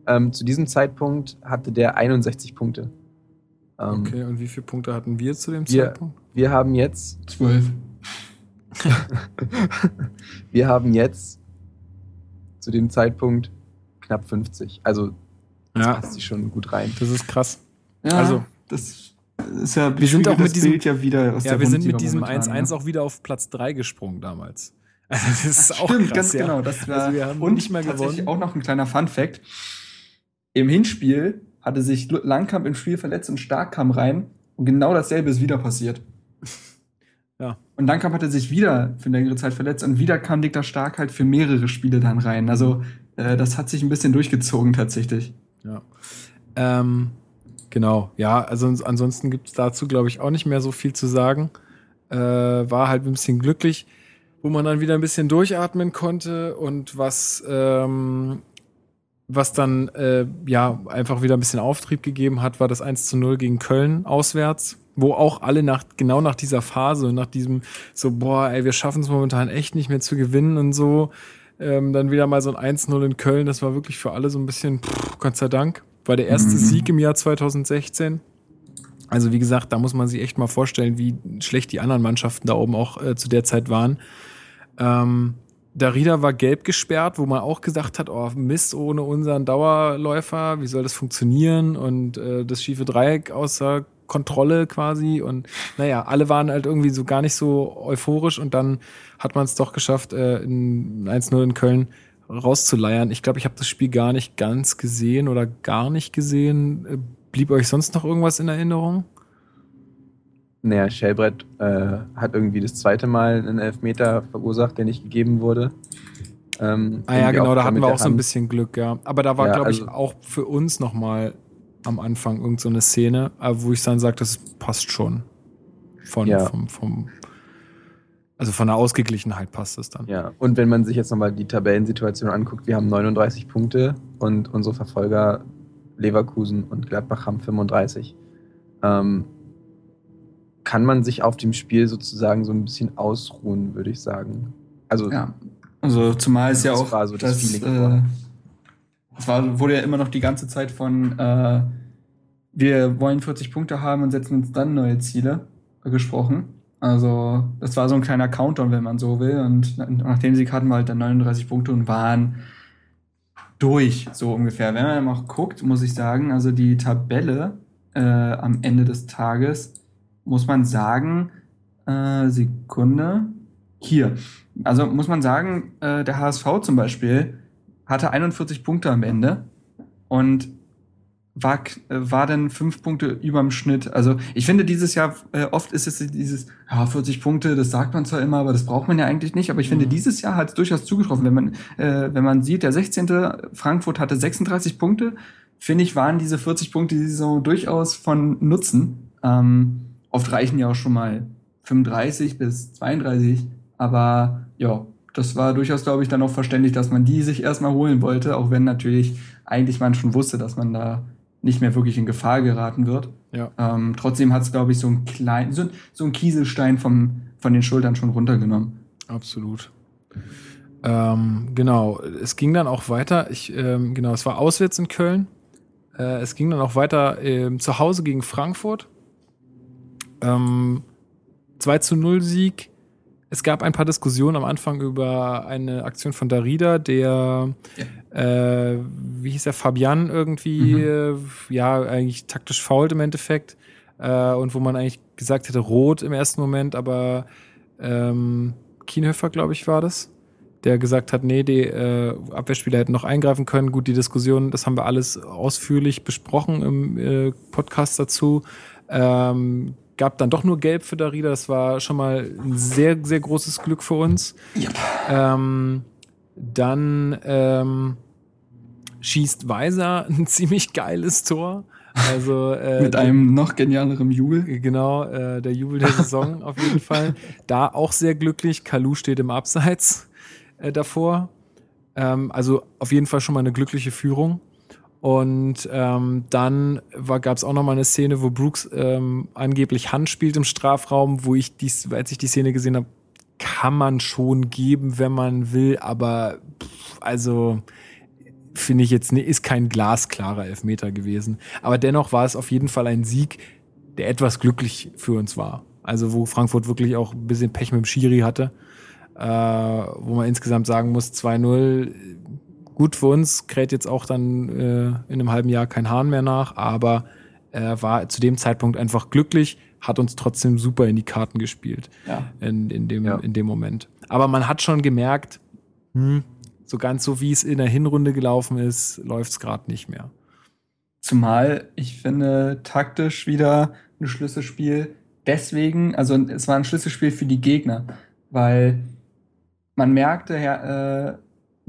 Ähm, zu diesem Zeitpunkt hatte der 61 Punkte. Ähm, Okay, und wie viele Punkte hatten wir zu dem Wir- Zeitpunkt? Wir haben jetzt, Zwölf. [laughs] wir haben jetzt zu dem Zeitpunkt knapp 50. Also das Ja, passt sich schon gut rein. das ist krass. Ja, Also- das ist ja, Wir sind auch mit das diesem- Bild ja wieder aus Ja, der wir sind mit diesem momentan, 1-1 ne? auch wieder auf Platz 3 gesprungen damals. [laughs] Also das ist auch Stimmt, krass, ganz ja. genau. Das war, Also wir haben und nicht mehr tatsächlich gewonnen. auch noch ein kleiner Fun-Fact. Im Hinspiel hatte sich Langkamp im Spiel verletzt und Stark kam rein und genau dasselbe ist wieder passiert. Und Langkamp hatte sich wieder für längere Zeit verletzt und wieder kam Dikter Stark halt für mehrere Spiele dann rein. Also äh, das hat sich ein bisschen durchgezogen tatsächlich. Ja. Ähm, genau, ja, also ans- ansonsten gibt es dazu, glaube ich, auch nicht mehr so viel zu sagen. Äh, war halt ein bisschen glücklich, wo man dann wieder ein bisschen durchatmen konnte und was, ähm, was dann äh, ja einfach wieder ein bisschen Auftrieb gegeben hat, war das 1 zu 0 gegen Köln auswärts, wo auch alle nach, genau nach dieser Phase, nach diesem so, boah, ey, wir schaffen es momentan echt nicht mehr zu gewinnen und so, ähm, dann wieder mal so ein 1-0 in Köln, das war wirklich für alle so ein bisschen, pff, Gott sei Dank, war der erste Mhm. Sieg im Jahr 2016. Also wie gesagt, da muss man sich echt mal vorstellen, wie schlecht die anderen Mannschaften da oben auch äh, zu der Zeit waren. Ähm, Darida war gelb gesperrt, wo man auch gesagt hat, oh Mist, ohne unseren Dauerläufer, wie soll das funktionieren? Und äh, das schiefe Dreieck außer Kontrolle quasi. Und naja, alle waren halt irgendwie so gar nicht so euphorisch und dann hat man es doch geschafft, äh, in 1-0 in Köln rauszuleiern. Ich glaube, ich habe das Spiel gar nicht ganz gesehen oder gar nicht gesehen. Äh, Blieb euch sonst noch irgendwas in Erinnerung? Naja, Schellbrett äh, hat irgendwie das zweite Mal einen Elfmeter verursacht, der nicht gegeben wurde. Ähm, Ah ja, genau, da hatten wir auch so ein bisschen Glück, ja. Aber da war, Ja, glaube ich, also- auch für uns nochmal am Anfang irgend so eine Szene, wo ich dann sage, das passt schon. Von, Ja. vom, vom, also von der Ausgeglichenheit passt es dann. Ja, und wenn man sich jetzt nochmal die Tabellensituation anguckt, wir haben 39 Punkte und unsere Verfolger Leverkusen und Gladbach haben 35. Ähm, kann man sich auf dem Spiel sozusagen so ein bisschen ausruhen, würde ich sagen. Also, Ja. Also zumal es ja Das auch war so das das, Feeling äh, es war, wurde ja immer noch die ganze Zeit von äh, wir wollen 40 Punkte haben und setzen uns dann neue Ziele äh, gesprochen. Also das war so ein kleiner Countdown, wenn man so will. Und na- nach dem Sieg hatten wir halt dann 39 Punkte und waren durch, so ungefähr. Wenn man mal guckt, muss ich sagen, also die Tabelle äh, am Ende des Tages, muss man sagen, äh, Sekunde, hier. Also muss man sagen, äh, der HSV zum Beispiel hatte 41 Punkte am Ende und war, äh, war dann fünf Punkte überm Schnitt. Also ich finde dieses Jahr, äh, oft ist es dieses, ja, 40 Punkte, das sagt man zwar immer, aber das braucht man ja eigentlich nicht. Aber ich finde, Mhm. dieses Jahr hat es durchaus zugetroffen. Wenn man, äh, wenn man sieht, der 16. Frankfurt hatte 36 Punkte, finde ich, waren diese 40 Punkte die Saison durchaus von Nutzen. Ähm, oft reichen ja auch schon mal 35 bis 32, aber ja, das war durchaus, glaube ich, dann auch verständlich, dass man die sich erstmal holen wollte, auch wenn natürlich eigentlich man schon wusste, dass man da nicht mehr wirklich in Gefahr geraten wird. Ja. Ähm, trotzdem hat es, glaube ich, so ein klein, so, so ein Kieselstein vom, von den Schultern schon runtergenommen. Absolut. Ähm, genau, es ging dann auch weiter. Ich, ähm, genau, es war auswärts in Köln. Äh, es ging dann auch weiter ähm, zu Hause gegen Frankfurt. Ähm, 2 zu 0 Sieg. Es gab ein paar Diskussionen am Anfang über eine Aktion von Darida, der, ja. äh, wie hieß er, Fabian irgendwie, mhm. äh, ja, eigentlich taktisch fault im Endeffekt. Äh, und wo man eigentlich gesagt hätte, rot im ersten Moment, aber ähm, Kienhöfer, glaube ich, war das, der gesagt hat, nee, die äh, Abwehrspieler hätten noch eingreifen können. Gut, die Diskussion, das haben wir alles ausführlich besprochen im äh, Podcast dazu. Ähm, gab dann doch nur Gelb für Darida. Das war schon mal ein sehr, sehr großes Glück für uns. Yep. Ähm, dann ähm, schießt Weiser [laughs] ein ziemlich geiles Tor. Also, äh, Mit einem noch genialeren Jubel. Genau, äh, der Jubel der Saison [laughs] auf jeden Fall. Da auch sehr glücklich. Kalu steht im Abseits äh, davor. Ähm, also auf jeden Fall schon mal eine glückliche Führung. Und ähm, dann gab es auch noch mal eine Szene, wo Brooks ähm, angeblich Hand spielt im Strafraum, wo ich dies, als ich die Szene gesehen habe, kann man schon geben, wenn man will, aber pff, also finde ich jetzt, ist kein glasklarer Elfmeter gewesen. Aber dennoch war es auf jeden Fall ein Sieg, der etwas glücklich für uns war. Also wo Frankfurt wirklich auch ein bisschen Pech mit dem Schiri hatte, äh, wo man insgesamt sagen muss, 2-0 Gut für uns kräht jetzt auch dann äh, in einem halben Jahr kein Hahn mehr nach, aber er war zu dem Zeitpunkt einfach glücklich, hat uns trotzdem super in die Karten gespielt ja. in, in, dem, ja. in dem Moment. Aber man hat schon gemerkt, hm, so ganz so wie es in der Hinrunde gelaufen ist, läuft es gerade nicht mehr. Zumal ich finde, taktisch wieder ein Schlüsselspiel. Deswegen, also es war ein Schlüsselspiel für die Gegner, weil man merkte, äh,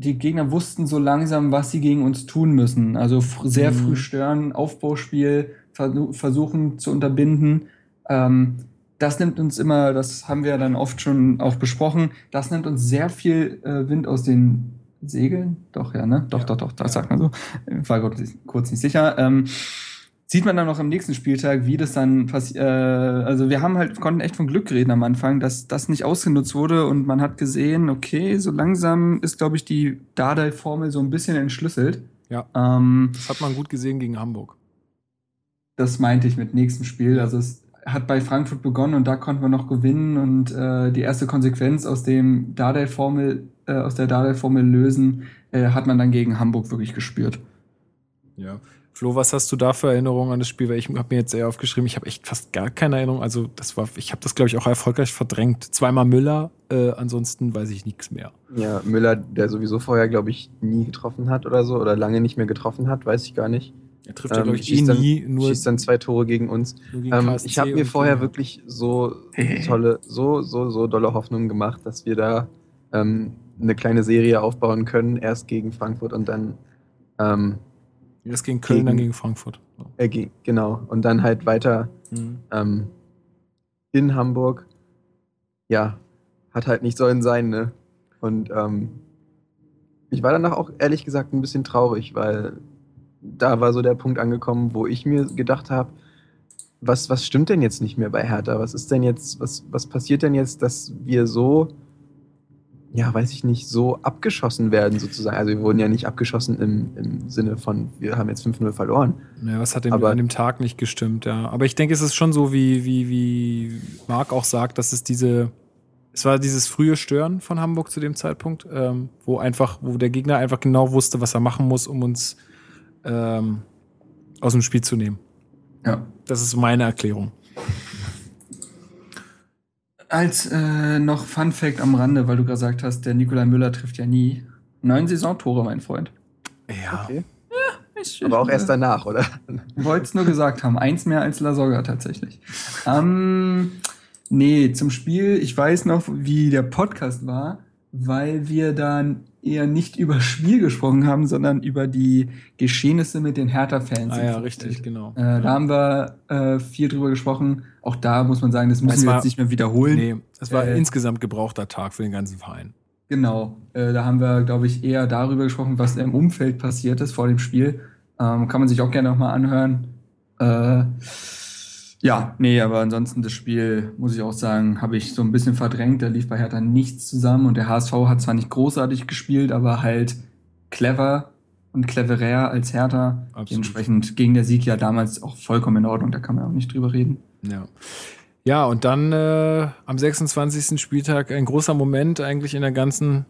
die Gegner wussten so langsam, was sie gegen uns tun müssen. Also sehr mhm. früh stören, Aufbauspiel versuchen zu unterbinden. Ähm, das nimmt uns immer, das haben wir dann oft schon auch besprochen, das nimmt uns sehr viel äh, Wind aus den Segeln. Doch, ja, ne? Doch, ja. doch, doch, das ja. sagt man so. War kurz nicht sicher. Ähm, sieht man dann noch am nächsten Spieltag, wie das dann passiert. Äh, also wir haben halt, konnten echt von Glück reden am Anfang, dass das nicht ausgenutzt wurde und man hat gesehen, okay, so langsam ist, glaube ich, die Dardai-Formel so ein bisschen entschlüsselt. Ja. Ähm, das hat man gut gesehen gegen Hamburg. Das meinte ich mit nächstem Spiel. Also es hat bei Frankfurt begonnen und da konnten wir noch gewinnen und äh, die erste Konsequenz aus dem Dardai-Formel, äh, aus der Dardai-Formel lösen, äh, hat man dann gegen Hamburg wirklich gespürt. Ja. Flo, was hast du da für Erinnerungen an das Spiel? Weil ich habe mir jetzt eher aufgeschrieben, ich habe echt fast gar keine Erinnerung. Also das war, ich habe das glaube ich auch erfolgreich verdrängt. Zweimal Müller, äh, ansonsten weiß ich nichts mehr. Ja, Müller, der sowieso vorher glaube ich nie getroffen hat oder so oder lange nicht mehr getroffen hat, weiß ich gar nicht. Er trifft ja, ähm, glaube ich, eh nie. Nur schießt dann zwei Tore gegen uns. Gegen ähm, ich habe mir vorher ja. wirklich so tolle, so, so, so dolle Hoffnungen gemacht, dass wir da ähm, eine kleine Serie aufbauen können. Erst gegen Frankfurt und dann ähm, Erst gegen Köln, gegen, dann gegen Frankfurt. Äh, genau. Und dann halt weiter mhm. ähm, in Hamburg. Ja, hat halt nicht sollen sein, ne? Und ähm, ich war danach auch ehrlich gesagt ein bisschen traurig, weil da war so der Punkt angekommen, wo ich mir gedacht habe, was, was stimmt denn jetzt nicht mehr bei Hertha? Was ist denn jetzt, was, was passiert denn jetzt, dass wir so ja, weiß ich nicht, so abgeschossen werden sozusagen. Also wir wurden ja nicht abgeschossen im, im Sinne von, wir haben jetzt 5-0 verloren. Ja, was hat denn an dem Tag nicht gestimmt, ja. Aber ich denke, es ist schon so, wie, wie, wie Marc auch sagt, dass es diese, es war dieses frühe Stören von Hamburg zu dem Zeitpunkt, ähm, wo einfach, wo der Gegner einfach genau wusste, was er machen muss, um uns ähm, aus dem Spiel zu nehmen. Ja. Das ist meine Erklärung. Als äh, noch Fun Fact am Rande, weil du gesagt hast, der Nikolai Müller trifft ja nie. Neun Saisontore, mein Freund. Ja. Okay. ja ich, Aber auch erst danach, oder? Wollte es nur gesagt haben. Eins mehr als Lasogga tatsächlich. Ähm, nee, zum Spiel. Ich weiß noch, wie der Podcast war, weil wir dann eher nicht über Spiel gesprochen haben, sondern über die Geschehnisse mit den Hertha-Fans. Ah ja, richtig, genau. Äh, ja. Da haben wir äh, viel drüber gesprochen. Auch da muss man sagen, das müssen wir jetzt nicht mehr wiederholen. Nee, es war äh, insgesamt gebrauchter Tag für den ganzen Verein. Genau. Äh, da haben wir, glaube ich, eher darüber gesprochen, was im Umfeld passiert ist vor dem Spiel. Ähm, kann man sich auch gerne nochmal anhören. Äh, ja, nee, aber ansonsten das Spiel, muss ich auch sagen, habe ich so ein bisschen verdrängt. Da lief bei Hertha nichts zusammen und der HSV hat zwar nicht großartig gespielt, aber halt clever und cleverer als Hertha. Absolut. Dementsprechend ging der Sieg ja damals auch vollkommen in Ordnung, da kann man auch nicht drüber reden. Ja. Ja, und dann äh, am 26. Spieltag ein großer Moment eigentlich in der ganzen,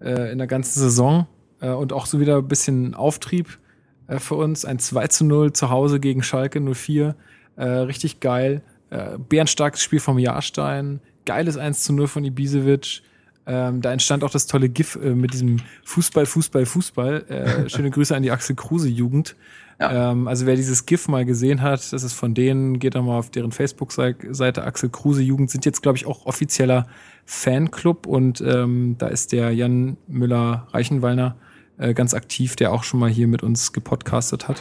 äh, in der ganzen Saison äh, und auch so wieder ein bisschen Auftrieb äh, für uns. Ein 2 zu 0 zu Hause gegen Schalke 04. Äh, richtig geil. Äh, bärenstarkes Spiel vom Jahrstein. Geiles 1 zu 0 von Ibisevic. Ähm, da entstand auch das tolle GIF mit diesem Fußball, Fußball, Fußball. Schöne Grüße an die Axel Kruse Jugend. Ja. Ähm, also wer dieses GIF mal gesehen hat, das ist von denen, geht da mal auf deren Facebook-Seite Axel Kruse Jugend, sind jetzt, glaube ich, auch offizieller Fanclub und ähm, da ist der Jan Müller-Reichenwallner äh, ganz aktiv, der auch schon mal hier mit uns gepodcastet hat.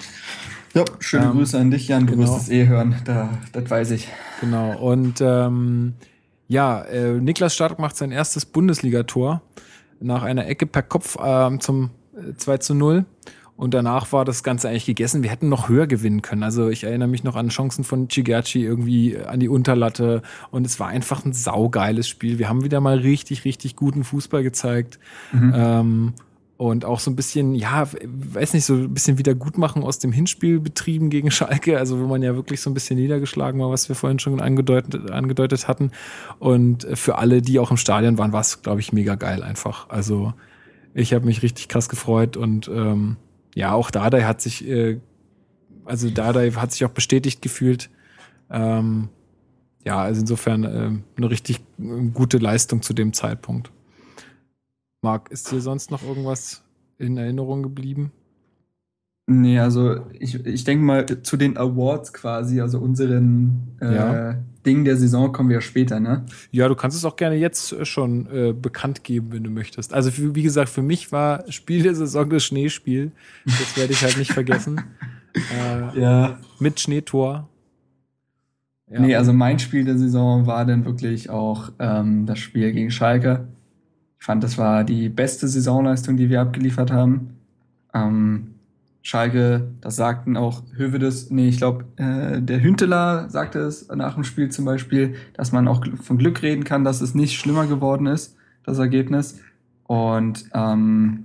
Ja, schöne ähm, Grüße an dich, Jan. Du genau. wirst es eh hören, da, das weiß ich. Genau. Und ähm, ja, äh, Niklas Stark macht sein erstes Bundesligator nach einer Ecke per Kopf äh, zum äh, 2 zu 0. Und danach war das Ganze eigentlich gegessen. Wir hätten noch höher gewinnen können. Also ich erinnere mich noch an Chancen von Chigachi irgendwie an die Unterlatte. Und es war einfach ein saugeiles Spiel. Wir haben wieder mal richtig, richtig guten Fußball gezeigt. Mhm. Ähm, und auch so ein bisschen, ja, weiß nicht, so ein bisschen Wiedergutmachen aus dem Hinspiel betrieben gegen Schalke, also wo man ja wirklich so ein bisschen niedergeschlagen war, was wir vorhin schon angedeutet, angedeutet hatten. Und für alle, die auch im Stadion waren, war es, glaube ich, mega geil einfach. Also ich habe mich richtig krass gefreut und ähm, ja, auch Dardai hat sich, äh, also Dardai hat sich auch bestätigt gefühlt. Ähm, ja, also insofern äh, eine richtig äh, gute Leistung zu dem Zeitpunkt. Marc, ist dir sonst noch irgendwas in Erinnerung geblieben? Nee, also ich, ich denke mal zu den Awards quasi, also unseren äh, ja. Ding der Saison kommen wir ja später, ne? Ja, du kannst es auch gerne jetzt äh, schon äh, bekannt geben, wenn du möchtest. Also für, wie gesagt, für mich war Spiel der Saison das Schneespiel. Das werde ich halt nicht vergessen. [laughs] äh, ja. Mit Schneetor. Ja. Nee, also mein Spiel der Saison war dann wirklich auch ähm, das Spiel gegen Schalke. Ich fand, das war die beste Saisonleistung, die wir abgeliefert haben. Ähm, Schalke, das sagten auch Hövedes, nee, ich glaube, äh, der Hünteler sagte es nach dem Spiel zum Beispiel, dass man auch von Glück reden kann, dass es nicht schlimmer geworden ist, das Ergebnis. Und ähm,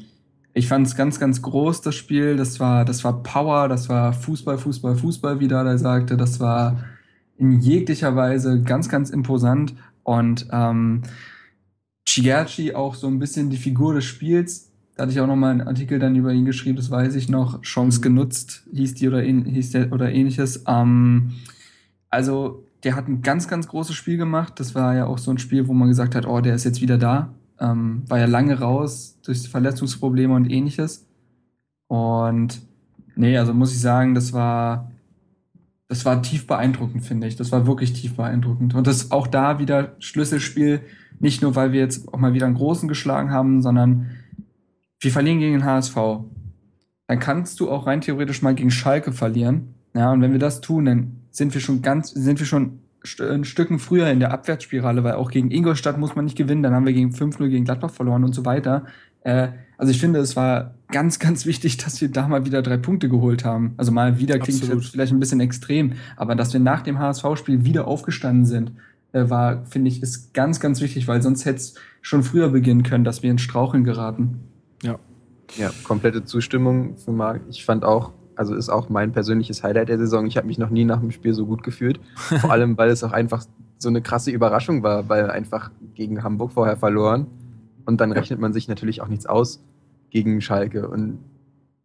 ich fand es ganz, ganz groß, das Spiel. Das war, das war Power, das war Fußball, Fußball, Fußball, wie da er sagte. Das war in jeglicher Weise ganz, ganz imposant. Und ähm, Chigerchi auch so ein bisschen die Figur des Spiels. Da hatte ich auch noch mal einen Artikel dann über ihn geschrieben, das weiß ich noch. Chance mhm. genutzt hieß die oder, hieß der oder ähnliches. Ähm, also der hat ein ganz, ganz großes Spiel gemacht. Das war ja auch so ein Spiel, wo man gesagt hat, oh, der ist jetzt wieder da. Ähm, war ja lange raus durch Verletzungsprobleme und ähnliches. Und nee, also muss ich sagen, das war, das war tief beeindruckend, finde ich. Das war wirklich tief beeindruckend. Und das auch da wieder Schlüsselspiel nicht nur, weil wir jetzt auch mal wieder einen großen geschlagen haben, sondern wir verlieren gegen den HSV. Dann kannst du auch rein theoretisch mal gegen Schalke verlieren. Ja, und wenn wir das tun, dann sind wir schon ganz, sind wir schon ein Stücken früher in der Abwärtsspirale, weil auch gegen Ingolstadt muss man nicht gewinnen, dann haben wir gegen 5-0 gegen Gladbach verloren und so weiter. Äh, also ich finde, es war ganz, [laughs] ganz wichtig, dass wir da mal wieder drei Punkte geholt haben. Also mal wieder klingt Absolut. vielleicht ein bisschen extrem, aber dass wir nach dem HSV-Spiel wieder aufgestanden sind, äh, war, finde ich, ist ganz, ganz wichtig, weil sonst hätte es schon früher beginnen können, dass wir in Straucheln geraten. Ja. Ja, komplette Zustimmung für Marc. Ich fand auch, also ist auch mein persönliches Highlight der Saison. Ich habe mich noch nie nach dem Spiel so gut gefühlt. [laughs] Vor allem, weil es auch einfach so eine krasse Überraschung war, weil einfach gegen Hamburg vorher verloren. Und dann rechnet man sich natürlich auch nichts aus gegen Schalke. Und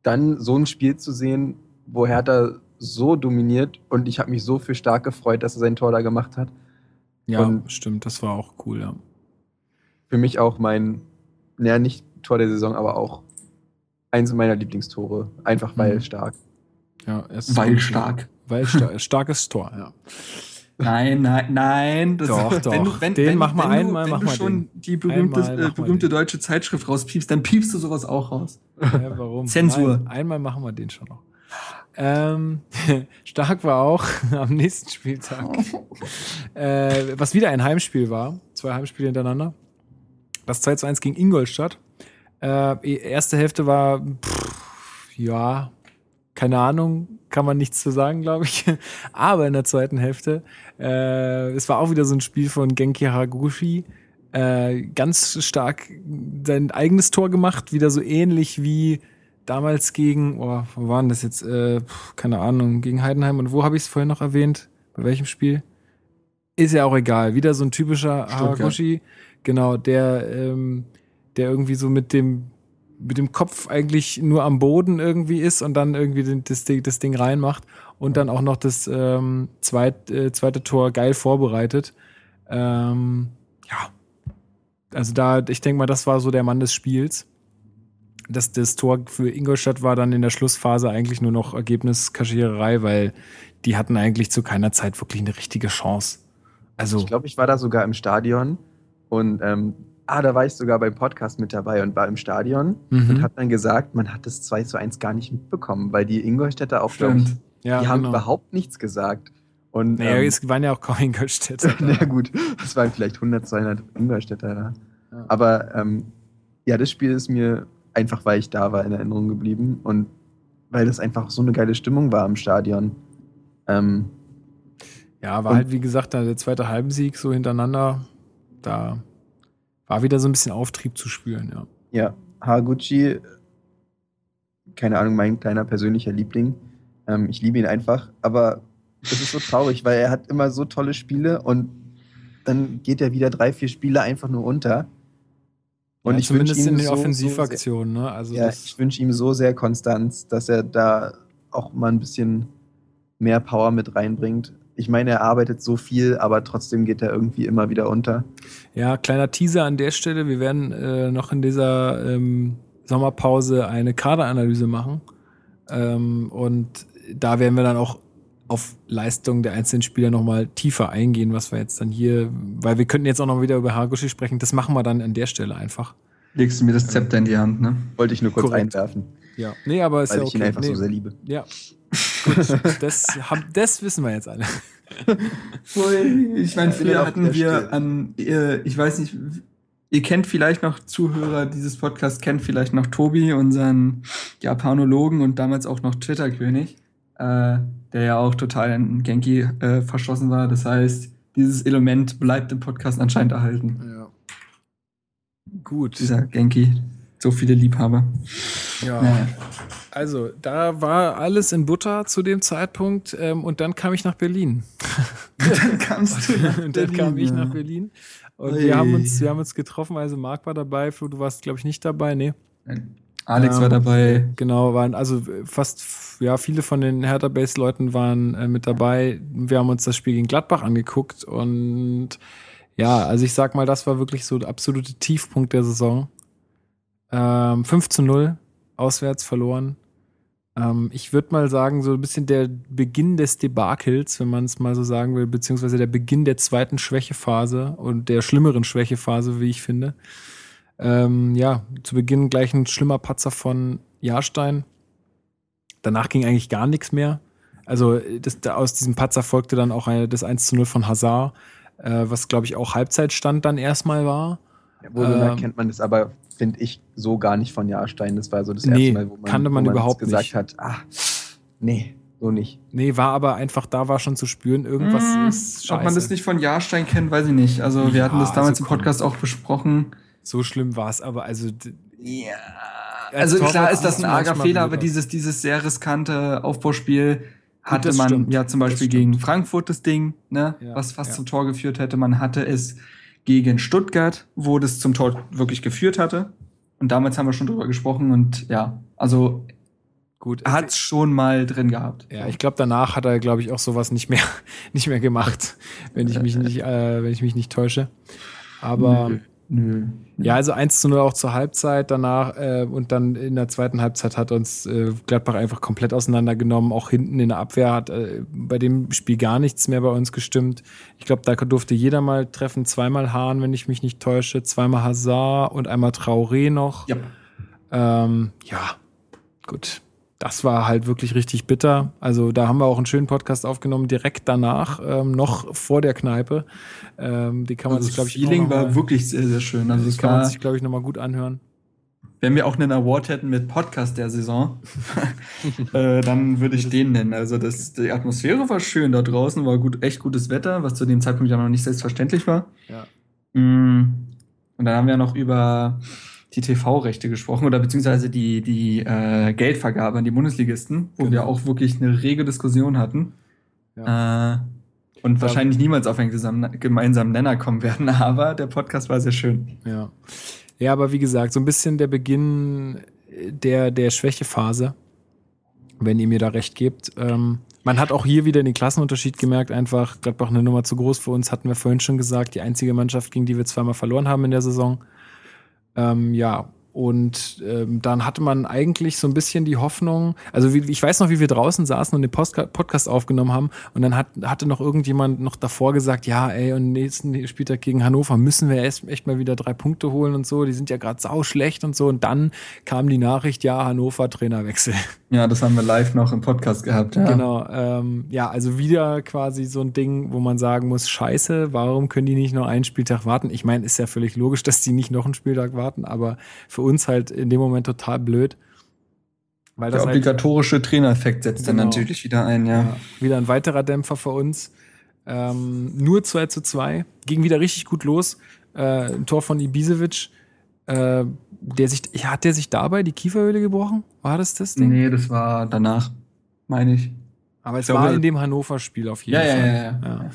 dann so ein Spiel zu sehen, wo Hertha so dominiert und ich habe mich so für stark gefreut, dass er sein Tor da gemacht hat. Ja, und stimmt, das war auch cool, ja. Für mich auch mein, naja, nicht Tor der Saison, aber auch eins meiner Lieblingstore. Einfach weil mhm. stark. Ja, weil stark. Weil stark, [laughs] starkes Tor, ja. Nein, nein, nein. Das doch, doch. Wenn, wenn, Den wenn, mach mal einmal, wenn mach du mal schon den. die berühmte, äh, berühmte deutsche Zeitschrift rauspiepst, dann piepst du sowas auch raus. [laughs] Ja, warum? Zensur. Nein, einmal machen wir den schon noch. Ähm, [laughs] stark war auch am nächsten Spieltag, äh, was wieder ein Heimspiel war, zwei Heimspiele hintereinander. Das 2 zu 1 gegen Ingolstadt. Äh, erste Hälfte war, pff, ja, keine Ahnung, kann man nichts zu sagen, glaube ich. [laughs] Aber in der zweiten Hälfte, äh, es war auch wieder so ein Spiel von Genki Haraguchi. Äh, ganz stark sein eigenes Tor gemacht, wieder so ähnlich wie damals gegen, oh, wo waren das jetzt? Äh, keine Ahnung, gegen Heidenheim. Und wo habe ich es vorhin noch erwähnt? Bei welchem Spiel? Ist ja auch egal. Wieder so ein typischer Stuttgart. Haraguchi, genau, der, ähm, der irgendwie so mit dem, mit dem Kopf eigentlich nur am Boden irgendwie ist und dann irgendwie den, das, Ding, das Ding reinmacht und dann auch noch das ähm, zweit, äh, zweite Tor geil vorbereitet. Ähm, ja. Also da, ich denke mal, das war so der Mann des Spiels. Das, das Tor für Ingolstadt war dann in der Schlussphase eigentlich nur noch Ergebniskaschiererei, weil die hatten eigentlich zu keiner Zeit wirklich eine richtige Chance. Also, Ich glaube, ich war da sogar im Stadion und ähm, ah, da war ich sogar beim Podcast mit dabei und war im Stadion Mhm. und hat dann gesagt, man hat das 2 zu 1 gar nicht mitbekommen, weil die Ingolstädter auch, glaube ich, ja, die haben genau. überhaupt nichts gesagt. Und Naja, ähm, es waren ja auch kaum Ingolstädter. [laughs] na gut, es waren vielleicht 100, 200 Ingolstädter da. Ja. Aber ähm, ja, das Spiel ist mir einfach, weil ich da war, in Erinnerung geblieben und weil das einfach so eine geile Stimmung war im Stadion. Ähm, Ja, war halt, wie gesagt, der zweite Halbsieg so hintereinander. Da war wieder so ein bisschen Auftrieb zu spüren, ja. ja, Haraguchi, keine Ahnung, mein kleiner persönlicher Liebling. Ähm, ich liebe ihn einfach, aber es ist so traurig, weil er hat immer so tolle Spiele und dann geht er wieder drei, vier Spiele einfach nur unter. Und ja, ich zumindest ihm in den so, so Offensivaktionen, ne? Also ja, ich wünsche ihm so sehr Konstanz, dass er da auch mal ein bisschen mehr Power mit reinbringt. Ich meine, er arbeitet so viel, aber trotzdem geht er irgendwie immer wieder unter. ja, kleiner Teaser an der Stelle. Wir werden äh, noch in dieser ähm, Sommerpause eine Kaderanalyse machen. Ähm, und da werden wir dann auch auf Leistung der einzelnen Spieler nochmal tiefer eingehen, was wir jetzt dann hier, weil wir könnten jetzt auch noch wieder über Haraguchi sprechen. Das machen wir dann an der Stelle einfach. Legst du mir das Zepter in die Hand, ne? Wollte ich nur kurz Korrekt. einwerfen, Ja. Nee, aber ist weil ja ich okay. ihn einfach nee. so sehr liebe. Ja. Gut, das, hab, das wissen wir jetzt alle. Ich meine, früher hatten wir an, äh, ich weiß nicht, ihr kennt vielleicht noch Zuhörer dieses Podcasts, kennt vielleicht noch Tobi, unseren Japanologen und damals auch noch Twitter-König, äh, der ja auch total in Genki äh, verschossen war. Das heißt, dieses Element bleibt im Podcast anscheinend erhalten. Ja. Gut. Dieser Genki. So viele Liebhaber. Ja. Naja. Also, da war alles in Butter zu dem Zeitpunkt ähm, und dann kam ich nach Berlin. [laughs] Dann kamst du nach und dann kam ich ja. nach Berlin. Und Ui. wir haben, uns, wir haben uns getroffen, also Marc war dabei, Flo, du warst, glaube ich, nicht dabei, nee. Alex Ähm, war dabei. Genau, waren also fast, ja, viele von den Hertha Base-Leuten waren äh, mit dabei. Wir haben uns das Spiel gegen Gladbach angeguckt und ja, also ich sag mal, das war wirklich so der absolute Tiefpunkt der Saison. Ähm, 5 zu 0, auswärts verloren. Ähm, ich würde mal sagen, so ein bisschen der Beginn des Debakels, wenn man es mal so sagen will, beziehungsweise der Beginn der zweiten Schwächephase und der schlimmeren Schwächephase, wie ich finde. Ähm, ja, zu Beginn gleich ein schlimmer Patzer von Jahrstein. Danach ging eigentlich gar nichts mehr. Also das, da, aus diesem Patzer folgte dann auch eine, das 1 zu 0 von Hazard, äh, was glaube ich auch Halbzeitstand dann erstmal war. Ja, wohl Ähm, kennt man das aber, finde ich, so gar nicht von Jahrstein. Das war so das Nee, erste Mal, wo man, kannte man wo überhaupt gesagt nicht. hat, ah, nee, so nicht. Nee, war aber einfach, da war schon zu spüren, irgendwas Mm, ist scheiße. Ob man das nicht von Jahrstein kennt, weiß ich nicht. Also wir Ja, hatten das damals also im Podcast auch besprochen. So schlimm war es, aber also Ja. Als Also Torwart klar ist das ein arger Fehler, aber dieses, dieses sehr riskante Aufbauspiel hatte man stimmt. ja zum Beispiel gegen Frankfurt das Ding, ne, Ja, was fast ja. zum Tor geführt hätte. Man hatte es gegen Stuttgart, wo das zum Tor wirklich geführt hatte. Und damals haben wir schon drüber gesprochen und ja, also gut. er hat es schon mal drin gehabt. Ja, ich glaube, danach hat er, glaube ich, auch sowas nicht mehr, [laughs] nicht mehr gemacht, wenn ich mich nicht, äh, wenn ich mich nicht täusche. Aber Nö. Nö. Ja, also 1 zu 0 auch zur Halbzeit danach äh, und dann in der zweiten Halbzeit hat uns äh, Gladbach einfach komplett auseinandergenommen. Auch hinten in der Abwehr hat äh, bei dem Spiel gar nichts mehr bei uns gestimmt. Ich glaube, da durfte jeder mal treffen. Zweimal Hahn, wenn ich mich nicht täusche, zweimal Hazard und einmal Traoré noch. Ja. Ähm, ja, gut. Das war halt wirklich richtig bitter. Also da haben wir auch einen schönen Podcast aufgenommen, direkt danach, ähm, noch vor der Kneipe. Ähm, die kann man Also sich, glaube ich, das Feeling war wirklich sehr, sehr schön. Also das kann man war, sich, glaube ich, nochmal gut anhören. wenn wir auch einen Award hätten mit Podcast der Saison, [laughs] äh, dann würde ich den nennen. Also das, die Atmosphäre war schön da draußen, war gut, echt gutes Wetter, was zu dem Zeitpunkt ja noch nicht selbstverständlich war. Ja. Mm. Und dann haben wir noch über die TV-Rechte gesprochen oder beziehungsweise die, die äh, Geldvergabe an die Bundesligisten, wo Genau. wir auch wirklich eine rege Diskussion hatten. Äh, und wahrscheinlich niemals auf einen gemeinsamen Nenner kommen werden, [laughs] aber der Podcast war sehr schön. Ja. Ja, aber wie gesagt, so ein bisschen der Beginn der, der Schwächephase, wenn ihr mir da recht gebt. Ähm, man hat auch hier wieder den Klassenunterschied gemerkt, einfach Gladbach eine Nummer zu groß für uns, hatten wir vorhin schon gesagt, die einzige Mannschaft, gegen die wir zweimal verloren haben in der Saison. Ähm, ja, und ähm, dann hatte man eigentlich so ein bisschen die Hoffnung, also wie, ich weiß noch, wie wir draußen saßen und den Post Podcast aufgenommen haben und dann hat, hatte noch irgendjemand noch davor gesagt, ja, ey, und nächsten Spieltag gegen Hannover müssen wir erst echt mal wieder drei Punkte holen und so, die sind ja gerade sau schlecht und so und dann kam die Nachricht, ja, Hannover Trainerwechsel. Ja, das haben wir live noch im Podcast gehabt, ja. Genau, ähm, ja, also wieder quasi so ein Ding, wo man sagen muss, scheiße, warum können die nicht noch einen Spieltag warten? Ich meine, ist ja völlig logisch, dass die nicht noch einen Spieltag warten, aber für uns halt in dem Moment total blöd. Weil Der halt obligatorische halt, Trainereffekt setzt genau, dann natürlich wieder ein, ja. ja. Wieder ein weiterer Dämpfer für uns. Ähm, nur 2 zu 2. Ging wieder richtig gut los. Äh, ein Tor von Ibisevic äh, der sich, hat der sich dabei die Kieferhöhle gebrochen? War das das Ding? Nee, das war danach, meine ich. Aber es ich war glaube, in dem Hannover-Spiel auf jeden ja, Fall. Ja, ja, ja.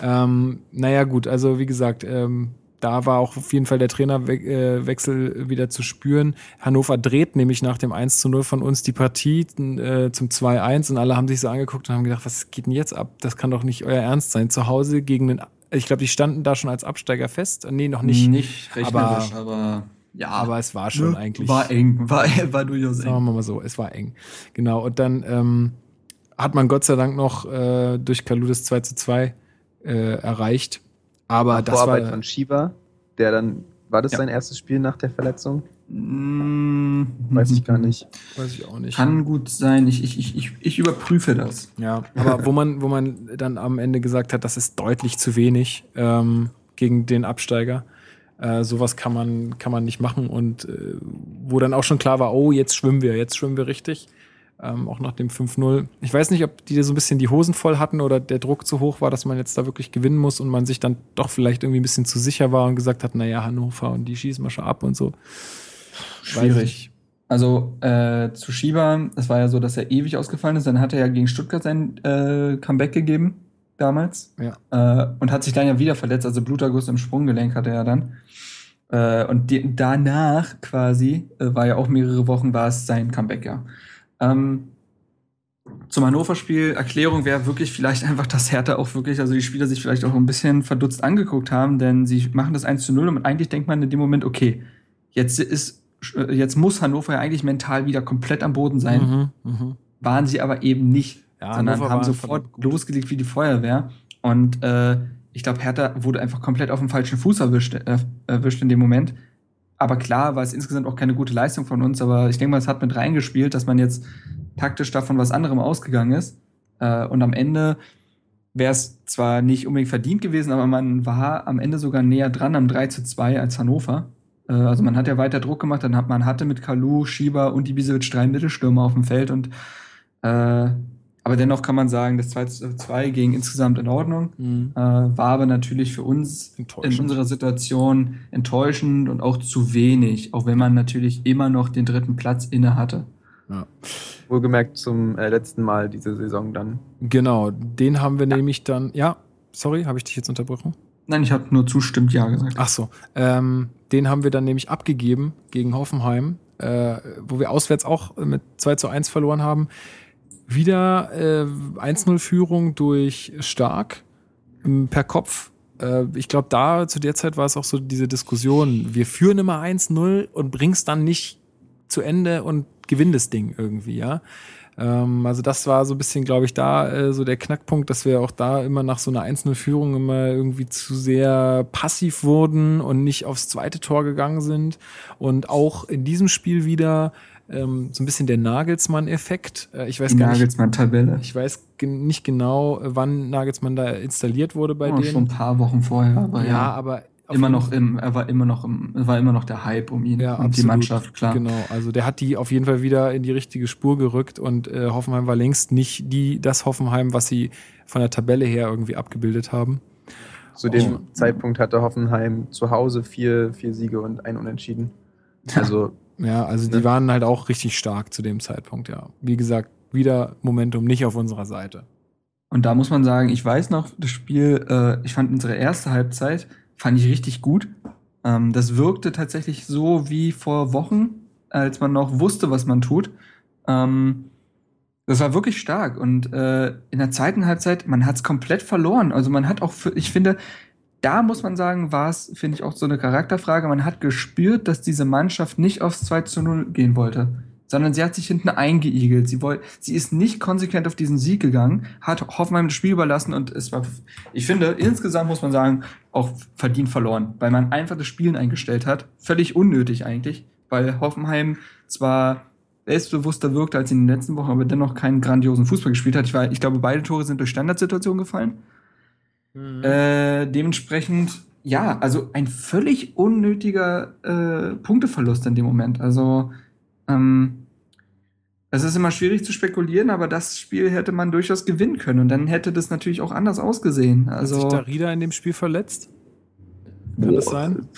ja. Ähm, naja, gut, also wie gesagt, ähm, da war auch auf jeden Fall der Trainerwechsel äh, wieder zu spüren. Hannover dreht nämlich nach dem 1 zu 0 von uns die Partie äh, zum 2-1 und alle haben sich so angeguckt und haben gedacht, was geht denn jetzt ab? Das kann doch nicht euer Ernst sein. Zu Hause gegen den ich glaube, die standen da schon als Absteiger fest. Nee, noch nicht. Nicht rechnerisch, aber, aber ja. Aber es war schon ne? eigentlich. War eng, war, war durchaus eng. Sagen wir mal so, es war eng. Genau. Und dann ähm, hat man Gott sei Dank noch äh, durch Kaludes 2 zu 2 äh, erreicht. Aber Nach das Vorarbeit war. von Shiba, der dann, war das ja. sein erstes Spiel nach der Verletzung? Mmh, Weiß ich gar nicht. Weiß ich auch nicht. Kann gut sein. Ich, ich, ich, ich überprüfe das. Ja, aber wo man, wo man dann am Ende gesagt hat, das ist deutlich zu wenig ähm, gegen den Absteiger. Äh, sowas kann man, kann man nicht machen. Und äh, wo dann auch schon klar war, oh, jetzt schwimmen wir, jetzt schwimmen wir richtig. Ähm, auch nach dem 5-0. Ich weiß nicht, ob die so ein bisschen die Hosen voll hatten oder der Druck zu hoch war, dass man jetzt da wirklich gewinnen muss und man sich dann doch vielleicht irgendwie ein bisschen zu sicher war und gesagt hat, naja, Hannover und die schießen wir schon ab und so. Schwierig. Also äh, zu Schieber, es war ja so, dass er ewig ausgefallen ist. Dann hat er ja gegen Stuttgart sein äh, Comeback gegeben damals. Ja. Äh, und hat sich dann ja wieder verletzt, also Bluterguss im Sprunggelenk hatte er dann. Äh, und die, danach quasi, äh, war ja auch mehrere Wochen, war es sein Comeback, ja. Ähm, zum Hannover-Spiel, Erklärung wäre wirklich vielleicht [laughs] einfach, dass Hertha auch wirklich, also die Spieler sich vielleicht auch ein bisschen verdutzt angeguckt haben, denn sie machen das 1 zu 0 und eigentlich denkt man in dem Moment, okay, jetzt ist, äh, jetzt muss Hannover ja eigentlich mental wieder komplett am Boden sein. Mhm, mh. Waren sie aber eben nicht ja, sondern haben sofort losgelegt wie die Feuerwehr. Und äh, ich glaube, Hertha wurde einfach komplett auf dem falschen Fuß erwischt, äh, erwischt in dem Moment. Aber klar war es insgesamt auch keine gute Leistung von uns, aber ich denke mal, es hat mit reingespielt, dass man jetzt taktisch davon was anderem ausgegangen ist. Äh, und am Ende wäre es zwar nicht unbedingt verdient gewesen, aber man war am Ende sogar näher dran am 3 zu 2 als Hannover. Äh, also man hat ja weiter Druck gemacht, dann hat man hatte mit Kalu, Schieber und Ibisevic drei Mittelstürmer auf dem Feld und äh, aber dennoch kann man sagen, das 2 zu 2 ging insgesamt in Ordnung. Mhm. Äh, war aber natürlich für uns in unserer Situation enttäuschend und auch zu wenig, auch wenn man natürlich immer noch den dritten Platz inne hatte. Ja. Wohlgemerkt zum äh, letzten Mal diese Saison dann. Genau, den haben wir ja. nämlich dann. Ja, sorry, habe ich dich jetzt unterbrochen? Nein, ich habe nur zustimmt ja gesagt. Ach so, ähm, den haben wir dann nämlich abgegeben gegen Hoffenheim, äh, wo wir auswärts auch mit 2 zu 1 verloren haben. Wieder äh, 1-0-Führung durch Stark ähm, per Kopf. Äh, ich glaube, da zu der Zeit war es auch so diese Diskussion, wir führen immer 1-0 und bringst dann nicht zu Ende und gewinnen das Ding irgendwie, ja. Ähm, also das war so ein bisschen, glaube ich, da äh, so der Knackpunkt, dass wir auch da immer nach so einer 1-0-Führung immer irgendwie zu sehr passiv wurden und nicht aufs zweite Tor gegangen sind. Und auch in diesem Spiel wieder ähm, so ein bisschen der Nagelsmann-Effekt. Äh, ich weiß Die gar Nagelsmann-Tabelle. Ich weiß nicht genau, wann Nagelsmann da installiert wurde bei oh, denen. Schon ein paar Wochen vorher, aber ja, ja. aber immer noch im, er war immer noch im, war immer noch der Hype um ihn ja, und absolut. die Mannschaft, klar. Genau, also der hat die auf jeden Fall wieder in die richtige Spur gerückt und äh, Hoffenheim war längst nicht die, das Hoffenheim, was sie von der Tabelle her irgendwie abgebildet haben. Zu dem oh. Zeitpunkt hatte Hoffenheim zu Hause vier, vier Siege und ein Unentschieden. [laughs] Also ja, also die ne? waren halt auch richtig stark zu dem Zeitpunkt, ja. Wie gesagt, wieder Momentum nicht auf unserer Seite. Und da muss man sagen, ich weiß noch, das Spiel, äh, ich fand unsere erste Halbzeit, fand ich richtig gut. Ähm, das wirkte tatsächlich so wie vor Wochen, als man noch wusste, was man tut. Ähm, das war wirklich stark. Und äh, in der zweiten Halbzeit, man hat es komplett verloren. Also man hat auch, für, ich finde, da muss man sagen, war es, finde ich, auch so eine Charakterfrage. Man hat gespürt, dass diese Mannschaft nicht aufs 2 zu 0 gehen wollte, sondern sie hat sich hinten eingeigelt. Sie, wollt, sie ist nicht konsequent auf diesen Sieg gegangen, hat Hoffenheim das Spiel überlassen und es war, ich finde, insgesamt muss man sagen, auch verdient verloren, weil man einfach das Spielen eingestellt hat. Völlig unnötig eigentlich, weil Hoffenheim zwar selbstbewusster wirkte als in den letzten Wochen, aber dennoch keinen grandiosen Fußball gespielt hat. Ich, war, ich glaube, beide Tore sind durch Standardsituationen gefallen. Mhm. Äh, dementsprechend, ja, also ein völlig unnötiger äh, Punkteverlust in dem Moment. Also, ähm, es ist immer schwierig zu spekulieren, aber das Spiel hätte man durchaus gewinnen können. Und dann hätte das natürlich auch anders ausgesehen. Also, Hat sich Darida in dem Spiel verletzt? Kann das sein?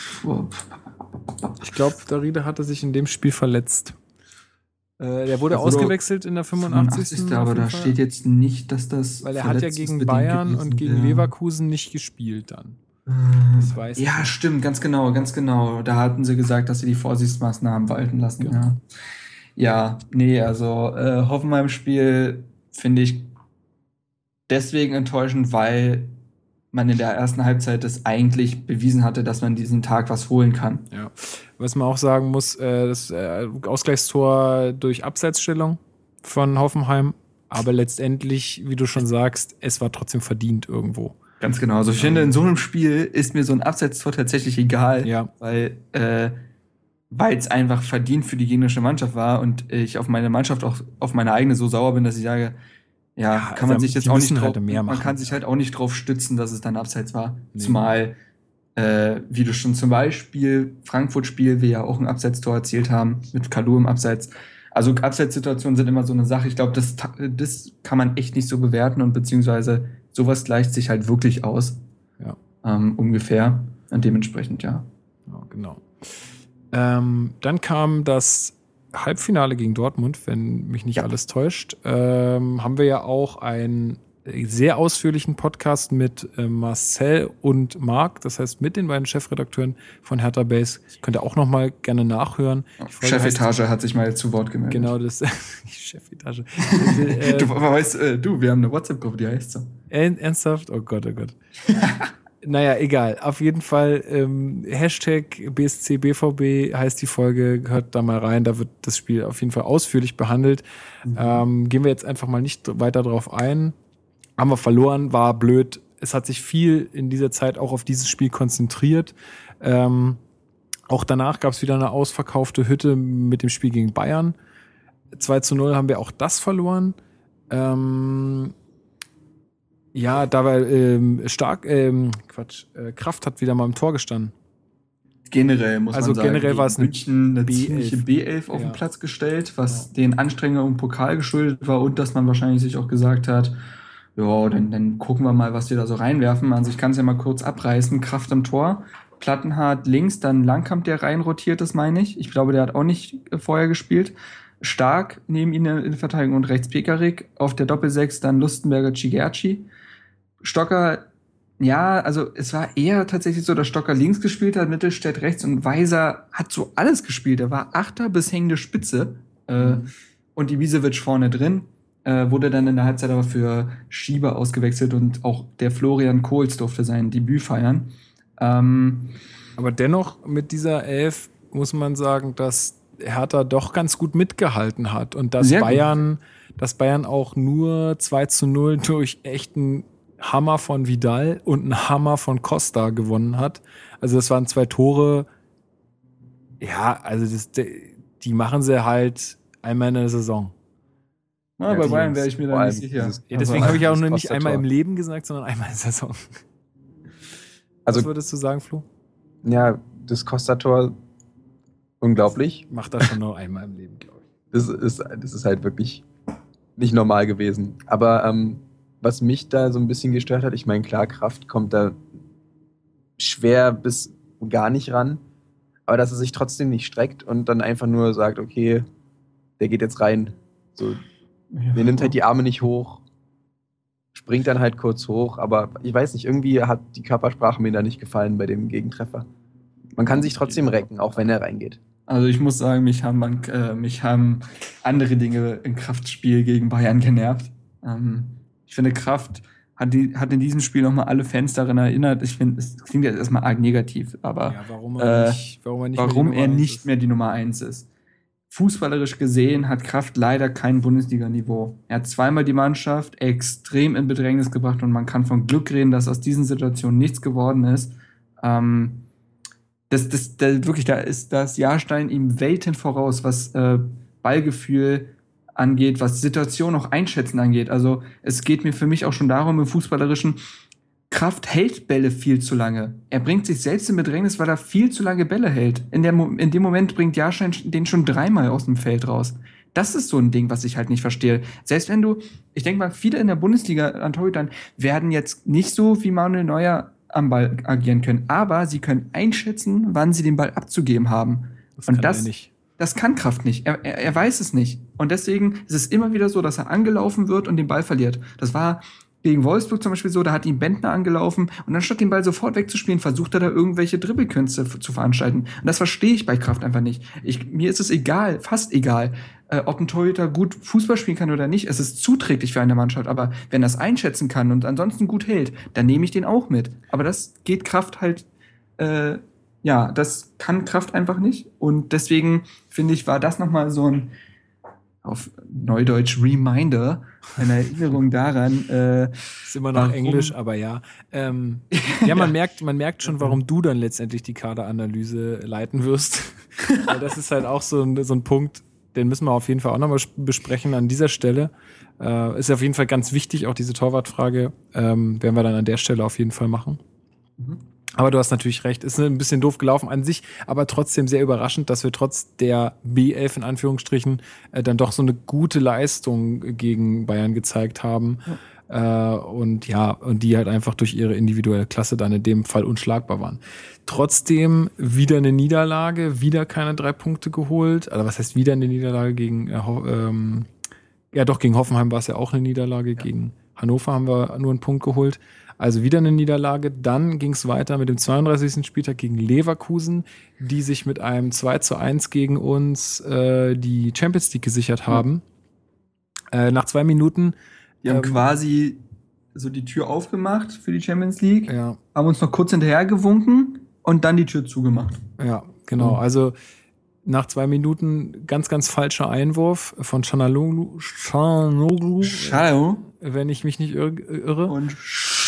Ich glaube, Darida hatte sich in dem Spiel verletzt. Äh, der wurde ausgewechselt in der 85. 85. Aber da steht jetzt nicht, dass das. Weil er hat ja gegen Bayern und gegen ja. Leverkusen nicht gespielt dann. Das weiß ja, ich. stimmt, ganz genau, ganz genau. Da hatten sie gesagt, dass sie die Vorsichtsmaßnahmen walten lassen. Genau. Ja. ja, nee, also äh, Hoffenheim-Spiel finde ich deswegen enttäuschend, weil man in der ersten Halbzeit das eigentlich bewiesen hatte, dass man diesen Tag was holen kann. Ja. Was man auch sagen muss, äh, das äh, Ausgleichstor durch Abseitsstellung von Hoffenheim, aber letztendlich, wie du schon sagst, es war trotzdem verdient irgendwo. Ganz genau. Also ich finde, in so einem Spiel ist mir so ein Abseitstor tatsächlich egal, ja. weil äh, weil es einfach verdient für die gegnerische Mannschaft war und ich auf meine Mannschaft auch auf meine eigene so sauer bin, dass ich sage, ja, ja kann man sich jetzt auch nicht drauf, halt man kann sich halt auch nicht drauf stützen, dass es dann abseits war. Nee. Zumal, äh, wie du schon zum Beispiel Frankfurt-Spiel, wir ja auch ein Abseitstor erzielt haben, mit Kalu im Abseits. Also Abseitssituationen sind immer so eine Sache. Ich glaube, das, das kann man echt nicht so bewerten und beziehungsweise sowas gleicht sich halt wirklich aus. Ja. Ähm, ungefähr. Und dementsprechend, ja. ja genau. Ähm, dann kam das Halbfinale gegen Dortmund, wenn mich nicht ja. alles täuscht, ähm, haben wir ja auch einen sehr ausführlichen Podcast mit äh, Marcel und Marc, das heißt mit den beiden Chefredakteuren von Hertha Base. Könnt ihr auch noch mal gerne nachhören. Chefetage hat sich mal zu Wort gemeldet. Genau, das [laughs] Chefetage. [laughs] du weißt, äh, du, wir haben eine WhatsApp-Gruppe, die heißt so. Ernsthaft? Oh Gott, oh Gott. [laughs] Naja, egal. Auf jeden Fall ähm, Hashtag BSCBVB heißt die Folge, hört da mal rein, da wird das Spiel auf jeden Fall ausführlich behandelt. Mhm. Ähm, gehen wir jetzt einfach mal nicht weiter drauf ein. Haben wir verloren, war blöd. Es hat sich viel in dieser Zeit auch auf dieses Spiel konzentriert. Ähm, auch danach gab es wieder eine ausverkaufte Hütte mit dem Spiel gegen Bayern. 2 zu 0 haben wir auch das verloren. Ähm, ja, da war ähm, stark, ähm, Quatsch, äh, Kraft hat wieder mal im Tor gestanden. Generell muss also man sagen. Also generell war es München eine B11. ziemliche B11 auf ja. den Platz gestellt, was ja. den Anstrengungen im Pokal geschuldet war und dass man wahrscheinlich sich auch gesagt hat, ja, dann, dann gucken wir mal, was wir da so reinwerfen. Also ich kann es ja mal kurz abreißen. Kraft im Tor, Plattenhardt links, dann Langkamp, der rein rotiert ist, meine ich. Ich glaube, der hat auch nicht äh, vorher gespielt. Stark neben ihnen in der Verteidigung und rechts Pekarik. Auf der Doppelsechs dann Lustenberger Cigerci. Stocker, ja, also es war eher tatsächlich so, dass Stocker links gespielt hat, Mittelstädt rechts und Weiser hat so alles gespielt. Er war Achter bis hängende Spitze äh, mhm. und Ibisevic vorne drin. Äh, wurde dann in der Halbzeit aber für Schieber ausgewechselt und auch der Florian Kohls durfte sein Debüt feiern. Ähm, aber dennoch mit dieser Elf muss man sagen, dass Hertha doch ganz gut mitgehalten hat und dass Bayern, gut. dass Bayern auch nur 2 zu 0 [laughs] durch echten Hammer von Vidal und ein Hammer von Costa gewonnen hat. Also das waren zwei Tore. Ja, also das, die machen sie halt einmal in der Saison. Ja, bei Bayern wäre ich mir da nicht sicher. Ja, deswegen habe ich auch nur nicht einmal im Leben gesagt, sondern einmal in der Saison. Also, Was würdest du sagen, Flo? Ja, das Costa-Tor unglaublich. Macht das schon nur einmal im Leben, glaube ich. Das ist, das ist halt wirklich nicht normal gewesen. Aber ähm, was mich da so ein bisschen gestört hat, ich meine, klar, Kraft kommt da schwer bis gar nicht ran, aber dass er sich trotzdem nicht streckt und dann einfach nur sagt, okay, der geht jetzt rein. So, ja. der nimmt halt die Arme nicht hoch, springt dann halt kurz hoch, aber ich weiß nicht, irgendwie hat die Körpersprache mir da nicht gefallen bei dem Gegentreffer. Man kann sich trotzdem recken, auch wenn er reingeht. Also ich muss sagen, mich haben, man, äh, mich haben andere Dinge im Kraftspiel gegen Bayern genervt. Ähm, ich finde, Kraft hat, die, hat in diesem Spiel nochmal alle Fans daran erinnert. Ich finde, es klingt jetzt erstmal arg negativ, aber Ja, warum er äh, nicht, warum er nicht, warum mehr die er Nummer eins nicht ist. mehr die Nummer 1 ist. Fußballerisch gesehen hat Kraft leider kein Bundesliga-Niveau. Er hat zweimal die Mannschaft extrem in Bedrängnis gebracht und man kann von Glück reden, dass aus diesen Situationen nichts geworden ist. Ähm, das, das, das, wirklich, da ist das Jahrstein ihm Welten voraus, was äh, Ballgefühl angeht, was Situation auch einschätzen angeht. Also es geht mir für mich auch schon darum, im Fußballerischen, Kraft hält Bälle viel zu lange. Er bringt sich selbst in Bedrängnis, weil er viel zu lange Bälle hält. In, der, in dem Moment bringt Jahrstein den schon dreimal aus dem Feld raus. Das ist so ein Ding, was ich halt nicht verstehe. Selbst wenn du, ich denke mal, viele in der Bundesliga an Torhütern werden jetzt nicht so wie Manuel Neuer am Ball agieren können, aber sie können einschätzen, wann sie den Ball abzugeben haben. Das Und das-. Das kann Kraft nicht. Er, er, er weiß es nicht. Und deswegen ist es immer wieder so, dass er angelaufen wird und den Ball verliert. Das war gegen Wolfsburg zum Beispiel so, da hat ihn Bentner angelaufen und anstatt den Ball sofort wegzuspielen, versucht er da irgendwelche Dribbelkünste zu veranstalten. Und das verstehe ich bei Kraft einfach nicht. Ich, mir ist es egal, fast egal, äh, ob ein Torhüter gut Fußball spielen kann oder nicht. Es ist zuträglich für eine Mannschaft, aber wenn er es einschätzen kann und ansonsten gut hält, dann nehme ich den auch mit. Aber das geht Kraft halt äh, ja, das kann Kraft einfach nicht. Und deswegen finde ich, war das nochmal so ein auf Neudeutsch Reminder, eine Erinnerung daran. Äh, Ist immer noch Warum? Englisch, aber ja. Ähm, [laughs] ja, man merkt, man merkt schon, warum du dann letztendlich die Kaderanalyse leiten wirst. [laughs] Weil das ist halt auch so ein, so ein Punkt, den müssen wir auf jeden Fall auch nochmal besprechen an dieser Stelle. Äh, ist auf jeden Fall ganz wichtig, auch diese Torwartfrage ähm, werden wir dann an der Stelle auf jeden Fall machen. Mhm. Aber du hast natürlich recht, ist ein bisschen doof gelaufen an sich, aber trotzdem sehr überraschend, dass wir trotz der B11 in Anführungsstrichen äh, dann doch so eine gute Leistung gegen Bayern gezeigt haben. Äh, und ja, und die halt einfach durch ihre individuelle Klasse dann in dem Fall unschlagbar waren. Trotzdem wieder eine Niederlage, wieder keine drei Punkte geholt. Also was heißt wieder eine Niederlage gegen, äh, ähm, ja doch, gegen Hoffenheim war es ja auch eine Niederlage, gegen Hannover haben wir nur einen Punkt geholt. Also wieder eine Niederlage. Dann ging es weiter mit dem 32. Spieltag gegen Leverkusen, die sich mit einem 2 zu 1 gegen uns äh, die Champions League gesichert haben. Äh, nach zwei Minuten, die haben Ähm, quasi so die Tür aufgemacht für die Champions League, ja, haben uns noch kurz hinterher gewunken und dann die Tür zugemacht. Ja, genau. Mhm. Also nach zwei Minuten ganz, ganz falscher Einwurf von Chanaloglu, Chanaloglu wenn ich mich nicht irr irre. und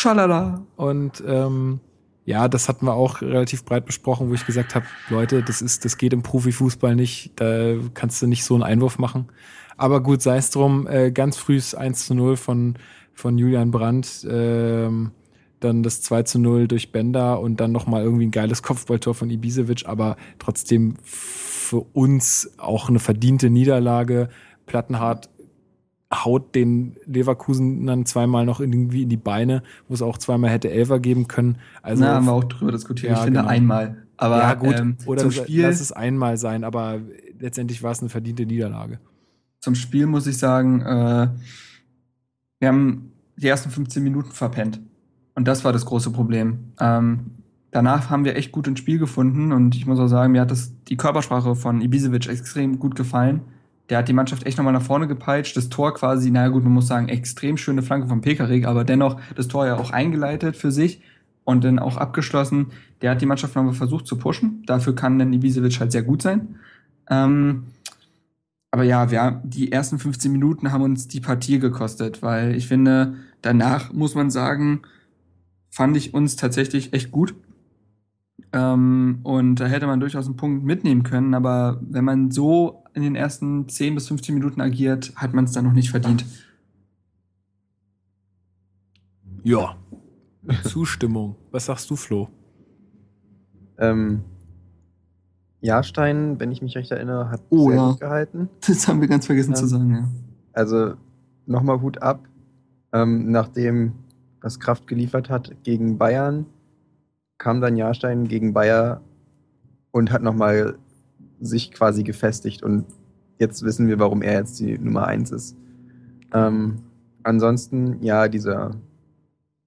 schalala. Und ähm, ja, das hatten wir auch relativ breit besprochen, wo ich gesagt habe, Leute, das ist, das geht im Profifußball nicht, da kannst du nicht so einen Einwurf machen. Aber gut, sei es drum, äh, ganz frühes 1 zu 0 von, von Julian Brandt, ähm, dann das 2 zu 0 durch Bender und dann nochmal irgendwie ein geiles Kopfballtor von Ibisevic, aber trotzdem für uns auch eine verdiente Niederlage. Plattenhardt haut den Leverkusen dann zweimal noch irgendwie in die Beine, wo es auch zweimal hätte Elfer geben können. Also Na, haben wir auch drüber diskutiert. Ja, ich finde genau. einmal. Aber ja gut, ähm, oder zum Spiel, lass es einmal sein, aber letztendlich war es eine verdiente Niederlage. zum Spiel muss ich sagen, äh, wir haben die ersten 15 Minuten verpennt. Und das war das große Problem. Ähm, danach haben wir echt gut ins Spiel gefunden und ich muss auch sagen, mir hat das, die Körpersprache von Ibisevic extrem gut gefallen. Der hat die Mannschaft echt nochmal nach vorne gepeitscht. Das Tor quasi, naja gut, man muss sagen, extrem schöne Flanke von Pekarik, aber dennoch das Tor ja auch eingeleitet für sich und dann auch abgeschlossen. Der hat die Mannschaft nochmal versucht zu pushen. Dafür kann dann Ibisevic halt sehr gut sein. Ähm, aber ja, wir, die ersten 15 Minuten haben uns die Partie gekostet, weil ich finde, danach muss man sagen, fand ich uns tatsächlich echt gut. Ähm, und da hätte man durchaus einen Punkt mitnehmen können, aber wenn man so in den ersten 10 bis 15 Minuten agiert, hat man es dann noch nicht verdient. Ja. [laughs] Zustimmung. Was sagst du, Flo? Ähm, Jahrstein, wenn ich mich recht erinnere, hat Oh, sehr ja. gut gehalten. Das haben wir ganz vergessen Ja. zu sagen, ja. Also nochmal Hut ab. Ähm, nachdem was Kraft geliefert hat gegen Bayern, kam dann Jahrstein gegen Bayer und hat nochmal sich quasi gefestigt. Und jetzt wissen wir, warum er jetzt die Nummer 1 ist. Ähm, ansonsten, ja, dieser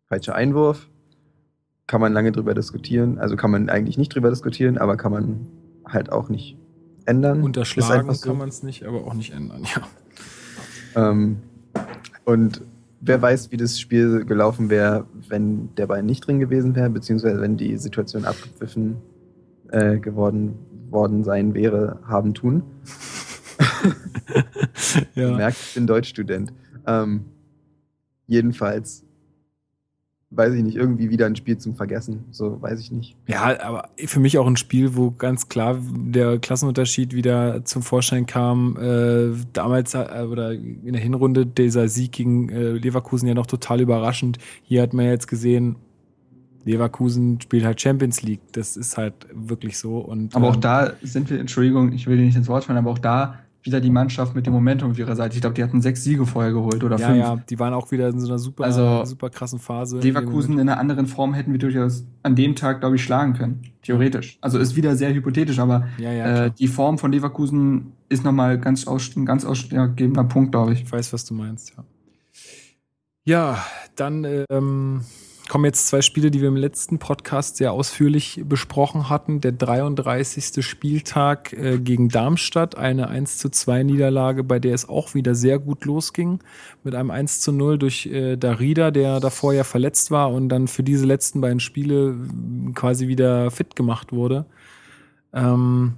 falsche Einwurf kann man lange drüber diskutieren. Also kann man eigentlich nicht drüber diskutieren, aber kann man halt auch nicht ändern. Unterschlagen so. kann man es nicht, aber auch nicht ändern, ja. Ähm, und wer weiß, wie das Spiel gelaufen wäre, wenn der Ball nicht drin gewesen wäre, beziehungsweise wenn die Situation abgepfiffen äh, geworden worden sein wäre, haben tun. [laughs] ja. Merkt, ich bin Deutschstudent. Ähm, jedenfalls weiß ich nicht, irgendwie wieder ein Spiel zum Vergessen. So weiß ich nicht. Ja, aber für mich auch ein Spiel, wo ganz klar der Klassenunterschied wieder zum Vorschein kam. Äh, damals äh, oder in der Hinrunde dieser Sieg gegen äh, Leverkusen ja noch total überraschend. Hier hat man jetzt gesehen, Leverkusen spielt halt Champions League. Das ist halt wirklich so. Und, Aber auch ähm, da sind wir, Entschuldigung, ich will dir nicht ins Wort fallen, aber auch da wieder die Mannschaft mit dem Momentum auf ihrer Seite. Ich glaube, die hatten sechs Siege vorher geholt oder ja, fünf. ja, die waren auch wieder in so einer super, Also, super krassen Phase. Leverkusen in einer anderen Form hätten wir durchaus an dem Tag, glaube ich, schlagen können. Theoretisch. Also ist wieder sehr hypothetisch, aber Ja, ja, äh, die Form von Leverkusen ist nochmal ganz aus, ein ganz ausschlaggebender Punkt, glaube ich. Ich weiß, was du meinst, ja. Ja, dann ähm, kommen jetzt zwei Spiele, die wir im letzten Podcast sehr ausführlich besprochen hatten. Der 33. Spieltag äh, gegen Darmstadt, eine 1 zu 2 Niederlage, bei der es auch wieder sehr gut losging. Mit einem 1 zu 0 durch äh, Darida, der davor ja verletzt war und dann für diese letzten beiden Spiele äh, quasi wieder fit gemacht wurde. Ähm,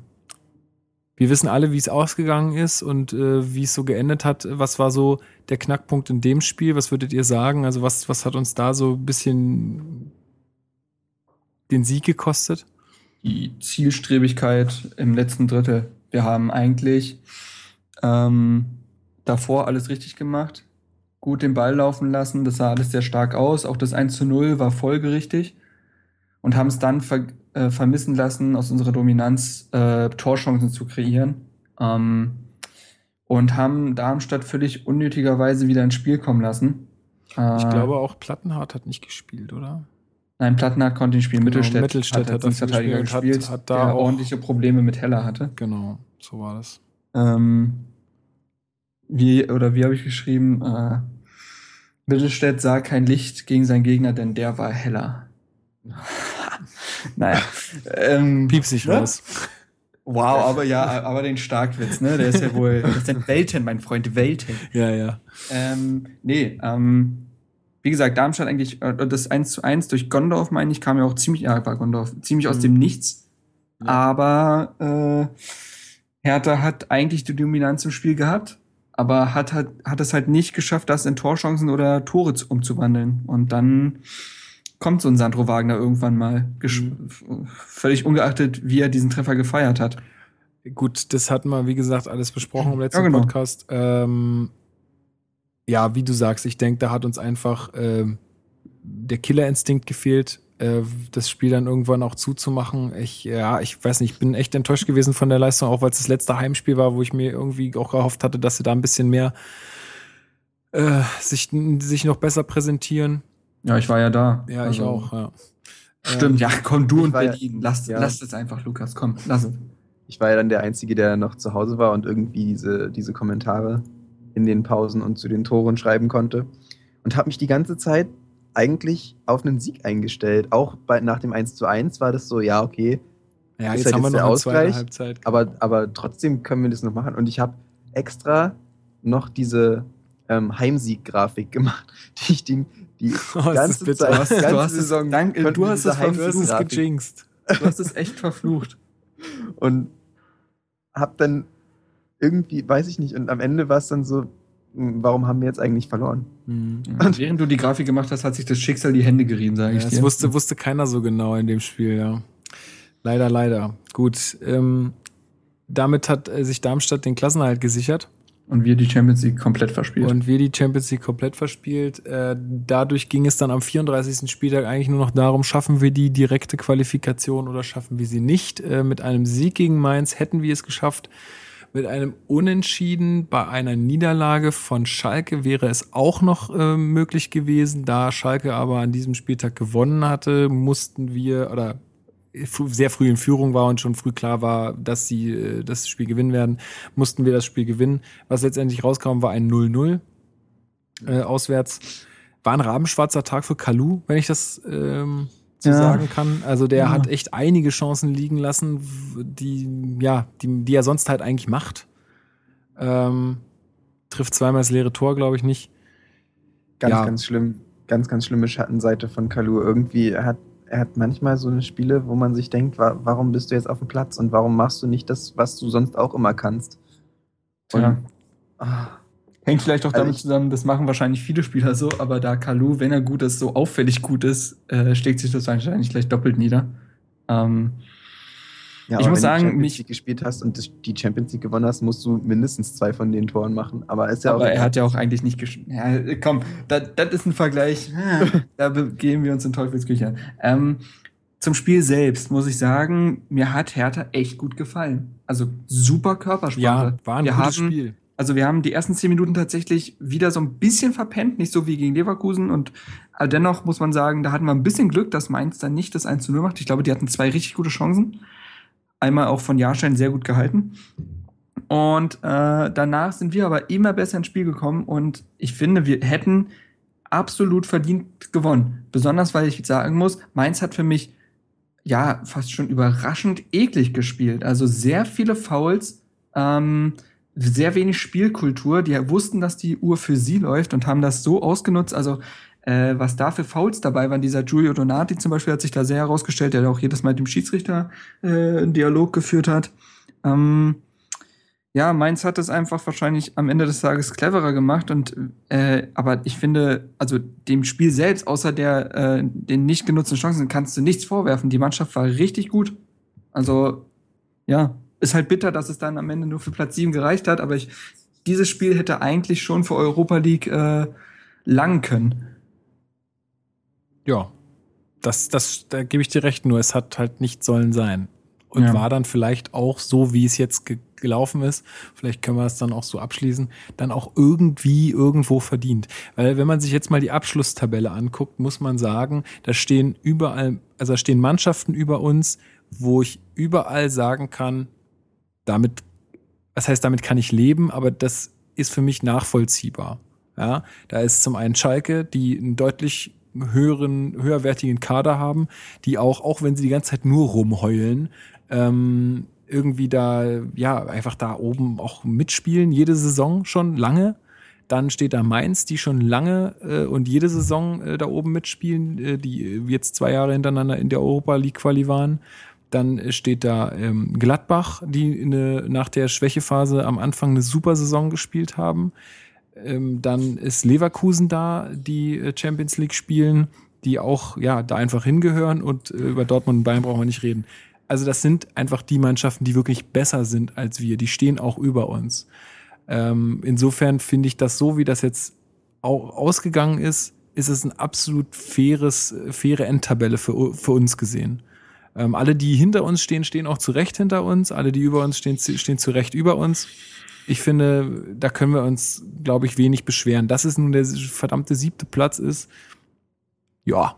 wir wissen alle, wie es ausgegangen ist und äh, wie es so geendet hat. Was war so der Knackpunkt in dem Spiel? Was würdet ihr sagen? Also was, was hat uns da so ein bisschen den Sieg gekostet? die Zielstrebigkeit im letzten Drittel. Wir haben eigentlich ähm, davor alles richtig gemacht, gut den Ball laufen lassen, das sah alles sehr stark aus. Auch das 1 zu 0 war folgerichtig und haben es dann äh, vermissen lassen, aus unserer Dominanz äh, Torchancen zu kreieren. Ähm, und haben Darmstadt völlig unnötigerweise wieder ins Spiel kommen lassen. Äh, Ich glaube auch Plattenhardt hat nicht gespielt, oder? Nein, Plattenhardt konnte nicht spielen. Genau, Mittelstädt, Mittelstädt hat als dafür Linksverteidiger gespielt, hat- hat da der ordentliche Probleme mit Heller hatte. Genau, so war das. Ähm, wie, oder wie habe ich geschrieben? Äh, Mittelstädt sah kein Licht gegen seinen Gegner, denn der war heller. Naja. Ähm, Piepst sich ne? raus. Wow, aber ja, aber den Starkwitz, ne? Der ist ja wohl. Das sind Welten, mein Freund, Welten. Ja, ja. Ähm, nee, ähm, wie gesagt, Darmstadt eigentlich, äh, das 1 zu 1 durch Gondorf, meine ich, kam ja auch ziemlich, ja, war Gondorf, ziemlich aus Mhm. dem Nichts. Ja. Aber äh, Hertha hat eigentlich die Dominanz im Spiel gehabt, aber hat, hat, hat es halt nicht geschafft, das in Torchancen oder Tore zu- umzuwandeln. Und dann kommt so ein Sandro Wagner irgendwann mal, Mhm. völlig ungeachtet, wie er diesen Treffer gefeiert hat. Gut, das hatten wir, wie gesagt, alles besprochen im letzten Ja, genau. Podcast. Ähm, ja, wie du sagst, ich denke, da hat uns einfach ähm, der Killerinstinkt gefehlt, äh, das Spiel dann irgendwann auch zuzumachen. Ich, ja, ich weiß nicht, ich bin echt enttäuscht gewesen von der Leistung, auch weil es das letzte Heimspiel war, wo ich mir irgendwie auch gehofft hatte, dass sie da ein bisschen mehr äh, sich, sich noch besser präsentieren. Ja, ich war ja da. Ja, ich Also, auch, ja. Stimmt, ja, komm, du Ich und war ja- Berlin. Lass, ja. lass es einfach, Lukas, komm, lass es. Ich war ja dann der Einzige, der noch zu Hause war und irgendwie diese, diese Kommentare in den Pausen und zu den Toren schreiben konnte. Und habe mich die ganze Zeit eigentlich auf einen Sieg eingestellt. Auch bei, nach dem 1 zu 1 war das so, ja, okay, Ja, Ist jetzt halt haben wir jetzt noch eine zweite Ausgleich, Halbzeit. aber, aber trotzdem können wir das noch machen. Und ich habe extra noch diese ähm, Heimsieg-Grafik gemacht, [laughs] die ich die, die [laughs] Oh, das ganze bitter. Zeit, Du hast- ganze du hast es- Saison danke, konnten du hast es versucht, du hast es Heimsieg-Grafik gejinxt. Du hast es echt verflucht. und hab dann irgendwie, weiß ich nicht, und am Ende war es dann so, hm, warum haben wir jetzt eigentlich verloren? Mhm. Und während du die Grafik gemacht hast, hat sich das Schicksal die Hände gerieben, sage Ja, ich das dir. wusste, wusste keiner so genau in dem Spiel, ja. Leider, leider. Gut. Ähm, damit hat äh, sich Darmstadt den Klassenerhalt gesichert Und wir die Champions League komplett verspielt. und wir die Champions League komplett verspielt. Äh, dadurch ging es dann am 34. Spieltag eigentlich nur noch darum, schaffen wir die direkte Qualifikation oder schaffen wir sie nicht. Äh, mit einem Sieg gegen Mainz hätten wir es geschafft. Mit einem Unentschieden bei einer Niederlage von Schalke wäre es auch noch äh, möglich gewesen. Da Schalke aber an diesem Spieltag gewonnen hatte, mussten wir oder sehr früh in Führung war und schon früh klar war, dass sie äh, das Spiel gewinnen werden, mussten wir das Spiel gewinnen. Was letztendlich rauskam, war ein 0-0. äh, auswärts. War ein rabenschwarzer Tag für Kalu, wenn ich das ähm, so Ja. sagen kann. Also der Ja. hat echt einige Chancen liegen lassen, die, ja, die, die er sonst halt eigentlich macht. Ähm, trifft zweimal das leere Tor, glaube ich nicht. Ganz, Ja. ganz schlimm. Ganz, ganz schlimme Schattenseite von Kalu. Irgendwie, hat, er hat manchmal so eine Spiele, wo man sich denkt, wa warum bist du jetzt auf dem Platz und warum machst du nicht das, was du sonst auch immer kannst? Und, Ja. ah, Hängt vielleicht auch Also damit ich- zusammen, das machen wahrscheinlich viele Spieler so, aber da Kalu, wenn er gut ist, so auffällig gut ist, äh, schlägt sich das wahrscheinlich gleich doppelt nieder. Ähm, ja, Ich aber muss wenn sagen, du Champions mich- League gespielt hast und die Champions League gewonnen hast, musst du mindestens zwei von den Toren machen. Aber ist ja auch aber er hat ja auch eigentlich nicht gesch... Ja, komm, das, das ist ein Vergleich. [laughs] da begeben wir uns in Teufelsküche. Ähm, zum Spiel selbst muss ich sagen, mir hat Hertha echt gut gefallen. Also super Körpersprache. Ja, war ein wir gutes haben, Spiel. Also wir haben die ersten zehn Minuten tatsächlich wieder so ein bisschen verpennt, nicht so wie gegen Leverkusen. Und äh, dennoch muss man sagen, da hatten wir ein bisschen Glück, dass Mainz dann nicht das 1 zu 0 macht. Ich glaube, die hatten zwei richtig gute Chancen. Einmal auch von Jahrstein sehr gut gehalten. Und äh, danach sind wir aber immer besser ins Spiel gekommen. Und ich finde, wir hätten absolut verdient gewonnen. Besonders, weil ich sagen muss, Mainz hat für mich ja fast schon überraschend eklig gespielt. Also sehr viele Fouls. Ähm, sehr wenig Spielkultur. Die wussten, dass die Uhr für sie läuft und haben das so ausgenutzt. Also, äh, was da für Fouls dabei waren, dieser Giulio Donati zum Beispiel hat sich da sehr herausgestellt, der auch jedes Mal mit dem Schiedsrichter äh, einen Dialog geführt hat. Ähm, ja, Mainz hat es einfach wahrscheinlich am Ende des Tages cleverer gemacht und äh, aber ich finde, also dem Spiel selbst, außer der äh, den nicht genutzten Chancen, kannst du nichts vorwerfen. Die Mannschaft war richtig gut. Also ja, ist halt bitter, dass es dann am Ende nur für Platz 7 gereicht hat, aber ich, dieses Spiel hätte eigentlich schon für Europa League äh, langen können. Ja, das, das, da gebe ich dir recht, nur es hat halt nicht sollen sein. Und Ja. war dann vielleicht auch so, wie es jetzt ge gelaufen ist, vielleicht können wir es dann auch so abschließen, dann auch irgendwie irgendwo verdient. Weil wenn man sich jetzt mal die Abschlusstabelle anguckt, muss man sagen, da stehen überall, also da stehen Mannschaften über uns, wo ich überall sagen kann, damit, das heißt, damit kann ich leben, aber das ist für mich nachvollziehbar. Ja, da ist zum einen Schalke, die einen deutlich höheren, höherwertigen Kader haben, die auch, auch wenn sie die ganze Zeit nur rumheulen, ähm, irgendwie da, ja, einfach da oben auch mitspielen, jede Saison schon lange. Dann steht da Mainz, die schon lange äh, und jede Saison äh, da oben mitspielen, äh, die jetzt zwei Jahre hintereinander in der Europa League Quali waren. Dann äh, steht da ähm, Gladbach, die eine, nach der Schwächephase am Anfang eine super Saison gespielt haben. Ähm, dann ist Leverkusen da, die äh, Champions League spielen, die auch ja da einfach hingehören und äh, über Dortmund und Bayern brauchen wir nicht reden. Also das sind einfach die Mannschaften, die wirklich besser sind als wir. Die stehen auch über uns. Ähm, insofern finde ich das so, wie das jetzt auch ausgegangen ist, ist es ein absolut faires, äh, faire Endtabelle für, für uns gesehen. Ähm, alle, die hinter uns stehen, stehen auch zu Recht hinter uns. Alle, die über uns stehen, stehen zu Recht über uns. Ich finde, da können wir uns, glaube ich, wenig beschweren. Dass es nun der verdammte siebte Platz ist, ja,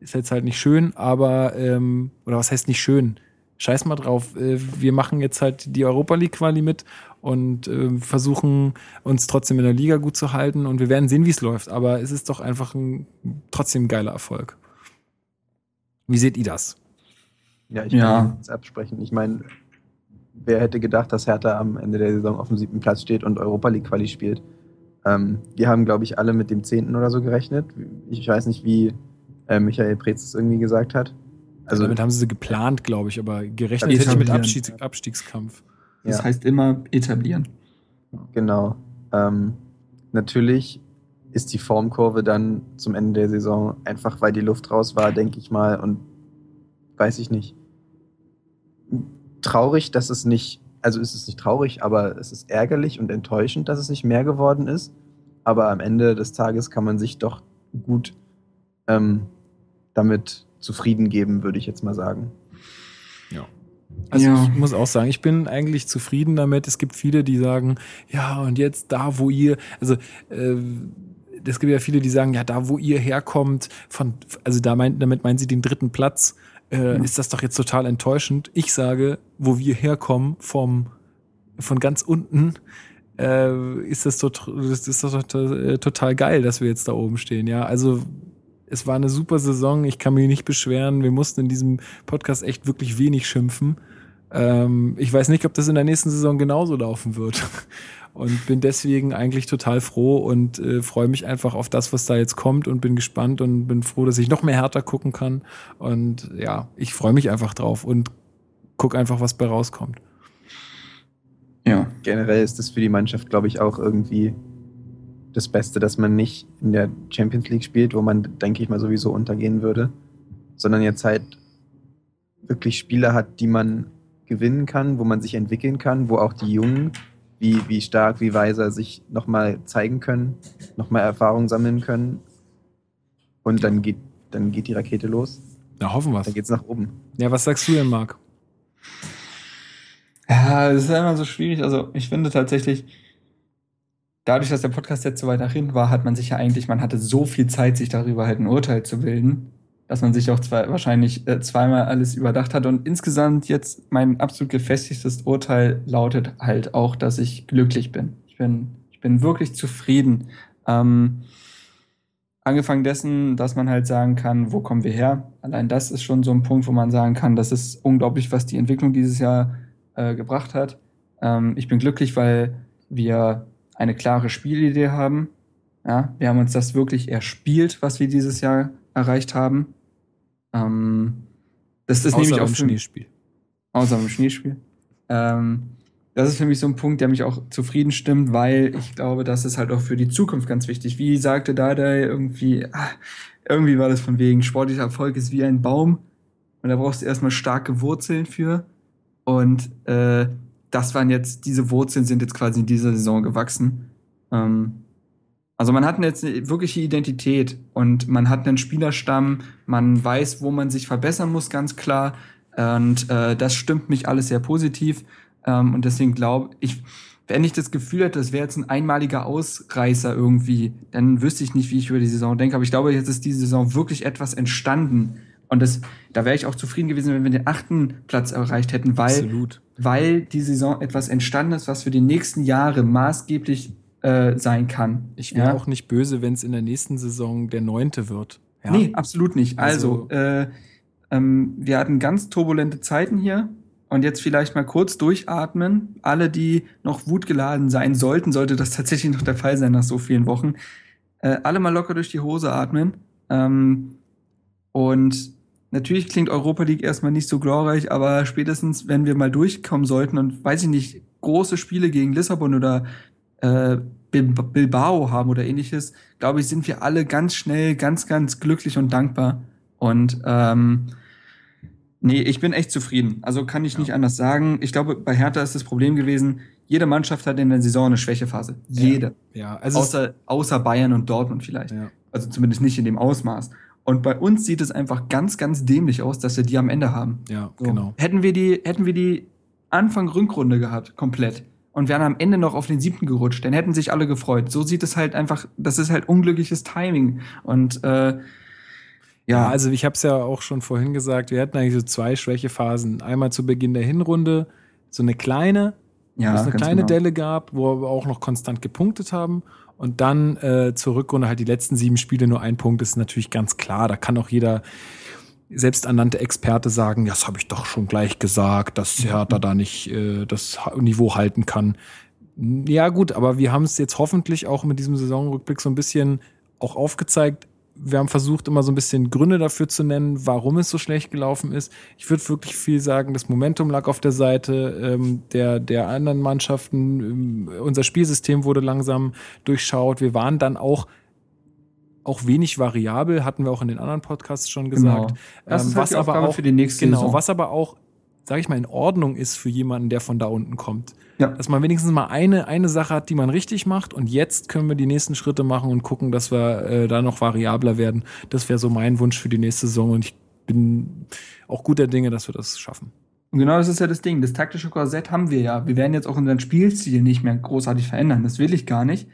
ist jetzt halt nicht schön, aber, ähm, oder was heißt nicht schön? Scheiß mal drauf. Äh, wir machen jetzt halt die Europa League Quali mit und äh, versuchen uns trotzdem in der Liga gut zu halten und wir werden sehen, wie es läuft. Aber es ist doch einfach ein trotzdem geiler Erfolg. Wie seht ihr das? Ja, ich Ja. kann nichts absprechen. Ich meine, wer hätte gedacht, dass Hertha am Ende der Saison auf dem siebten Platz steht und Europa League Quali spielt? Ähm, wir haben, glaube ich, alle mit dem zehnten oder so gerechnet. Ich weiß nicht, wie äh, Michael Preetz es irgendwie gesagt hat. Also damit haben sie geplant, glaube ich, aber gerechnet hätte ich mit Abstiegs Abstiegskampf. Das ja, heißt immer etablieren. genau. Ähm, natürlich ist die Formkurve dann zum Ende der Saison einfach, weil die Luft raus war, denke ich mal, und weiß ich nicht. Traurig, dass es nicht, also ist es nicht traurig, aber es ist ärgerlich und enttäuschend, dass es nicht mehr geworden ist. Aber am Ende des Tages kann man sich doch gut ähm, damit zufrieden geben, würde ich jetzt mal sagen. Also Ja. ich muss auch sagen, ich bin eigentlich zufrieden damit. Es gibt viele, die sagen, ja, und jetzt da, wo ihr, also äh, es gibt ja viele, die sagen, ja, da, wo ihr herkommt, von, also da meint, damit meinen sie den dritten Platz, äh, Ja. ist das doch jetzt total enttäuschend. Ich sage, wo wir herkommen, vom, von ganz unten, äh, ist das, tot, das ist doch total, total geil, dass wir jetzt da oben stehen. Ja, also es war eine super Saison. Ich kann mich nicht beschweren. Wir mussten in diesem Podcast echt wirklich wenig schimpfen. Ähm, ich weiß nicht, ob das in der nächsten Saison genauso laufen wird. Und bin deswegen eigentlich total froh und äh, freue mich einfach auf das, was da jetzt kommt und bin gespannt und bin froh, dass ich noch mehr härter gucken kann. Und ja, ich freue mich einfach drauf und guck einfach, was bei rauskommt. Ja. Generell ist das für die Mannschaft, glaube ich, auch irgendwie das Beste, dass man nicht in der Champions League spielt, wo man, denke ich mal, sowieso untergehen würde, sondern jetzt halt wirklich Spieler hat, die man gewinnen kann, wo man sich entwickeln kann, wo auch die Jungen, wie, wie stark, wie weiser sich nochmal zeigen können, nochmal Erfahrung sammeln können. Und dann geht, dann geht die Rakete los. Na, hoffen wir Dann geht's nach oben. Ja, was sagst du denn, Marc? Ja, es ist immer so schwierig. Also, ich finde tatsächlich, dadurch, dass der Podcast jetzt so weit nach hinten war, hat man sich ja eigentlich, man hatte so viel Zeit, sich darüber halt ein Urteil zu bilden, dass man sich auch zwei, wahrscheinlich äh, zweimal alles überdacht hat. Und insgesamt jetzt mein absolut gefestigtes Urteil lautet halt auch, dass ich glücklich bin. Ich bin, ich bin wirklich zufrieden. Ähm, angefangen dessen, dass man halt sagen kann, wo kommen wir her? Allein das ist schon so ein Punkt, wo man sagen kann, das ist unglaublich, was die Entwicklung dieses Jahr äh, gebracht hat. Ähm, ich bin glücklich, weil wir eine klare Spielidee haben. Ja, wir haben uns das wirklich erspielt, was wir dieses Jahr erreicht haben. Ähm, das ist Außer nämlich auch im Schneespiel. Außer im Schneespiel. Ähm, das ist für mich so ein Punkt, der mich auch zufrieden stimmt, weil ich glaube, das ist halt auch für die Zukunft ganz wichtig. Wie sagte Dardai irgendwie, ah, irgendwie war das von wegen, sportlicher Erfolg ist wie ein Baum und da brauchst du erstmal starke Wurzeln für. Und äh, das waren jetzt, diese Wurzeln sind jetzt quasi in dieser Saison gewachsen. Ähm, also man hat jetzt eine wirkliche Identität und man hat einen Spielerstamm, man weiß, wo man sich verbessern muss, ganz klar. Und äh, das stimmt mich alles sehr positiv. Ähm, und deswegen glaube ich, wenn ich das Gefühl hätte, das wäre jetzt ein einmaliger Ausreißer irgendwie, dann wüsste ich nicht, wie ich über die Saison denke. Aber ich glaube, jetzt ist diese Saison wirklich etwas entstanden. Und das, da wäre ich auch zufrieden gewesen, wenn wir den achten Platz erreicht hätten, weil Absolut. weil die Saison etwas entstanden ist, was für die nächsten Jahre maßgeblich äh, sein kann. Ich wäre Ja? auch nicht böse, wenn es in der nächsten Saison der neunte wird. Ja? Nee, absolut nicht. Also, Also- äh, ähm, wir hatten ganz turbulente Zeiten hier. Und jetzt vielleicht mal kurz durchatmen. Alle, die noch wutgeladen sein sollten, sollte das [laughs] tatsächlich noch der Fall sein nach so vielen Wochen, äh, alle mal locker durch die Hose atmen. Ähm, und natürlich klingt Europa League erstmal nicht so glorreich, aber spätestens, wenn wir mal durchkommen sollten und weiß ich nicht, große Spiele gegen Lissabon oder äh, Bil- Bilbao haben oder ähnliches, glaube ich, sind wir alle ganz schnell, ganz, ganz glücklich und dankbar. Und ähm, nee, ich bin echt zufrieden. Also kann ich Ja. nicht anders sagen. Ich glaube, bei Hertha ist das Problem gewesen, jede Mannschaft hat in der Saison eine Schwächephase. Jede. Ja, also es- außer, außer Bayern und Dortmund vielleicht. ja. Also zumindest nicht in dem Ausmaß. Und bei uns sieht es einfach ganz, ganz dämlich aus, dass wir die am Ende haben. ja, So. genau. Hätten wir die, hätten wir die Anfang Rückrunde gehabt, komplett, und wären am Ende noch auf den siebten gerutscht, dann hätten sich alle gefreut. So sieht es halt einfach, das ist halt unglückliches Timing. Und äh, Ja, ja, also ich habe es ja auch schon vorhin gesagt, wir hatten eigentlich so zwei Schwächephasen. Einmal zu Beginn der Hinrunde, so eine kleine, wo ja, es eine kleine genau. Delle gab, wo wir auch noch konstant gepunktet haben. Und dann äh, zur Rückrunde halt die letzten sieben Spiele nur ein Punkt, ist natürlich ganz klar. Da kann auch jeder selbsternannte Experte sagen, ja, das habe ich doch schon gleich gesagt, dass Hertha da nicht äh, das Niveau halten kann. Ja, gut, aber wir haben es jetzt hoffentlich auch mit diesem Saisonrückblick so ein bisschen auch aufgezeigt. Wir haben versucht, immer so ein bisschen Gründe dafür zu nennen, warum es so schlecht gelaufen ist. Ich würde wirklich viel sagen, das Momentum lag auf der Seite ähm, der, der anderen Mannschaften. Ähm, unser Spielsystem wurde langsam durchschaut. Wir waren dann auch, auch wenig variabel, hatten wir auch in den anderen Podcasts schon gesagt. Genau. Das Ähm, ist halt was die aber auch für die nächste Genau, Saison. was aber auch, sage ich mal, in Ordnung ist für jemanden, der von da unten kommt. Ja. Dass man wenigstens mal eine, eine Sache hat, die man richtig macht und jetzt können wir die nächsten Schritte machen und gucken, dass wir äh, da noch variabler werden. Das wäre so mein Wunsch für die nächste Saison und ich bin auch guter Dinge, dass wir das schaffen. Und genau das ist ja das Ding. Das taktische Korsett haben wir ja. Wir werden jetzt auch unseren Spielstil nicht mehr großartig verändern. Das will ich gar nicht.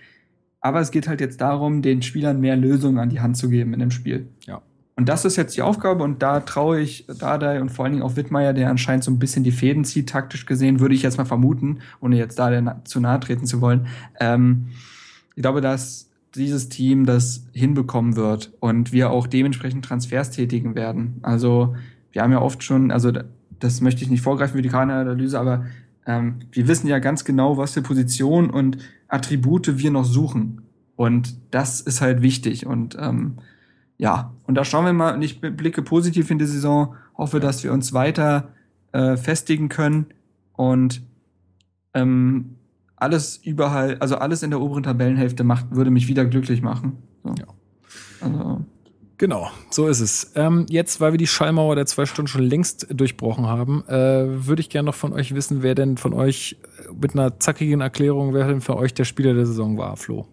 Aber es geht halt jetzt darum, den Spielern mehr Lösungen an die Hand zu geben in dem Spiel. Ja. Und das ist jetzt die Aufgabe und da traue ich Dardai und vor allen Dingen auch Wittmeier, der anscheinend so ein bisschen die Fäden zieht, taktisch gesehen, würde ich jetzt mal vermuten, ohne jetzt da na zu nahe treten zu wollen. Ähm, ich glaube, dass dieses Team das hinbekommen wird und wir auch dementsprechend Transfers tätigen werden. Also wir haben ja oft schon, also das möchte ich nicht vorgreifen für die Kaderanalyse, aber ähm, wir wissen ja ganz genau, was für Positionen und Attribute wir noch suchen. Und das ist halt wichtig. Und ähm, ja, und da schauen wir mal, und ich blicke positiv in die Saison, hoffe, dass wir uns weiter äh, festigen können und ähm, alles überall, also alles in der oberen Tabellenhälfte macht, würde mich wieder glücklich machen. So. Ja. Also. Genau, so ist es. Ähm, jetzt, weil wir die Schallmauer der zwei Stunden schon längst durchbrochen haben, äh, würde ich gerne noch von euch wissen, wer denn von euch mit einer zackigen Erklärung, wer denn für euch der Spieler der Saison war, Flo.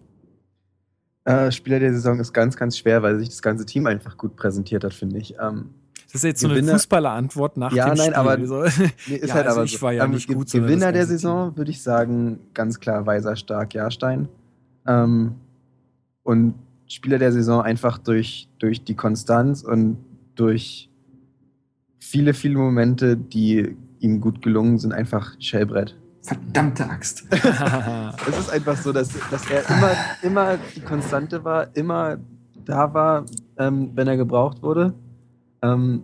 Äh, Spieler der Saison ist ganz, ganz schwer, weil sich das ganze Team einfach gut präsentiert hat, finde ich. Ähm, das ist jetzt so eine Fußballer-Antwort nach ja, dem nein, Spiel. Aber, so. nee, [laughs] ist ja, halt also aber ich war ja ähm, nicht gut. Gewinner der Saison würde ich sagen, ganz klar Weiser Stark Jahrstein. Ähm, und Spieler der Saison einfach durch, durch die Konstanz und durch viele, viele Momente, die ihm gut gelungen sind, einfach Shellbrett. Verdammte Axt. [laughs] es ist einfach so, dass, dass er immer, immer die Konstante war, immer da war, ähm, wenn er gebraucht wurde. Ähm,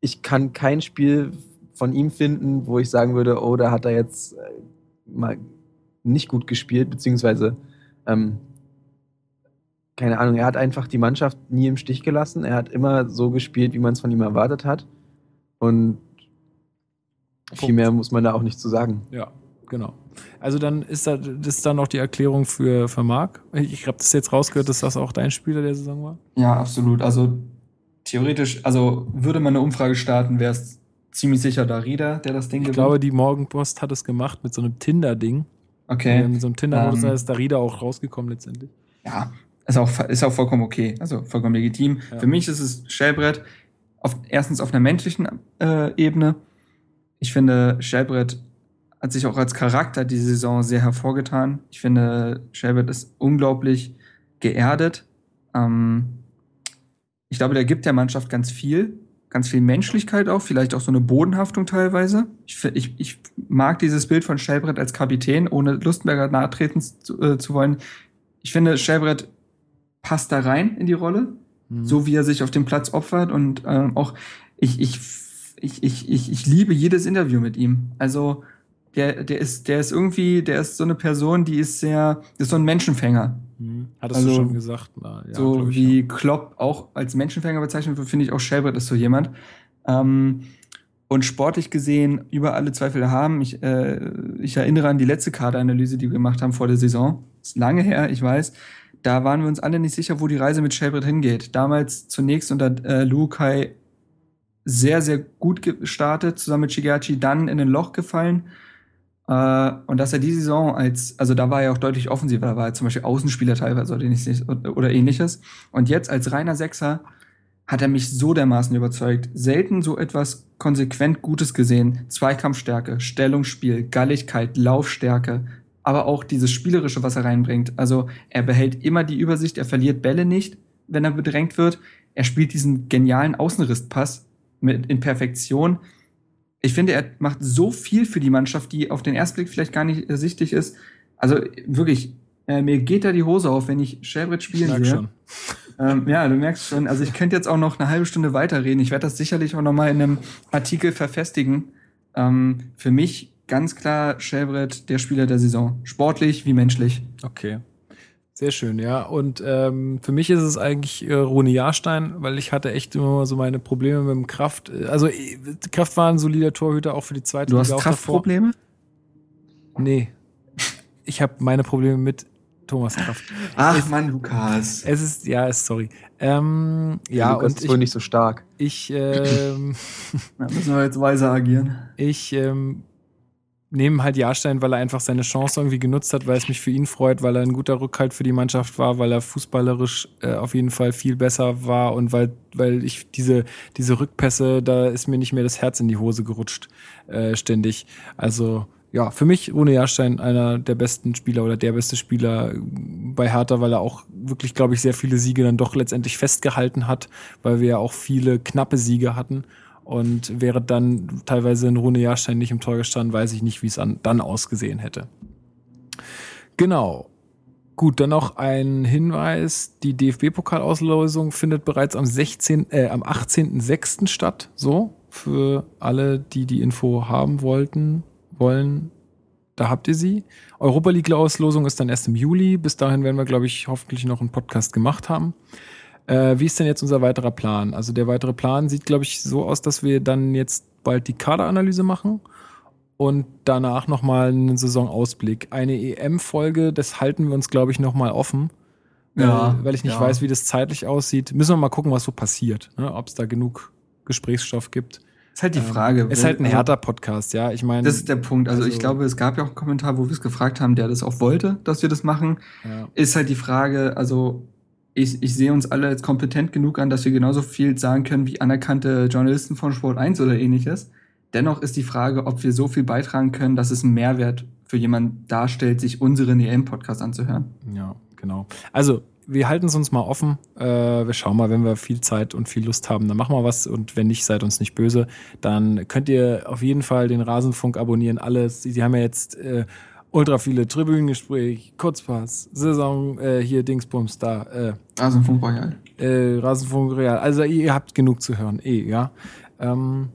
ich kann kein Spiel von ihm finden, wo ich sagen würde, oh, da hat er jetzt äh, mal nicht gut gespielt, beziehungsweise ähm, keine Ahnung, er hat einfach die Mannschaft nie im Stich gelassen. Er hat immer so gespielt, wie man es von ihm erwartet hat. Und viel mehr muss man da auch nicht zu sagen. Ja, genau. Also dann ist da, das ist dann noch die Erklärung für, für Marc. Ich habe das jetzt rausgehört, dass das auch dein Spieler der Saison war. Ja, absolut. Also theoretisch, also würde man eine Umfrage starten, wäre es ziemlich sicher Darida, der das Ding Ich gewinnt. glaube, die Morgenpost hat es gemacht mit so einem Tinder-Ding. Okay. Mit so einem Tinder-Modus ähm, ist Darida auch rausgekommen letztendlich. Ja, ist auch, ist auch vollkommen okay. Also vollkommen legitim. Ja. Für mich ist es Shellbrett auf, erstens auf einer menschlichen äh, Ebene ich finde, Shelbrett hat sich auch als Charakter diese Saison sehr hervorgetan. Ich finde, Shelbrett ist unglaublich geerdet. Ähm, ich glaube, der gibt der Mannschaft ganz viel, ganz viel Menschlichkeit auch, vielleicht auch so eine Bodenhaftung teilweise. Ich, ich, ich mag dieses Bild von Shelbrett als Kapitän, ohne Lustenberger nahtreten zu, äh, zu wollen. Ich finde, Shelbrett passt da rein in die Rolle, mhm. so wie er sich auf dem Platz opfert und ähm, auch ich, ich ich, ich, ich, ich liebe jedes Interview mit ihm. Also der, der ist, der ist irgendwie, der ist so eine Person, die ist sehr, ist so ein Menschenfänger. Mhm. Hattest also, du schon gesagt. Na, ja, so wie ja. Klopp auch als Menschenfänger bezeichnet wird, finde ich auch Shelbert ist so jemand. Ähm, und sportlich gesehen über alle Zweifel haben. Ich, äh, ich erinnere an die letzte Kaderanalyse, die wir gemacht haben vor der Saison. ist lange her, ich weiß. Da waren wir uns alle nicht sicher, wo die Reise mit Shelbert hingeht. Damals zunächst unter äh, Lukai sehr, sehr gut gestartet, zusammen mit Shigeachi, dann in ein Loch gefallen. Äh, und dass er die Saison als, also da war er auch deutlich offensiver, da war er zum Beispiel Außenspieler teilweise oder, oder ähnliches. Und jetzt als reiner Sechser hat er mich so dermaßen überzeugt. Selten so etwas konsequent Gutes gesehen. Zweikampfstärke, Stellungsspiel, Galligkeit, Laufstärke, aber auch dieses Spielerische, was er reinbringt. Also er behält immer die Übersicht, er verliert Bälle nicht, wenn er bedrängt wird. Er spielt diesen genialen Außenrisspass, mit, in Perfektion. Ich finde, er macht so viel für die Mannschaft, die auf den ersten Blick vielleicht gar nicht ersichtlich ist. Also wirklich, äh, mir geht da die Hose auf, wenn ich Shelbridge spielen ich sehe. Schon. Ähm, ja, du merkst schon. Also ich könnte jetzt auch noch eine halbe Stunde weiterreden. Ich werde das sicherlich auch noch mal in einem Artikel verfestigen. Ähm, für mich ganz klar Shelbrett der Spieler der Saison. Sportlich wie menschlich. Okay. Sehr schön, ja. Und ähm, für mich ist es eigentlich äh, Rune Jahrstein, weil ich hatte echt immer so meine Probleme mit dem Kraft. Also äh, Kraft war ein solider Torhüter auch für die zweite du Liga. Du hast Kraftprobleme? Nee. Ich habe meine Probleme mit Thomas Kraft. Ach es, Mann, Lukas. Es ist, ja, sorry. Ähm, ja, Lukas und ist wohl nicht so stark. Ich, ähm, [laughs] da müssen wir jetzt weiser agieren. [laughs] Ich, ähm, nehmen halt Jahrstein, weil er einfach seine Chance irgendwie genutzt hat, weil es mich für ihn freut, weil er ein guter Rückhalt für die Mannschaft war, weil er fußballerisch äh, auf jeden Fall viel besser war und weil, weil ich diese, diese Rückpässe, da ist mir nicht mehr das Herz in die Hose gerutscht, äh, ständig. Also ja, für mich Rune Jahrstein einer der besten Spieler oder der beste Spieler bei Hertha, weil er auch wirklich, glaube ich, sehr viele Siege dann doch letztendlich festgehalten hat, weil wir ja auch viele knappe Siege hatten. Und wäre dann teilweise ein Rune Jahrstein nicht im Tor gestanden, weiß ich nicht, wie es dann ausgesehen hätte. Genau. Gut, dann noch ein Hinweis. Die DFB-Pokalauslosung findet bereits am 16., äh, am 18.06. statt. So, für alle, die die Info haben wollten wollen, da habt ihr sie. Europa League-Auslosung ist dann erst im Juli. Bis dahin werden wir, glaube ich, hoffentlich noch einen Podcast gemacht haben. Äh, wie ist denn jetzt unser weiterer Plan? Also der weitere Plan sieht, glaube ich, so aus, dass wir dann jetzt bald die Kaderanalyse machen und danach nochmal einen Saisonausblick. Eine EM-Folge, das halten wir uns, glaube ich, nochmal offen. Ja, äh, weil ich nicht ja. weiß, wie das zeitlich aussieht. Müssen wir mal gucken, was so passiert. Ne? Ob es da genug Gesprächsstoff gibt. Ist halt die ähm, Frage. Ähm, ist halt ein härter Podcast, ja. Ich meine. Das ist der Punkt. Also, also, ich glaube, es gab ja auch einen Kommentar, wo wir es gefragt haben, der das auch wollte, dass wir das machen. Ja. Ist halt die Frage, also ich, ich sehe uns alle als kompetent genug an, dass wir genauso viel sagen können wie anerkannte Journalisten von Sport 1 oder ähnliches. Dennoch ist die Frage, ob wir so viel beitragen können, dass es einen Mehrwert für jemanden darstellt, sich unseren EM-Podcast anzuhören. Ja, genau. Also wir halten es uns mal offen. Äh, wir schauen mal, wenn wir viel Zeit und viel Lust haben, dann machen wir was. Und wenn nicht, seid uns nicht böse. Dann könnt ihr auf jeden Fall den Rasenfunk abonnieren. Alles. Sie haben ja jetzt äh, ultra viele Tribünengespräche, Kurzpass, Saison, äh, hier Dingsbums da. Äh, Rasenfunk Royal. Äh, Rasenfunk Royal. Also ihr habt genug zu hören, eh, ja. Ähm,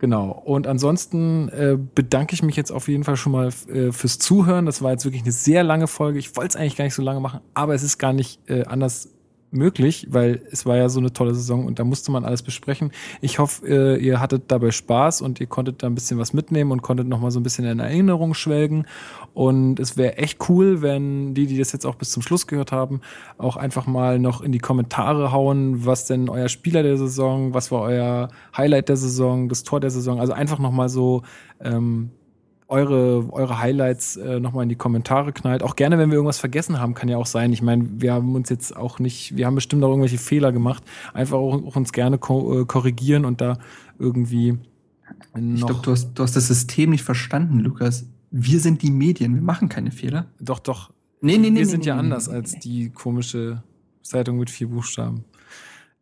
Genau. Und ansonsten äh, bedanke ich mich jetzt auf jeden Fall schon mal äh, fürs Zuhören. Das war jetzt wirklich eine sehr lange Folge. Ich wollte es eigentlich gar nicht so lange machen, aber es ist gar nicht äh, anders möglich, weil es war ja so eine tolle Saison und da musste man alles besprechen. Ich hoffe, äh, ihr hattet dabei Spaß und ihr konntet da ein bisschen was mitnehmen und konntet noch mal so ein bisschen in Erinnerung schwelgen. Und es wäre echt cool, wenn die, die das jetzt auch bis zum Schluss gehört haben, auch einfach mal noch in die Kommentare hauen, was denn euer Spieler der Saison, was war euer Highlight der Saison, das Tor der Saison. Also einfach noch mal so ähm, eure, eure Highlights äh, nochmal in die Kommentare knallt. Auch gerne, wenn wir irgendwas vergessen haben, kann ja auch sein. Ich meine, wir haben uns jetzt auch nicht, wir haben bestimmt auch irgendwelche Fehler gemacht. Einfach auch, auch uns gerne ko äh, korrigieren und da irgendwie. Ich glaube, du hast, du hast das System nicht verstanden, Lukas. Wir sind die Medien, wir machen keine Fehler. Doch, doch. Nee, nee, nee. Wir sind nee, ja nee, anders nee, als die komische Zeitung mit vier Buchstaben.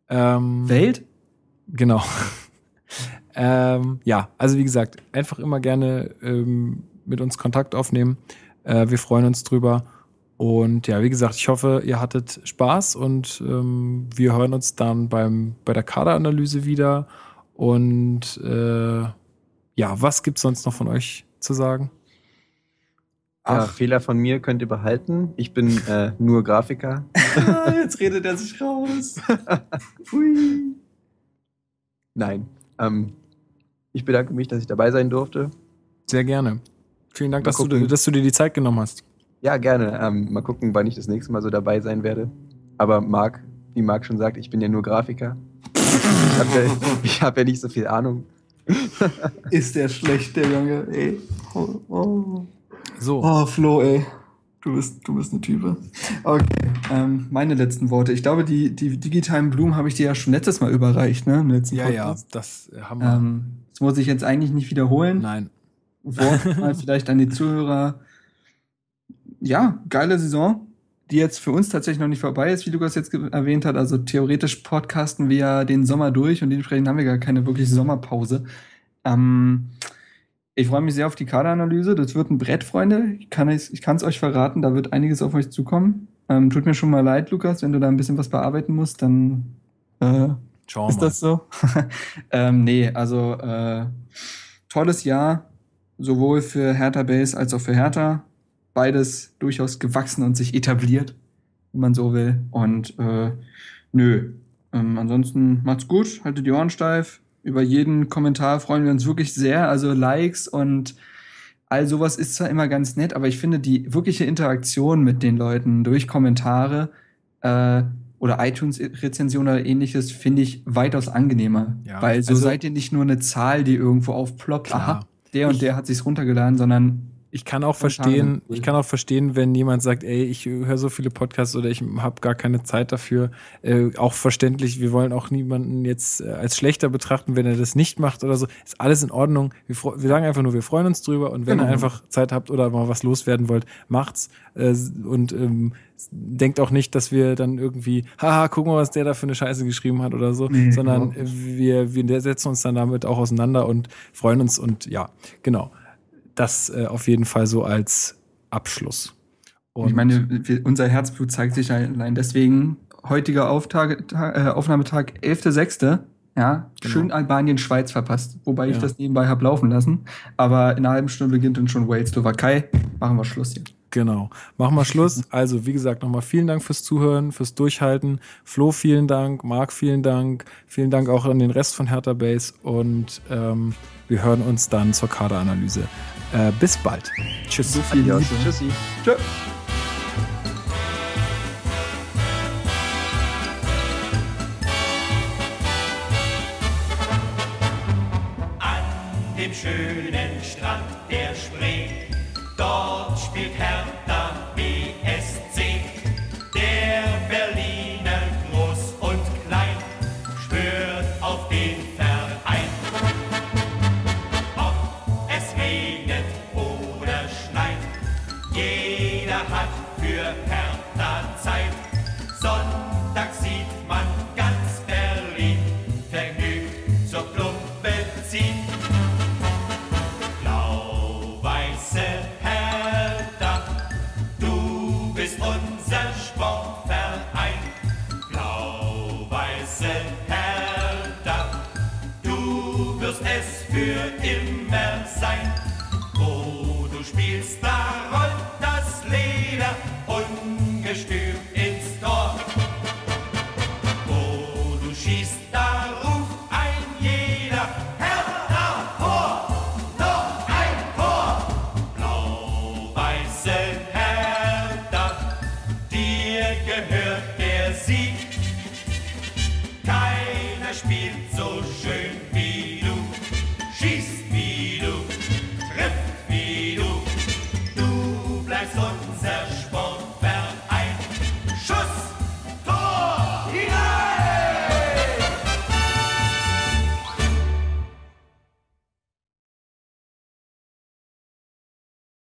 Ähm, Welt? Genau. [laughs] Ähm, ja, also wie gesagt, einfach immer gerne ähm, mit uns Kontakt aufnehmen. Äh, wir freuen uns drüber. Und ja, wie gesagt, ich hoffe, ihr hattet Spaß und ähm, wir hören uns dann beim, bei der Kaderanalyse wieder. Und äh, ja, was gibt es sonst noch von euch zu sagen? Ja, Fehler von mir könnt ihr behalten. Ich bin äh, nur Grafiker. Jetzt redet er sich raus. [laughs] Nein. Ähm, ich bedanke mich, dass ich dabei sein durfte. Sehr gerne. Vielen Dank, dass du, dass du, dir die Zeit genommen hast. Ja, gerne. Ähm, mal gucken, wann ich das nächste Mal so dabei sein werde. Aber Marc, wie Marc schon sagt, ich bin ja nur Grafiker. ich habe ja, hab ja nicht so viel Ahnung. Ist der schlecht, der Junge, ey. Oh, oh. So. Oh, Flo, ey. Du bist, du bist eine Type. Okay, ähm, meine letzten Worte. Ich glaube, die, die digitalen Blumen habe ich dir ja schon letztes Mal überreicht, ne? ja, Podcast. ja, das haben wir. Ähm, das muss ich jetzt eigentlich nicht wiederholen. Nein. Wort [laughs] mal vielleicht an die Zuhörer. Ja, geile Saison, die jetzt für uns tatsächlich noch nicht vorbei ist, wie Lukas jetzt erwähnt hat. Also theoretisch podcasten wir ja den Sommer durch und dementsprechend haben wir gar keine wirkliche Sommerpause. Ähm, ich freue mich sehr auf die Kaderanalyse. Das wird ein Brett, Freunde. Ich kann es ich euch verraten, da wird einiges auf euch zukommen. Ähm, tut mir schon mal leid, Lukas, wenn du da ein bisschen was bearbeiten musst, dann äh, Schauen ist mal. das so? [laughs] ähm, nee, also äh, tolles Jahr, sowohl für Hertha Base als auch für Hertha. Beides durchaus gewachsen und sich etabliert, wenn man so will. Und äh, nö. Ähm, ansonsten macht's gut, haltet die Ohren steif. Über jeden Kommentar freuen wir uns wirklich sehr. Also Likes und all sowas ist zwar immer ganz nett, aber ich finde die wirkliche Interaktion mit den Leuten durch Kommentare äh, oder iTunes-Rezension oder ähnliches finde ich weitaus angenehmer. Ja, weil so also, seid ihr nicht nur eine Zahl, die irgendwo aufploppt. Klar. Aha, der und ich, der hat sich's runtergeladen, sondern ich kann auch verstehen, ich kann auch verstehen, wenn jemand sagt, ey, ich höre so viele Podcasts oder ich habe gar keine Zeit dafür. Äh, auch verständlich, wir wollen auch niemanden jetzt äh, als schlechter betrachten, wenn er das nicht macht oder so. Ist alles in Ordnung. Wir, wir sagen einfach nur, wir freuen uns drüber und wenn genau. ihr einfach Zeit habt oder mal was loswerden wollt, macht's. Äh, und ähm, denkt auch nicht, dass wir dann irgendwie, haha, gucken wir, was der da für eine Scheiße geschrieben hat oder so, nee, sondern genau. wir, wir setzen uns dann damit auch auseinander und freuen uns und ja, genau. Das äh, auf jeden Fall so als Abschluss. Und ich meine, wir, unser Herzblut zeigt sich allein deswegen. Heutiger Auftage, äh, Aufnahmetag 11.06. Ja, genau. schön Albanien, Schweiz verpasst. Wobei ja. ich das nebenbei habe laufen lassen. Aber in einer halben Stunde beginnt dann schon Wales, Slowakei. Machen wir Schluss hier. Genau. Machen wir Schluss. [laughs] Also, wie gesagt, nochmal vielen Dank fürs Zuhören, fürs Durchhalten. Flo, vielen Dank. Marc, vielen Dank. Vielen Dank auch an den Rest von Hertha Base. Und ähm, wir hören uns dann zur Kaderanalyse. Äh, bis bald. Tschüss. So Tschüssi. Tschö. An dem schönen Strand der Spree, dort spielt Hertha